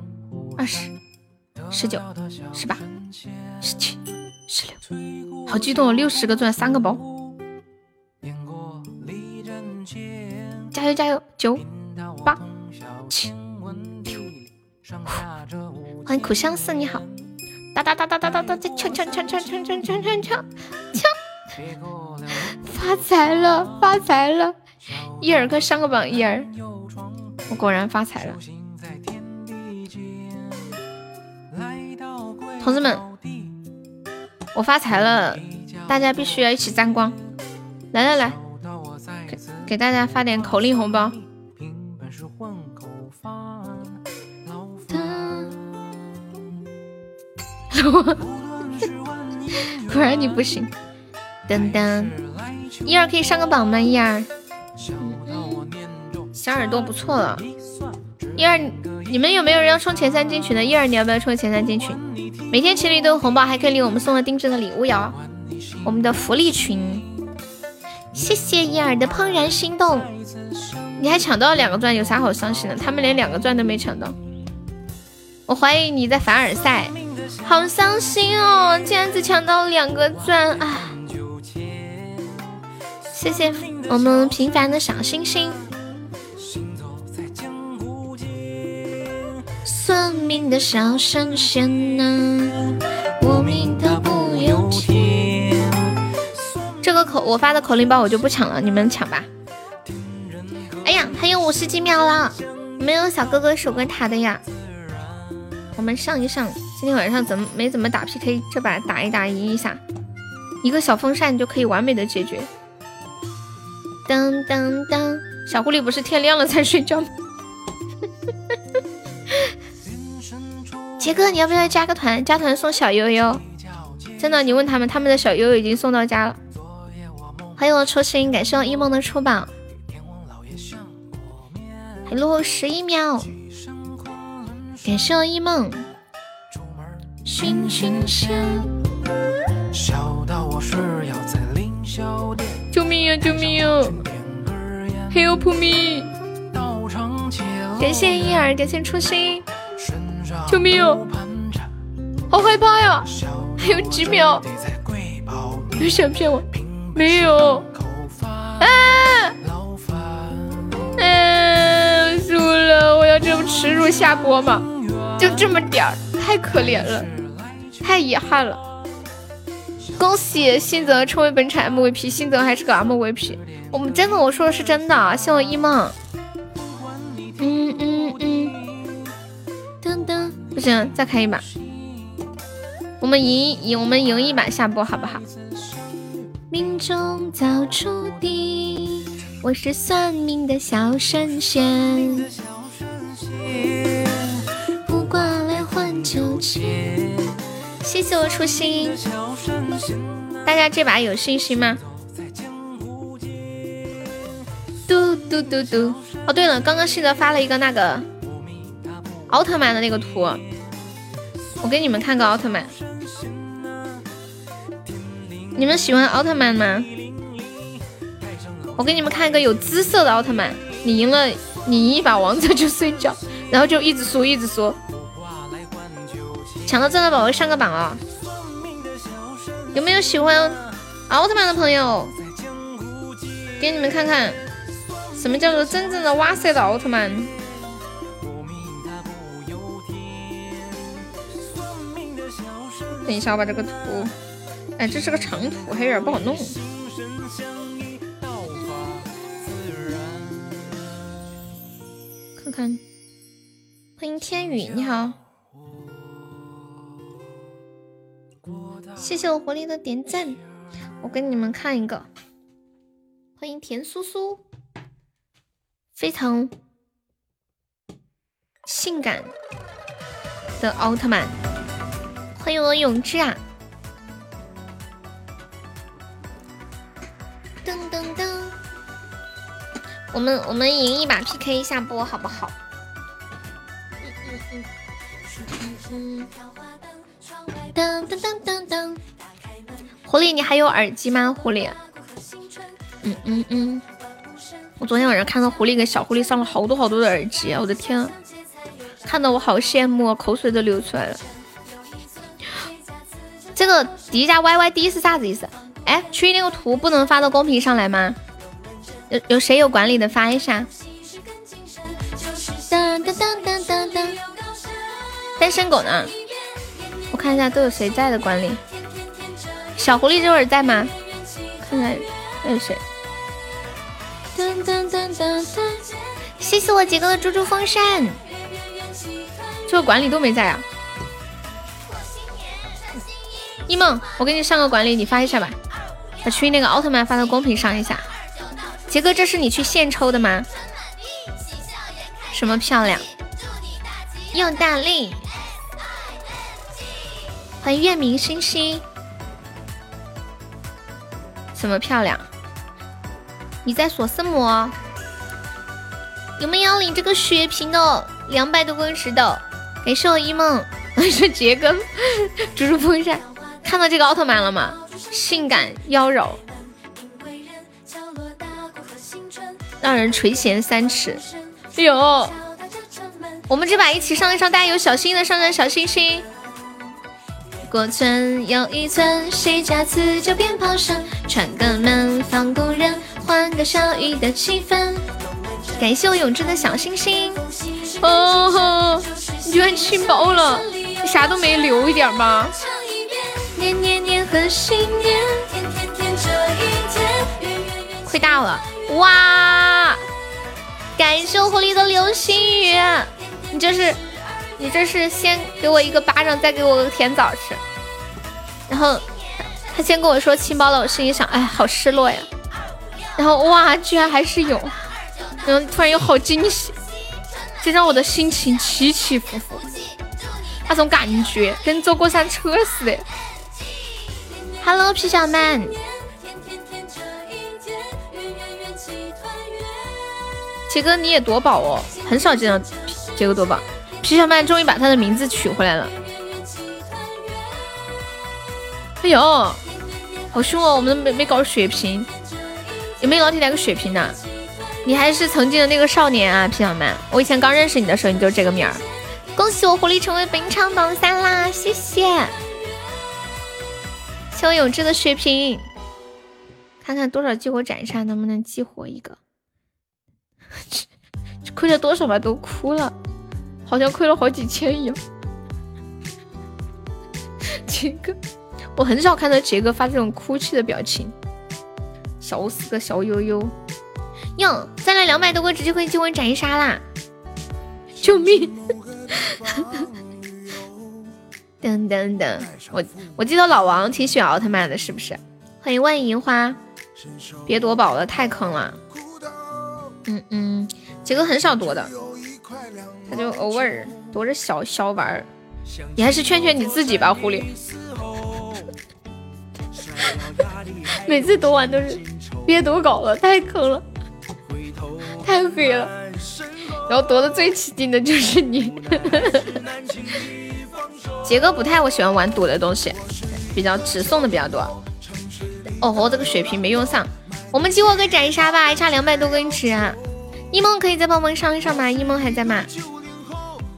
二十，十九，十八，十七，十六，好激动哦！六十个钻，三个包，加油加油！九八七六，欢迎苦相思，你好！哒哒哒哒哒哒哒，抢抢抢抢抢抢抢抢抢！发财了，发财了！一儿哥上个榜，一儿，我果然发财了。同志们，我发财了，大家必须要一起沾光。来来来，给给大家发点口令红包。果然你不行。噔噔，一二可以上个榜吗？一二。小耳朵不错了，一二，你们有没有人要冲前三进群的？一二，你要不要冲前三进群？每天群里都有红包，还可以领我们送的定制的礼物哟。我们的福利群，谢谢一二的怦然心动。你还抢到两个钻，有啥好伤心的？他们连两个钻都没抢到。我怀疑你在凡尔赛，好伤心哦，竟然只抢到两个钻啊！谢谢我们平凡的小星星。命的小神仙呐，我命他不由天。这个口我发的口令包我就不抢了，你们抢吧。哎呀，还有五十几秒了，没有小哥哥守个塔的呀？我们上一上，今天晚上怎么没怎么打 PK？这把打一打赢一下，一个小风扇就可以完美的解决。当当当，小狐狸不是天亮了才睡觉吗？杰哥，你要不要加个团？加团送小悠悠，真的，你问他们，他们的小悠悠已经送到家了。欢迎我初心，感谢我一梦的出宝。还落后十一秒，感谢我一梦。救命呀！救命呀！Help me！感谢一儿，感谢初心。救命哦！好害怕呀！还有几秒，别想骗我，没有。嗯，输了！我要这么耻辱下播吗？就这么点儿，太可怜了，太遗憾了。恭喜新泽成为本场 MVP，新泽还是个 MVP。我们真的，我说的是真的。谢我一梦。嗯嗯嗯。不行，再开一把。我们赢赢，我们赢一把下播好不好？命中早注定。我是算命的小神仙，不挂来换酒钱。谢谢我初心，大家这把有信心吗？嘟嘟嘟嘟。哦，对了，刚刚西泽发了一个那个奥特曼的那个图，我给你们看个奥特曼。你们喜欢奥特曼吗？我给你们看一个有姿色的奥特曼，你赢了，你赢一把王者就睡觉，然后就一直输一直输，抢到真的宝宝上个榜啊！有没有喜欢奥特曼的朋友？给你们看看，什么叫做真正的哇塞的奥特曼？等一下，我把这个图，哎，这是个长图，还有点不好弄。看看，欢迎天宇，你好，谢谢我狐狸的点赞。我给你们看一个，欢迎田苏苏，非常性感的奥特曼。欢迎我永志啊！噔噔噔。我们我们赢一把 PK 一下播好不好？噔噔噔噔噔。狐狸，你还有耳机吗？狐狸。嗯嗯嗯。我昨天晚上看到狐狸给小狐狸上了好多好多的耳机，我的天，看得我好羡慕，口水都流出来了。这个迪迦 YYD 是啥子意思？哎，群那个图不能发到公屏上来吗？有有谁有管理的发一下？单身狗呢？我看一下都有谁在的管理。小狐狸这会儿在吗？看看还有谁？噔噔噔噔噔。谢谢我杰哥的猪猪风扇。这个管理都没在啊。一梦，我给你上个管理，你发一下吧。把群那个奥特曼发到公屏上一下。杰哥，这是你去现抽的吗？什么漂亮？又大力！欢迎月明星星。什么漂亮？你在锁什么？有没有领这个血瓶的？两百多根石头。感谢我一梦。我 说杰哥，猪猪风扇，看到这个奥特曼了吗？性感妖娆。让人垂涎三尺。有，我们这把一起上一上，大家有小心的上上小心心。过村又一村，谁家辞旧鞭炮声？串个门，放工人，换个小雨的气氛。感谢我永志的小星星。哦吼，你居然清包了，你啥都没留一点吗？年年年和新年，天天天这一天亏大了，哇！感谢狐狸的流星雨，你这是，你这是先给我一个巴掌，再给我个甜枣吃，然后他先跟我说清包了，我心里想，哎，好失落呀。然后哇，居然还是有，然后突然又好惊喜，这让我的心情起起伏伏，那种感觉跟坐过山车似的。Hello，皮小曼，杰哥你也夺宝哦，很少见到杰哥夺宝。皮小曼终于把他的名字取回来了。哎呦，好凶哦！我们没没搞血瓶。有没有老铁来个血瓶呢？你还是曾经的那个少年啊，皮小曼！我以前刚认识你的时候，你就这个名儿。恭喜我狐狸成为本场榜三啦！谢谢，谢我永志的血瓶，看看多少激活斩杀能不能激活一个？亏了多少吧？都哭了，好像亏了好几千一样。杰哥，我很少看到杰哥发这种哭泣的表情。笑死个小悠悠哟！再来两百多个直接可以激活斩杀啦！救命！噔噔噔！我我记得老王挺喜欢奥特曼的，是不是？欢迎万银花，别夺宝了，太坑了。嗯嗯，杰哥很少夺的，他就偶尔夺着小小玩儿。你还是劝劝你自己吧，狐狸。每次夺完都是。别夺稿了，太坑了，太黑了。然后夺的最起劲的就是你。杰哥不太我喜欢玩赌的东西，比较直送的比较多。哦吼，这个血瓶没用上，我们激活个斩杀吧，还差两百多根纸啊。一梦可以再帮忙上一上吗？一梦还在吗？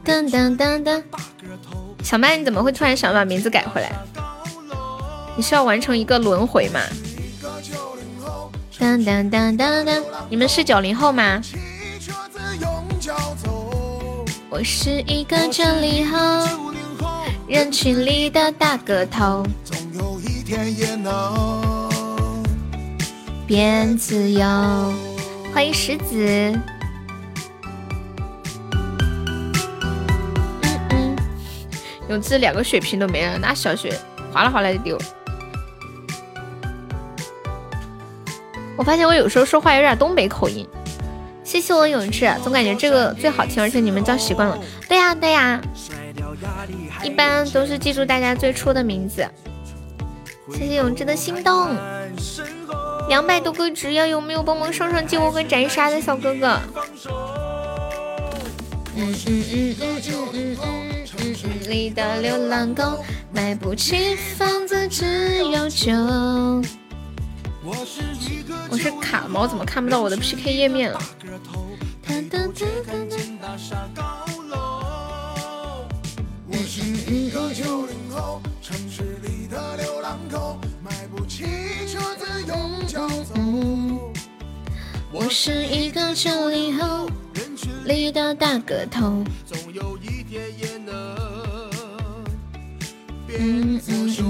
噔噔噔噔。小麦你怎么会突然想把名字改回来？你是要完成一个轮回吗？噔噔噔噔噔，你们是九零后吗？我是一个九零后，人群里的大个头，总有一天也能变自由。欢迎石子。嗯嗯，永志两个血瓶都没了，那小血哗啦哗啦的丢。我发现我有时候说话有点东北口音，谢谢我永志，总感觉这个最好听，而且你们叫习惯了。对呀对呀，一般都是记住大家最初的名字。谢谢永志的心动，两百多个值，要有没有帮忙上上激活跟斩杀的小哥哥？嗯嗯嗯嗯嗯嗯嗯嗯，里的流浪狗买不起房子，只有酒。我是卡吗？怎么看不到我的 PK 页面了？我是一个九零后，城市里的流浪狗，买不起车子用脚走。我是一个九零后，人群里的大个头，总有一天也能变自主。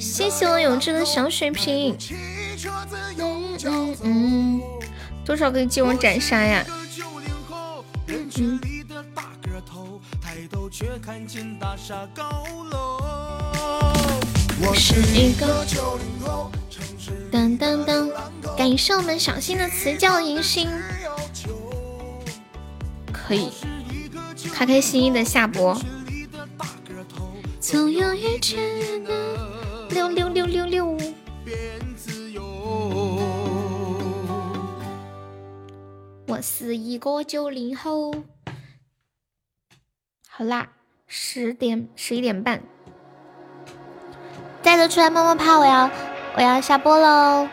谢谢我永志的小水瓶。嗯嗯，多少个借我斩杀呀？人群里抬头却看见大厦高楼我是一个九零后。当当当，感谢我们小新的辞教银星。可以，开开心心的下播。总有一天六六六六六。我是一个九零后。好啦，十点十一点半，带着出来冒冒泡，我要我要下播喽。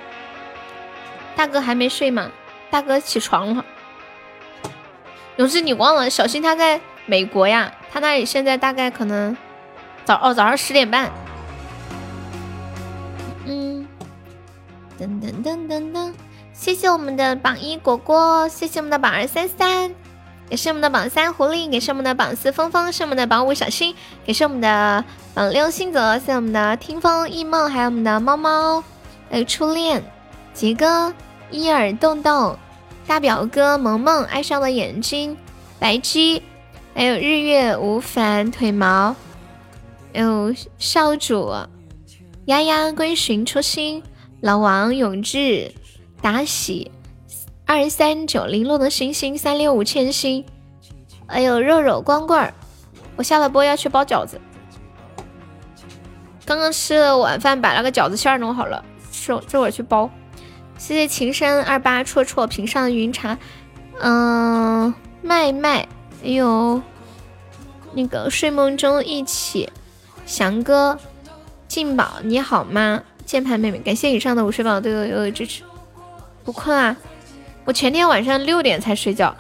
大哥还没睡吗？大哥起床了。勇士，你忘了小新他在美国呀？他那里现在大概可能。早哦，早上十点半。嗯，噔噔噔噔噔，谢谢我们的榜一果果，谢谢我们的榜二三三，也是我们的榜三狐狸，也是我们的榜四峰峰，是我们的榜五小新，也是我们的榜六星泽，谢我们的听风忆梦，还有我们的猫猫，还有初恋杰哥，伊尔洞洞，大表哥萌萌，爱上了眼睛，白鸡，还有日月无凡，腿毛，还有少主，丫丫归寻初心，老王永志，达喜。二三九零落的星星，三六五千星。哎呦，肉肉光棍儿，我下了播要去包饺子。刚刚吃了晚饭，把那个饺子馅儿弄好了，这这会儿去包。谢谢情深二八绰绰屏上的云茶。嗯，麦麦，哎呦，那个睡梦中一起，翔哥，静宝你好吗？键盘妹妹，感谢以上的午睡宝对我的支持。不困啊？我前天晚上六点才睡觉，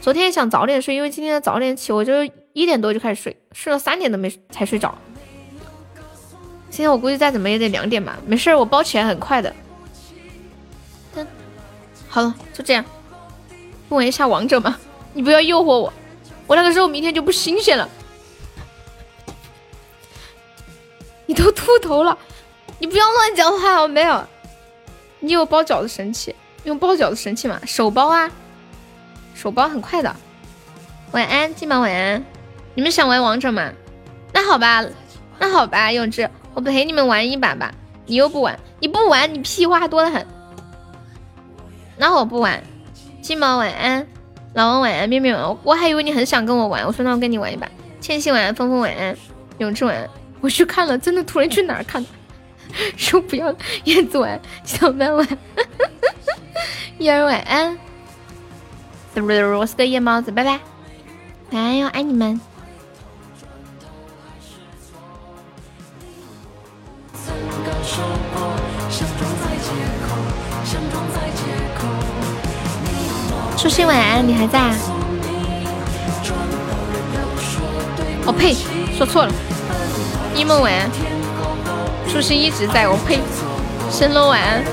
昨天想早点睡，因为今天早点起，我就一点多就开始睡，睡了三点都没才睡着。今天我估计再怎么也得两点吧，没事，我包起来很快的。好了，就这样，玩一下王者嘛，你不要诱惑我，我那个时候明天就不新鲜了。你都秃头了，你不要乱讲话我没有？你有包饺子神器？用包饺子神器嘛，手包啊，手包很快的。晚安，今晚晚安。你们想玩王者吗？那好吧，那好吧，永志，我陪你们玩一把吧。你又不玩，你不玩，你屁话多的很。那我不玩。金毛晚安，老王晚安，面面晚安。我还以为你很想跟我玩，我说那我跟你玩一把。千玺晚安，峰峰晚安，永志晚安。我去看了，真的突然去哪儿看？说不要燕子晚，小班晚。叶儿晚安，我是个夜猫子，拜拜，晚安哟，爱你们。初心晚安，你还在？哦呸，说错了。一梦晚安，初心一直在。我呸，神龙晚安。